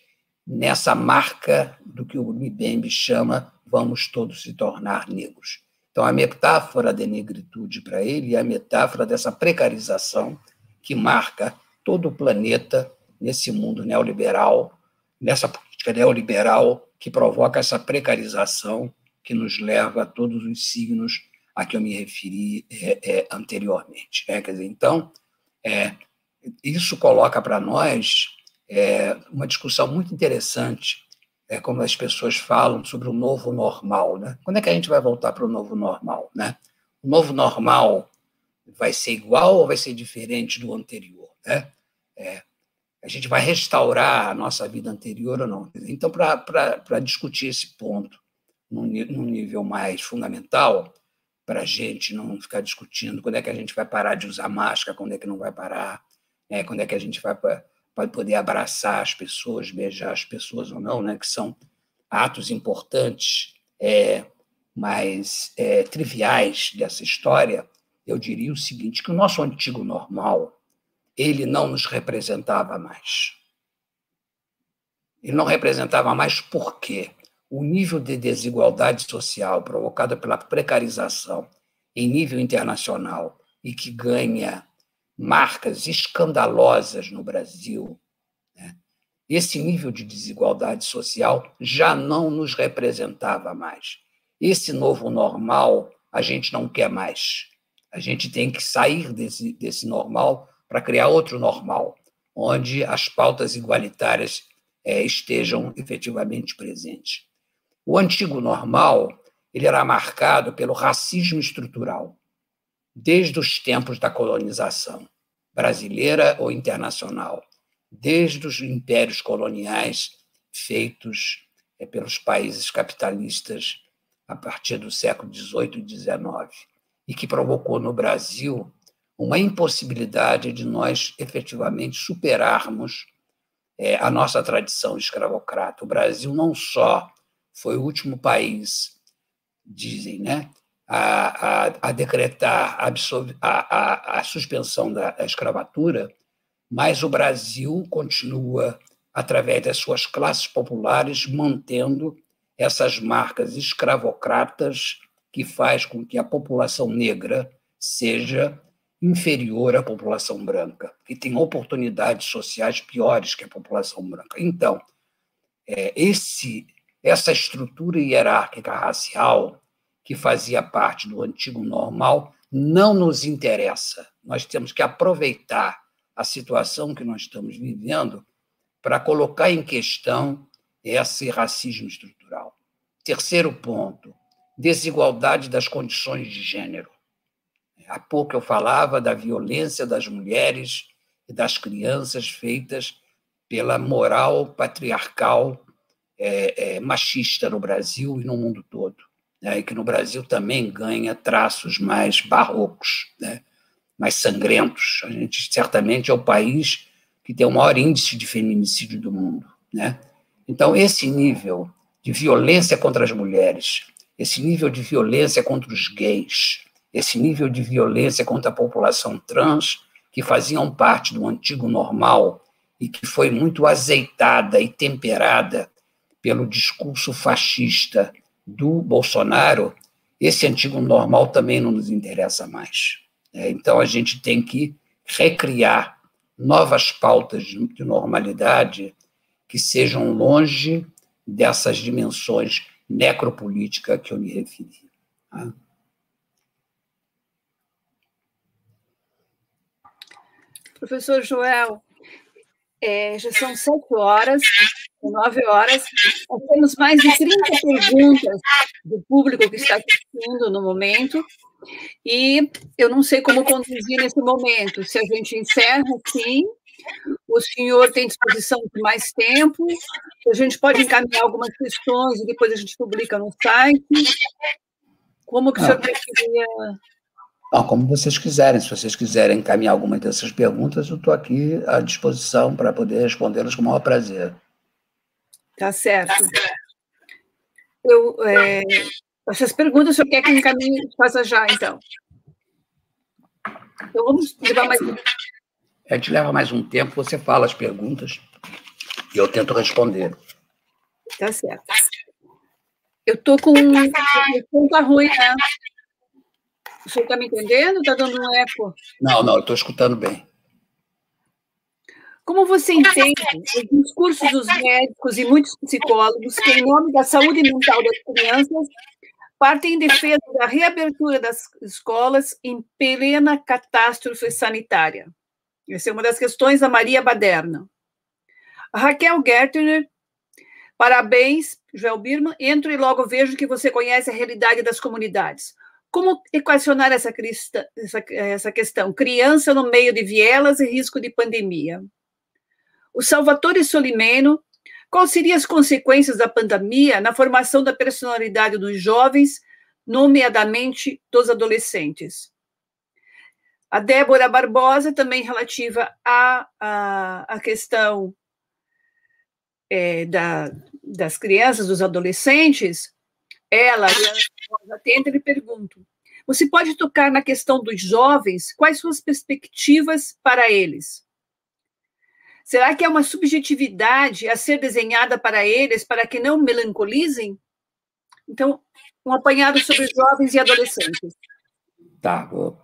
S8: nessa marca do que o Mbembe chama vamos todos se tornar negros. Então, a metáfora da negritude para ele é a metáfora dessa precarização que marca todo o planeta nesse mundo neoliberal, nessa política neoliberal que provoca essa precarização que nos leva a todos os signos a que eu me referi é, é, anteriormente. É, quer dizer, então, é, isso coloca para nós é, uma discussão muito interessante, é, como as pessoas falam sobre o novo normal. Né? Quando é que a gente vai voltar para o novo normal? Né? O novo normal vai ser igual ou vai ser diferente do anterior? Né? A gente vai restaurar a nossa vida anterior ou não? Então, para discutir esse ponto num, num nível mais fundamental, para a gente não ficar discutindo quando é que a gente vai parar de usar máscara, quando é que não vai parar, né? quando é que a gente vai, vai poder abraçar as pessoas, beijar as pessoas ou não, né? que são atos importantes, é, mas é, triviais dessa história, eu diria o seguinte, que o nosso antigo normal, ele não nos representava mais. Ele não representava mais por quê? O nível de desigualdade social provocada pela precarização em nível internacional e que ganha marcas escandalosas no Brasil, né? esse nível de desigualdade social já não nos representava mais. Esse novo normal a gente não quer mais. A gente tem que sair desse, desse normal para criar outro normal, onde as pautas igualitárias é, estejam efetivamente presentes. O antigo normal ele era marcado pelo racismo estrutural, desde os tempos da colonização, brasileira ou internacional, desde os impérios coloniais feitos é, pelos países capitalistas a partir do século XVIII e XIX, e que provocou no Brasil uma impossibilidade de nós efetivamente superarmos é, a nossa tradição escravocrata. O Brasil não só foi o último país, dizem, né, a, a, a decretar a, a, a, suspensão da, da escravatura, mas o Brasil continua, através das suas classes populares, mantendo essas marcas escravocratas que faz com que a população negra seja inferior à população branca, que tem oportunidades sociais piores que a população branca. Então, é, esse, essa estrutura hierárquica racial que fazia parte do antigo normal não nos interessa. Nós temos que aproveitar a situação que nós estamos vivendo para colocar em questão esse racismo estrutural. Terceiro ponto, desigualdade das condições de gênero. Há pouco eu falava da violência das mulheres e das crianças feitas pela moral patriarcal é, é, machista no Brasil e no mundo todo. Né? E que no Brasil também ganha traços mais barrocos, né? mais sangrentos. A gente certamente é o país que tem o maior índice de feminicídio do mundo. Né? Então, esse nível de violência contra as mulheres, esse nível de violência contra os gays, esse nível de violência contra a população trans, que faziam parte do antigo normal e que foi muito azeitada e temperada pelo discurso fascista do Bolsonaro, esse antigo normal também não nos interessa mais. É, então, a gente tem que recriar novas pautas de normalidade que sejam longe dessas dimensões necropolíticas que eu me referi.
S7: Professor Joel, é, já são sete horas, nove horas. Nós temos mais de 30 perguntas do público que está assistindo no momento. E eu não sei como conduzir nesse momento. Se a gente encerra assim, o senhor tem disposição de mais tempo, a gente pode encaminhar algumas questões e depois a gente publica no site. Como que o senhor preferia
S8: não, como vocês quiserem. Se vocês quiserem encaminhar alguma dessas perguntas, eu estou aqui à disposição para poder respondê-las com o maior prazer.
S7: Tá certo. Eu, é, essas perguntas, o senhor quer que eu encaminhe faça já, então? Então, vamos levar mais um
S8: A gente leva mais um tempo, você fala as perguntas e eu tento responder.
S7: Tá certo. Eu estou com. O tá ruim, né? Senhor está me entendendo? Está dando um eco?
S8: Não, não, estou escutando bem.
S7: Como você entende os discursos dos médicos e muitos psicólogos que, em nome da saúde mental das crianças, partem em defesa da reabertura das escolas em plena catástrofe sanitária? Essa é uma das questões da Maria Baderna. A Raquel Gertner, parabéns, Joel Birman. Entro e logo vejo que você conhece a realidade das comunidades. Como equacionar essa, essa, essa questão? Criança no meio de vielas e risco de pandemia o Salvatore Solimeno, quais seriam as consequências da pandemia na formação da personalidade dos jovens, nomeadamente dos adolescentes? A Débora Barbosa, também relativa à, à, à questão é, da, das crianças, dos adolescentes, ela, atenta, lhe pergunto: você pode tocar na questão dos jovens? Quais suas perspectivas para eles? Será que é uma subjetividade a ser desenhada para eles para que não melancolizem? Então, um apanhado sobre jovens e adolescentes.
S8: Tá, vou,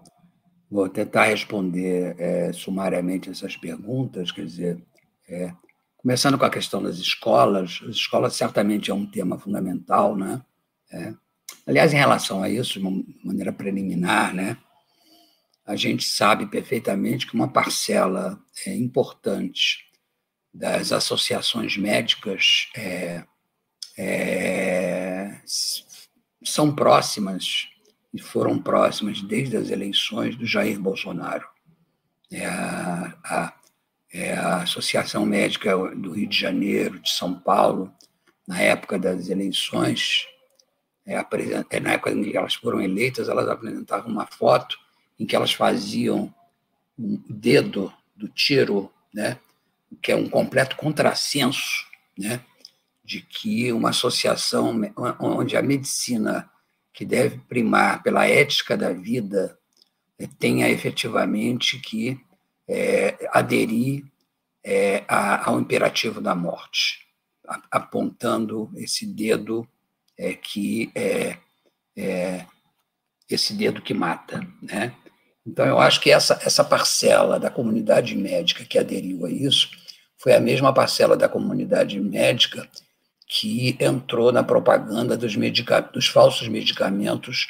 S8: vou tentar responder é, sumariamente essas perguntas. Quer dizer, é, começando com a questão das escolas, as escolas certamente é um tema fundamental, né? É. Aliás, em relação a isso, de uma maneira preliminar, né? a gente sabe perfeitamente que uma parcela é, importante das associações médicas é, é, são próximas e foram próximas desde as eleições do Jair Bolsonaro. É a, a, é a Associação Médica do Rio de Janeiro, de São Paulo, na época das eleições, é, é na época em que elas foram eleitas, elas apresentavam uma foto em que elas faziam um dedo do tiro, né, que é um completo contrassenso, né, de que uma associação onde a medicina que deve primar pela ética da vida é, tenha efetivamente que é, aderir é, a, ao imperativo da morte, apontando esse dedo é, que é, é, esse dedo que mata, né? Então, eu acho que essa, essa parcela da comunidade médica que aderiu a isso foi a mesma parcela da comunidade médica que entrou na propaganda dos, medica dos falsos medicamentos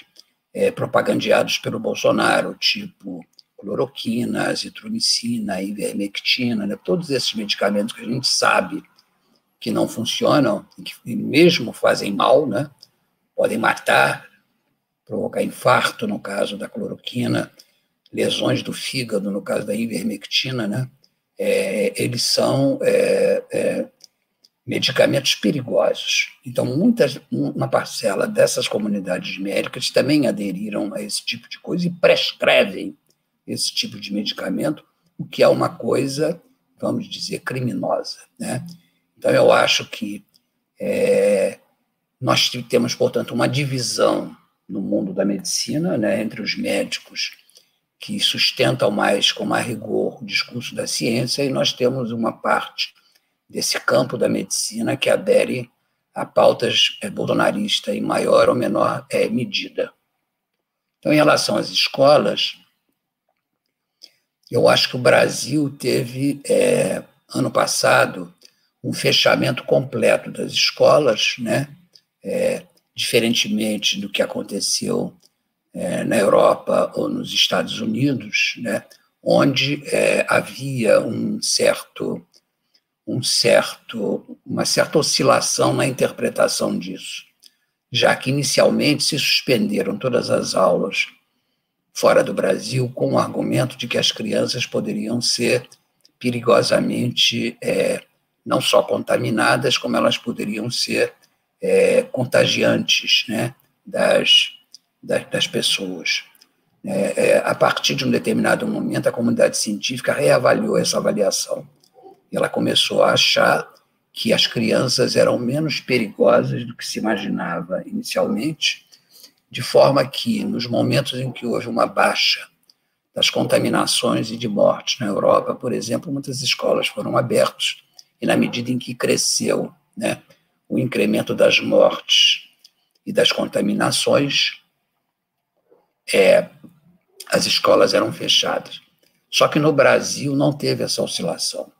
S8: é, propagandeados pelo Bolsonaro, tipo cloroquina, azitromicina, ivermectina, né? todos esses medicamentos que a gente sabe que não funcionam e que mesmo fazem mal, né? podem matar, provocar infarto, no caso da cloroquina, lesões do fígado, no caso da ivermectina, né? É, eles são é, é, medicamentos perigosos. Então, muitas, uma parcela dessas comunidades médicas também aderiram a esse tipo de coisa e prescrevem esse tipo de medicamento, o que é uma coisa, vamos dizer, criminosa. Né? Então, eu acho que é, nós temos, portanto, uma divisão no mundo da medicina né, entre os médicos que sustentam mais com mais rigor o discurso da ciência, e nós temos uma parte desse campo da medicina que adere a pautas é, bolsonaristas em maior ou menor é, medida. Então, em relação às escolas, eu acho que o Brasil teve, é, ano passado, um fechamento completo das escolas, né? É, diferentemente do que aconteceu é, na Europa ou nos Estados Unidos, né, onde é, havia um certo, um certo, uma certa oscilação na interpretação disso, já que inicialmente se suspenderam todas as aulas fora do Brasil com o argumento de que as crianças poderiam ser perigosamente é, não só contaminadas, como elas poderiam ser é, contagiantes né, das das, pessoas. É, é, a partir de um determinado momento, a comunidade científica reavaliou essa avaliação. Ela começou a achar que as crianças eram menos perigosas do que se imaginava inicialmente, de forma que, nos momentos em que houve uma baixa das contaminações e de mortes na Europa, por exemplo, muitas escolas foram abertas, e na medida em que cresceu né, o incremento das mortes e das contaminações, é, as escolas eram fechadas. Só que no Brasil não teve essa oscilação.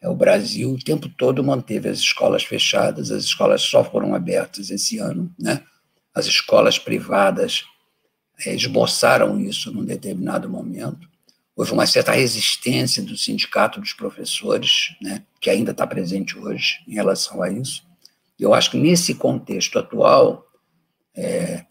S8: é, o Brasil o tempo todo manteve as escolas fechadas, as escolas só foram abertas esse ano, né? As escolas privadas é, esboçaram isso num determinado momento. Houve uma certa resistência do sindicato dos professores, né, que ainda está presente hoje em relação a isso. Eu acho que nesse contexto atual, é,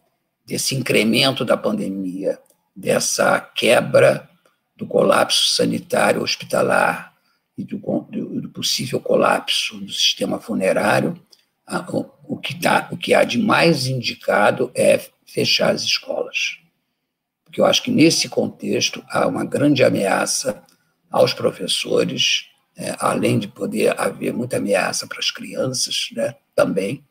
S8: desse incremento da pandemia, dessa quebra do colapso sanitário hospitalar e do, do, do possível colapso do sistema funerário, a, o, o, que tá, o que há de mais indicado é fechar as escolas. Porque eu acho que nesse contexto há uma grande ameaça aos professores, né, além de poder haver muita ameaça para as crianças né, também,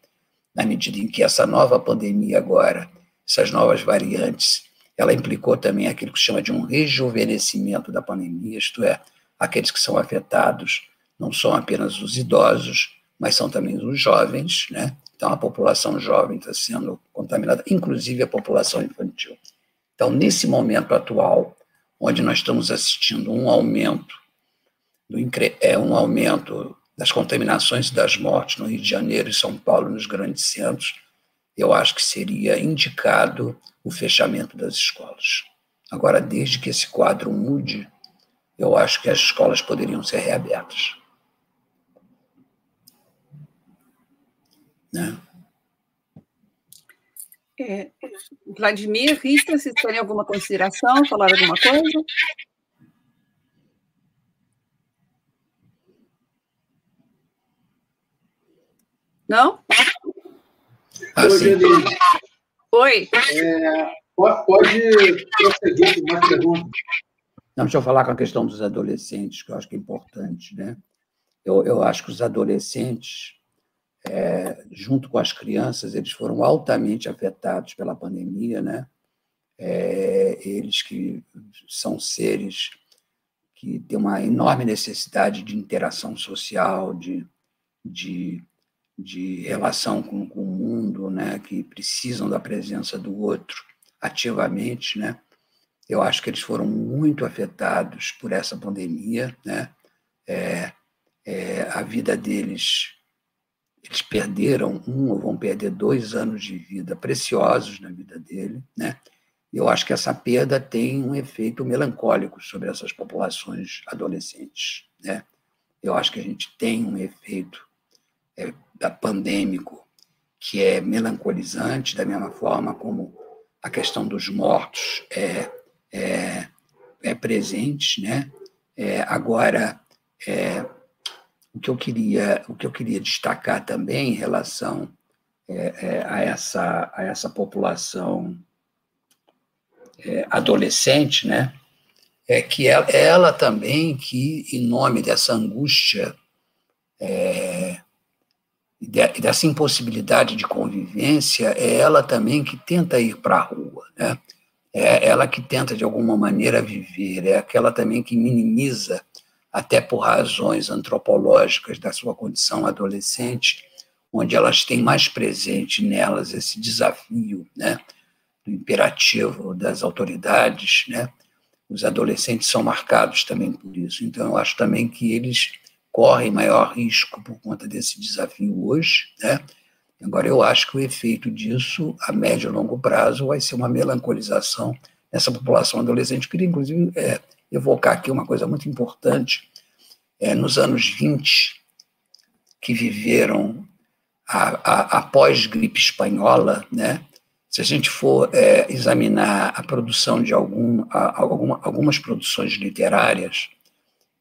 S8: na medida em que essa nova pandemia agora, essas novas variantes, ela implicou também aquilo que se chama de um rejuvenescimento da pandemia, isto é, aqueles que são afetados não são apenas os idosos, mas são também os jovens, né? Então a população jovem está sendo contaminada, inclusive a população infantil. Então, nesse momento atual, onde nós estamos assistindo um aumento do é um aumento das contaminações e das mortes no Rio de Janeiro e São Paulo, nos grandes centros, eu acho que seria indicado o fechamento das escolas. Agora, desde que esse quadro mude, eu acho que as escolas poderiam ser reabertas. Né?
S7: É, Vladimir, Rita, vocês têm alguma consideração, falar alguma coisa? Não?
S10: Ah,
S7: Oi.
S10: É, pode, pode prosseguir com uma pergunta.
S8: Não, deixa eu falar com a questão dos adolescentes, que eu acho que é importante. Né? Eu, eu acho que os adolescentes, é, junto com as crianças, eles foram altamente afetados pela pandemia. Né? É, eles que são seres que têm uma enorme necessidade de interação social, de, de de relação com, com, o mundo, né, que precisam da presença do outro ativamente, né? Eu acho que eles foram muito afetados por essa pandemia, né? É, é, a vida deles, eles perderam um ou vão perder dois anos de vida preciosos na vida dele, né? Eu acho que essa perda tem um efeito melancólico sobre essas populações adolescentes, né? Eu acho que a gente tem um efeito é, da pandêmico, que é melancolizante, da mesma forma como a questão dos mortos é, é, é presente, né? É, agora, é, o que eu queria o que eu queria destacar também em relação é, é a essa a essa população é, adolescente, né? É que ela, ela, também que em nome dessa angústia é, e dessa impossibilidade de convivência, é ela também que tenta ir para a rua, né? É ela que tenta, de alguma maneira, viver, é aquela também que minimiza, até por razões antropológicas da sua condição adolescente, onde elas têm mais presente nelas esse desafio, né? do imperativo das autoridades, né? Os adolescentes são marcados também por isso. Então, eu acho também que eles correm maior risco por conta desse desafio hoje, né? Agora, eu acho que o efeito disso, a médio e longo prazo, vai ser uma melancolização nessa população adolescente. Queria, inclusive, é, evocar aqui uma coisa muito importante. É, nos anos 20, que viveram a, a, a pós-gripe espanhola, né? se a gente for é, examinar a produção de algum, a, alguma, algumas produções literárias,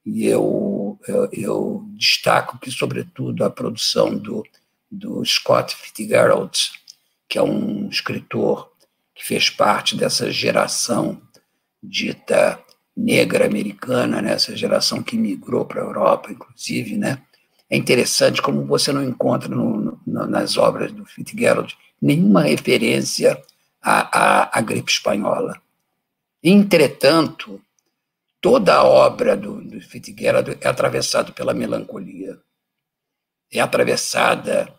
S8: e eu, eu, eu, destaco que, sobretudo, a produção do, do Scott Fitzgerald, que é um escritor que fez parte dessa geração dita negra americana, né? essa geração que migrou para a Europa, inclusive, né? É interessante como você não encontra no, no, nas obras do Fitzgerald nenhuma referência à, à, à gripe espanhola. Entretanto, toda a obra do, do Fitzgerald é atravessada pela melancolia, é atravessada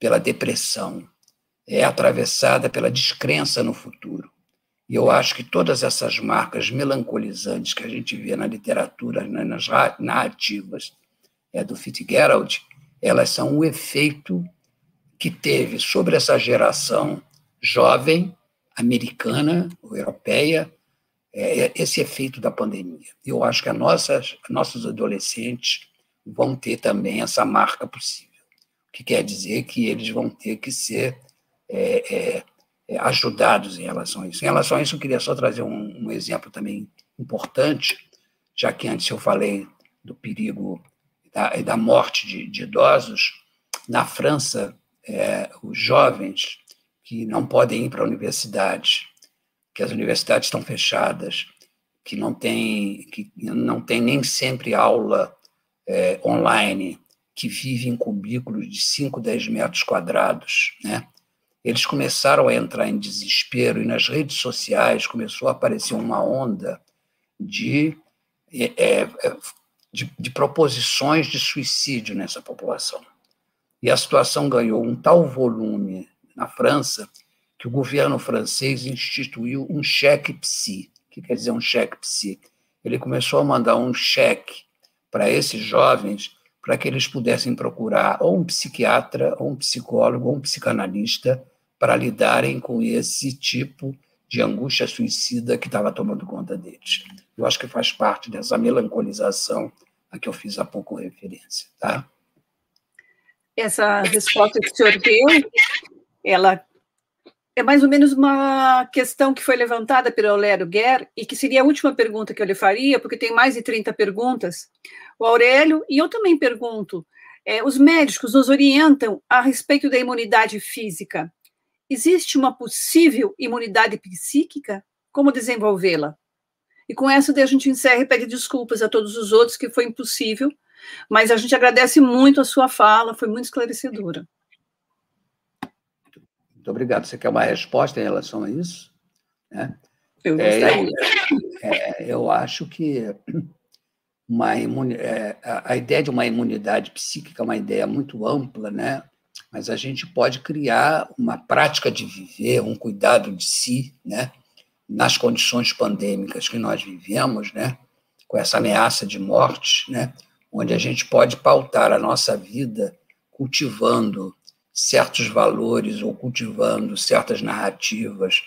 S8: pela depressão, é atravessada pela descrença no futuro. E eu acho que todas essas marcas melancolizantes que a gente vê na literatura, nas narrativas, é, do Fitzgerald, elas são o efeito que teve sobre essa geração jovem, americana, europeia, é, é, esse efeito da pandemia. Eu acho que nossas, nossos adolescentes vão ter também essa marca possível, o que quer dizer que eles vão ter que ser é, é ajudados em relação a isso. Em relação a isso, eu queria só trazer um, um exemplo também importante, já que antes eu falei do perigo da, da morte de, de idosos. Na França, é, os jovens que não podem ir para a universidade, que as universidades estão fechadas, que não tem, que não tem nem sempre aula é, online, que vivem em cubículos de 5, 10 metros quadrados, né? Eles começaram a entrar em desespero e nas redes sociais começou a aparecer uma onda de, é, é de, de proposições de suicídio nessa população. E a situação ganhou um tal volume na França que o governo francês instituiu um cheque psi. O que quer dizer um cheque psi? Ele começou a mandar um cheque para esses jovens para que eles pudessem procurar ou um psiquiatra, ou um psicólogo, ou um psicanalista para lidarem com esse tipo de angústia suicida que estava tomando conta deles. Eu acho que faz parte dessa melancolização a que eu fiz há pouco referência, tá?
S7: Essa resposta que o senhor deu, ela é mais ou menos uma questão que foi levantada pelo Aurélio Guerre e que seria a última pergunta que eu lhe faria, porque tem mais de 30 perguntas. O Aurélio, e eu também pergunto, é, os médicos nos orientam a respeito da imunidade física. Existe uma possível imunidade psíquica? Como desenvolvê-la? E com essa a gente encerra e pede desculpas a todos os outros que foi impossível, mas a gente agradece muito a sua fala, foi muito esclarecedora.
S8: Muito obrigado. Você quer uma resposta em relação a isso?
S7: É. Eu gostaria.
S8: É, é, eu acho que uma imuni... É, a ideia de uma imunidade psíquica é uma ideia muito ampla, né? Mas a gente pode criar uma prática de viver, um cuidado de si, né? nas condições pandêmicas que nós vivemos, né? com essa ameaça de morte, né? onde a gente pode pautar a nossa vida cultivando certos valores ou cultivando certas narrativas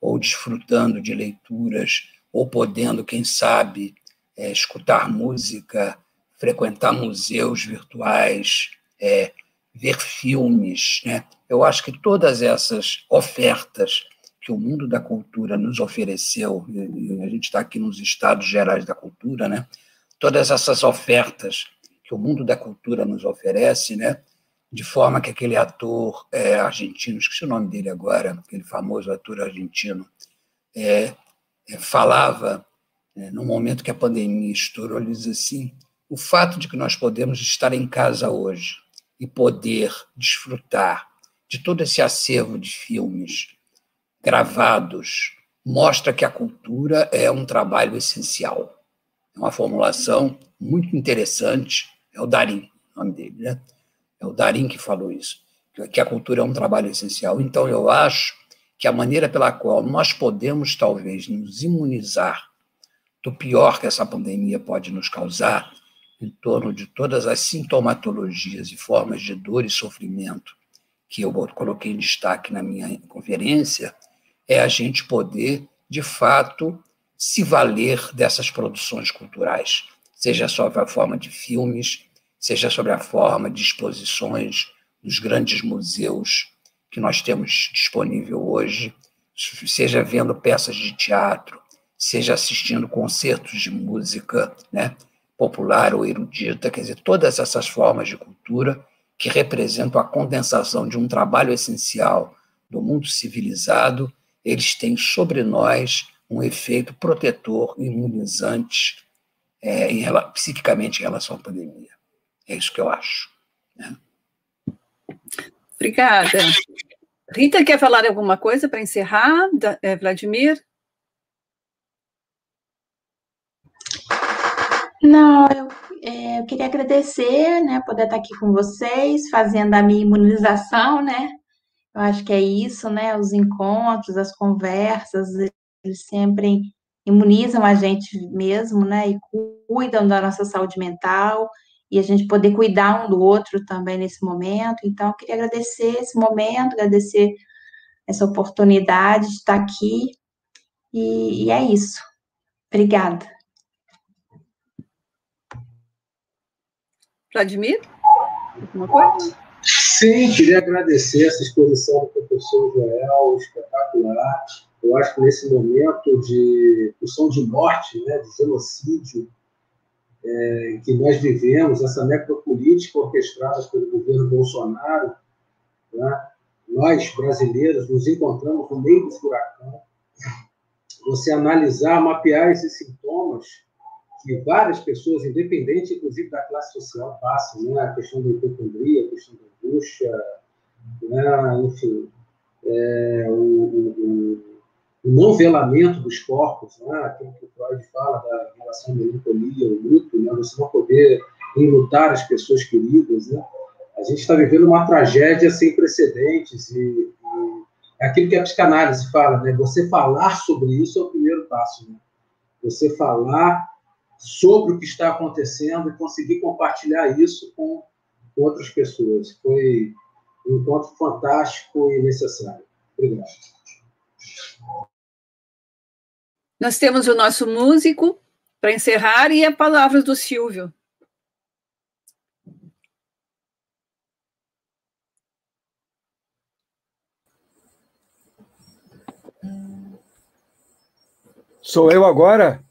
S8: ou desfrutando de leituras ou podendo, quem sabe, é, escutar música, frequentar museus virtuais, é, ver filmes. Né? Eu acho que todas essas ofertas que o mundo da cultura nos ofereceu, a gente está aqui nos Estados Gerais da Cultura, né? todas essas ofertas que o mundo da cultura nos oferece, né? de forma que aquele ator é, argentino, esqueci o nome dele agora, aquele famoso ator argentino, é, é, falava, no momento que a pandemia estourou, ele diz assim, o fato de que nós podemos estar em casa hoje, e poder desfrutar de todo esse acervo de filmes gravados mostra que a cultura é um trabalho essencial. É uma formulação muito interessante. É o Darim, o nome dele, né? É o Darim que falou isso, que a cultura é um trabalho essencial. Então, eu acho que a maneira pela qual nós podemos, talvez, nos imunizar do pior que essa pandemia pode nos causar em torno de todas as sintomatologias e formas de dor e sofrimento que eu coloquei em destaque na minha conferência, é a gente poder, de fato, se valer dessas produções culturais, seja sobre a forma de filmes, seja sobre a forma de exposições nos grandes museus que nós temos disponível hoje, seja vendo peças de teatro, seja assistindo concertos de música, né? Popular ou erudita, quer dizer, todas essas formas de cultura que representam a condensação de um trabalho essencial do mundo civilizado, eles têm sobre nós um efeito protetor, imunizante, é, em, psiquicamente em relação à pandemia. É isso que eu acho. Né?
S7: Obrigada. Rita, quer falar alguma coisa para encerrar, eh, Vladimir?
S9: Não, eu, é, eu queria agradecer, né, poder estar aqui com vocês, fazendo a minha imunização, né? Eu acho que é isso, né? Os encontros, as conversas, eles sempre imunizam a gente mesmo, né? E cuidam da nossa saúde mental e a gente poder cuidar um do outro também nesse momento. Então, eu queria agradecer esse momento, agradecer essa oportunidade de estar aqui, e, e é isso. Obrigada.
S7: Vladimir? Alguma coisa?
S10: Sim, queria agradecer essa exposição do professor Joel, espetacular. Eu acho que nesse momento de discussão de morte, né, de genocídio, é, que nós vivemos, essa necropolítica orquestrada pelo governo Bolsonaro, né, nós, brasileiros, nos encontramos no meio do furacão. Você analisar, mapear esses sintomas que várias pessoas, independente, inclusive da classe social, passam, né? a questão da hipocondria, a questão da angústia, né? enfim, é, o, o, o, dos corpos, né? aquilo que o Freud fala da relação da melancolia, o luto, né? você não poder enlutar as pessoas queridas. Né? A gente está vivendo uma tragédia sem precedentes e, e é aquilo que a psicanálise fala, né? você falar sobre isso é o primeiro passo. Né? Você falar sobre o que está acontecendo e conseguir compartilhar isso com outras pessoas. Foi um encontro fantástico e necessário. Obrigado.
S7: Nós temos o nosso músico para encerrar e a palavra do Silvio.
S6: Sou eu agora?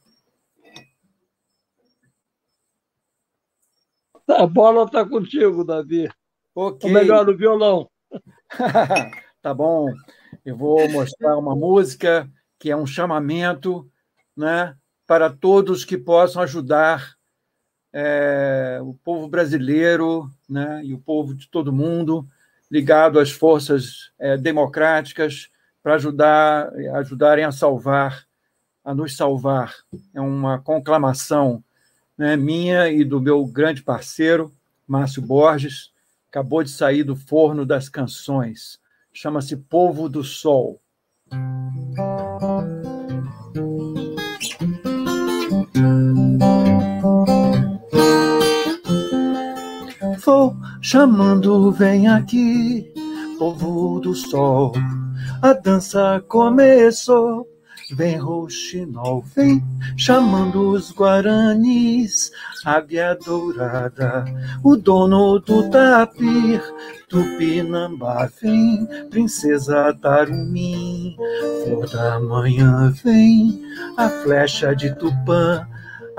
S4: A bola está contigo, Davi.
S6: Ok.
S4: Ou melhor, o violão.
S6: tá bom. Eu vou mostrar uma música que é um chamamento né, para todos que possam ajudar é, o povo brasileiro né, e o povo de todo mundo ligado às forças é, democráticas para ajudar ajudarem a salvar, a nos salvar. É uma conclamação né, minha e do meu grande parceiro, Márcio Borges, acabou de sair do forno das canções. Chama-se Povo do Sol. Vou chamando, vem aqui, povo do sol. A dança começou Vem roxinol, vem. chamando os guaranis, águia dourada, o dono do tapir, Tupinambá. Vem, princesa Tarumim, flor da manhã vem, a flecha de Tupã,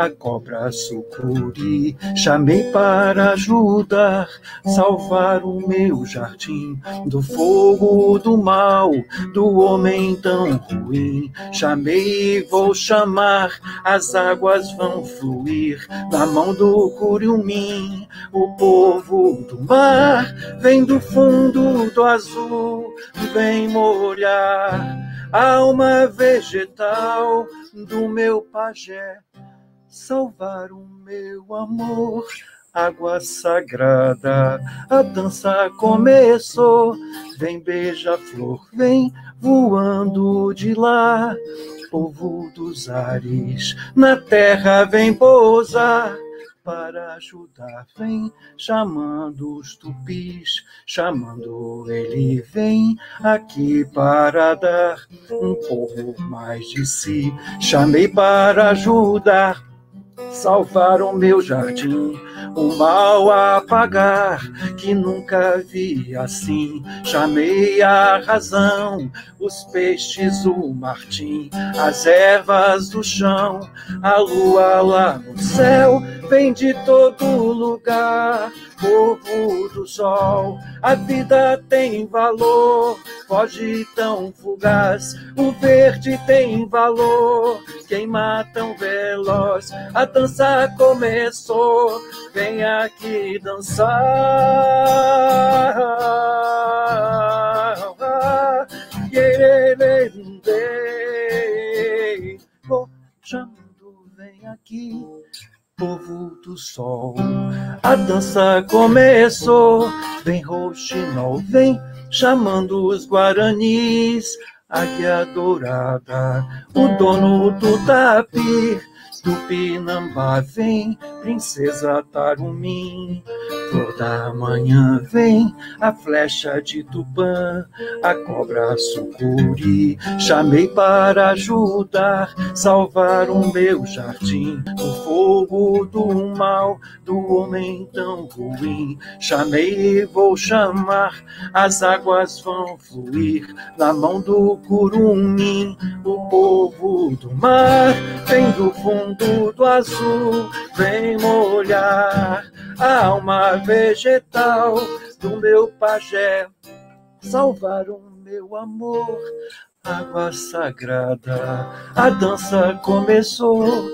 S6: a cobra sucuri. Chamei para ajudar, salvar o meu jardim do fogo do mal, do homem tão ruim. Chamei vou chamar, as águas vão fluir na mão do curiumim. O povo do mar vem do fundo do azul, vem molhar alma vegetal do meu pajé salvar o meu amor. Água sagrada, a dança começou. Vem beija-flor, vem voando de lá. Povo dos ares, na terra vem pousar para ajudar, vem chamando os tupis, chamando ele, vem aqui para dar um pouco mais de si. Chamei para ajudar salvar o meu jardim, o mal apagar, que nunca vi assim. Chamei a razão, os peixes, o martim, as ervas do chão, a lua lá no céu, vem de todo lugar povo do sol. A vida tem valor, foge tão fugaz. O verde tem valor, queima tão veloz. A dança começou, vem aqui dançar. Vou vem aqui povo do sol. A dança começou, vem roxinol, vem chamando os guaranis. Águia dourada, o dono do tapir, Tupinambá vem, princesa Tarumim. Toda manhã vem a flecha de Tupã, a cobra sucuri. Chamei para ajudar, salvar o meu jardim do fogo do mal, do homem tão ruim. Chamei e vou chamar, as águas vão fluir na mão do curumim. O povo do mar vem do fundo do azul, vem molhar a alma vegetal do meu pajé, salvar o meu amor, água sagrada. A dança começou,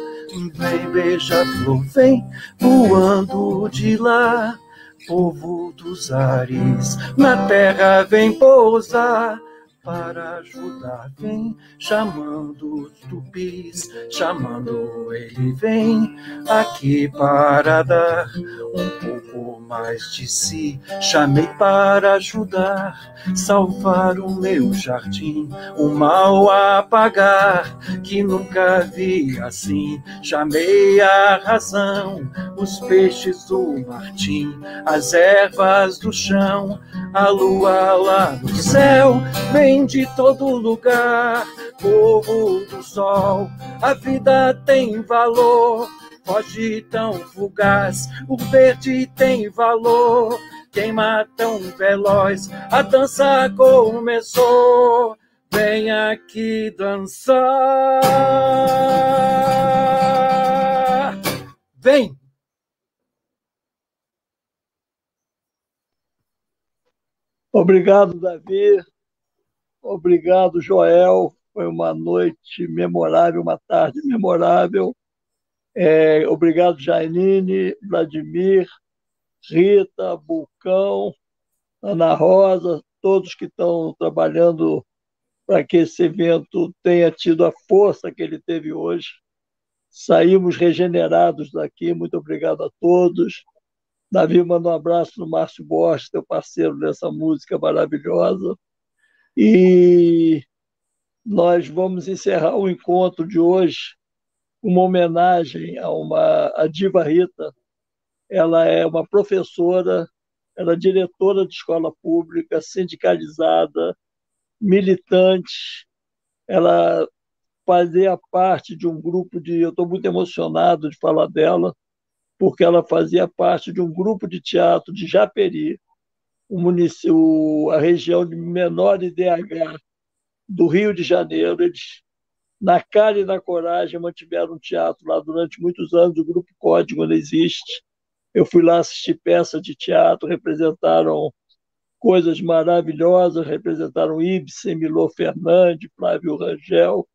S6: vem beija-flor, vem voando de lá. Povo dos ares, na terra vem pousar para ajudar. Vem chamando os tupis, chamando ele vem aqui para dar um pouco mais de si. Chamei para ajudar, salvar o meu jardim, o mal apagar que nunca vi assim. Chamei a razão, os peixes do martim, as ervas do chão, a lua lá no céu. Vem de todo lugar, povo do sol, a vida tem valor, foge tão fugaz, o verde tem valor, queima tão veloz, a dança começou, vem aqui dançar. Vem!
S4: Obrigado, Davi. Obrigado, Joel. Foi uma noite memorável, uma tarde memorável. É, obrigado, Janine, Vladimir, Rita, Bulcão, Ana Rosa, todos que estão trabalhando para que esse evento tenha tido a força que ele teve hoje. Saímos regenerados daqui. Muito obrigado a todos. Davi manda um abraço no Márcio Borges, teu parceiro dessa música maravilhosa. E nós vamos encerrar o encontro de hoje uma homenagem a uma a Diva Rita. Ela é uma professora, ela é diretora de escola pública, sindicalizada, militante. Ela fazia parte de um grupo de. Eu estou muito emocionado de falar dela, porque ela fazia parte de um grupo de teatro de Japeri, o município, a região de menor IDH do Rio de Janeiro. Eles, na cara e na coragem, mantiveram um teatro lá durante muitos anos. O Grupo Código ainda existe. Eu fui lá assistir peças de teatro, representaram coisas maravilhosas, representaram Ibsen, Milô Fernandes, Flávio Rangel,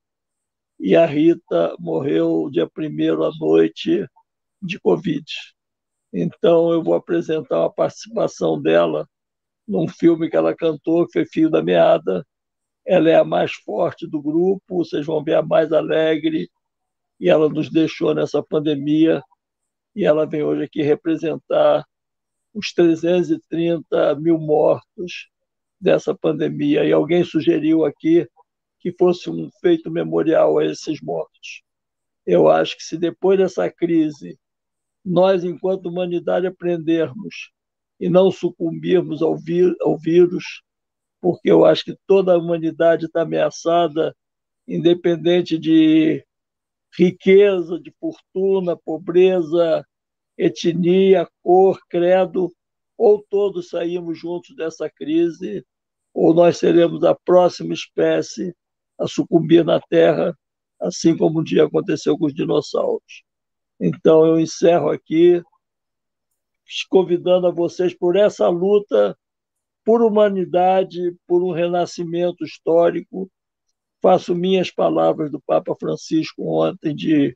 S4: e a Rita morreu dia primeiro à noite de Covid. Então, eu vou apresentar a participação dela num filme que ela cantou, que foi Fio da Meada. Ela é a mais forte do grupo, vocês vão ver a mais alegre, e ela nos deixou nessa pandemia, e ela vem hoje aqui representar os 330 mil mortos dessa pandemia. E alguém sugeriu aqui que fosse um feito memorial a esses mortos. Eu acho que se depois dessa crise nós, enquanto humanidade, aprendermos e não sucumbirmos ao, ao vírus, porque eu acho que toda a humanidade está ameaçada, independente de riqueza, de fortuna, pobreza, etnia, cor, credo, ou todos saímos juntos dessa crise, ou nós seremos a próxima espécie a sucumbir na Terra, assim como um dia aconteceu com os dinossauros. Então, eu encerro aqui convidando a vocês por essa luta por humanidade, por um renascimento histórico. Faço minhas palavras do Papa Francisco ontem de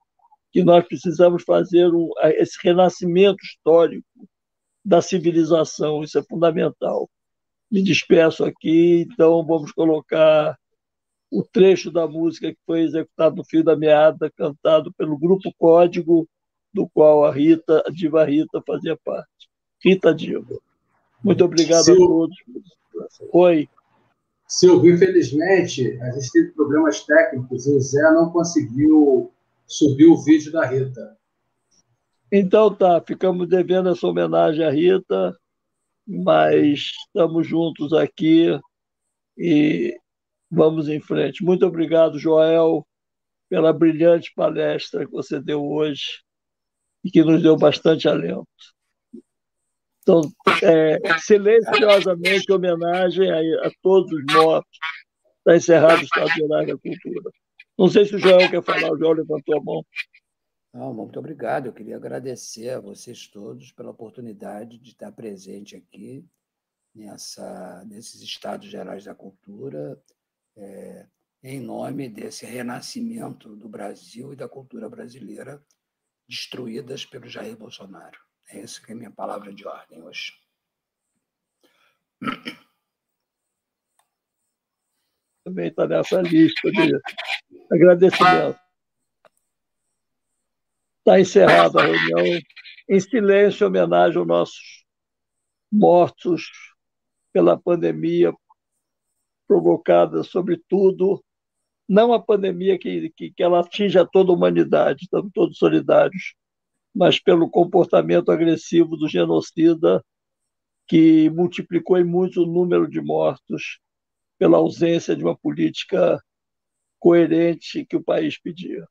S4: que nós precisamos fazer um, esse renascimento histórico da civilização, isso é fundamental. Me despeço aqui, então vamos colocar o trecho da música que foi executado no Fio da Meada, cantado pelo Grupo Código, do qual a Rita, a diva Rita, fazia parte. Rita Diva. Muito obrigado a todos. Oi.
S10: Silvio, infelizmente, a gente teve problemas técnicos e o Zé não conseguiu subir o vídeo da Rita.
S4: Então tá, ficamos devendo essa homenagem à Rita, mas estamos juntos aqui e vamos em frente. Muito obrigado, Joel, pela brilhante palestra que você deu hoje e que nos deu bastante alento. Então, é, silenciosamente, homenagem a, a, todos os mortos. Está encerrado o Estado Gerais da Cultura. Não sei se o Joel quer falar, o Joel levantou a mão.
S8: Não, muito obrigado. Eu queria agradecer a vocês todos pela oportunidade de estar presente aqui nessa, nesses Estados Gerais da Cultura, é, em nome desse renascimento do Brasil e da cultura brasileira destruídas pelo Jair Bolsonaro. É essa que é a minha palavra de ordem hoje.
S4: Também está nessa lista de agradecimento. Está encerrada a reunião em silêncio, em homenagem aos nossos mortos pela pandemia provocada, sobretudo, não a pandemia que, que, que ela atinja toda a humanidade, estamos todos solidários, mas pelo comportamento agressivo do genocida que multiplicou em muito o número de mortos pela ausência de uma política coerente que o país pedia.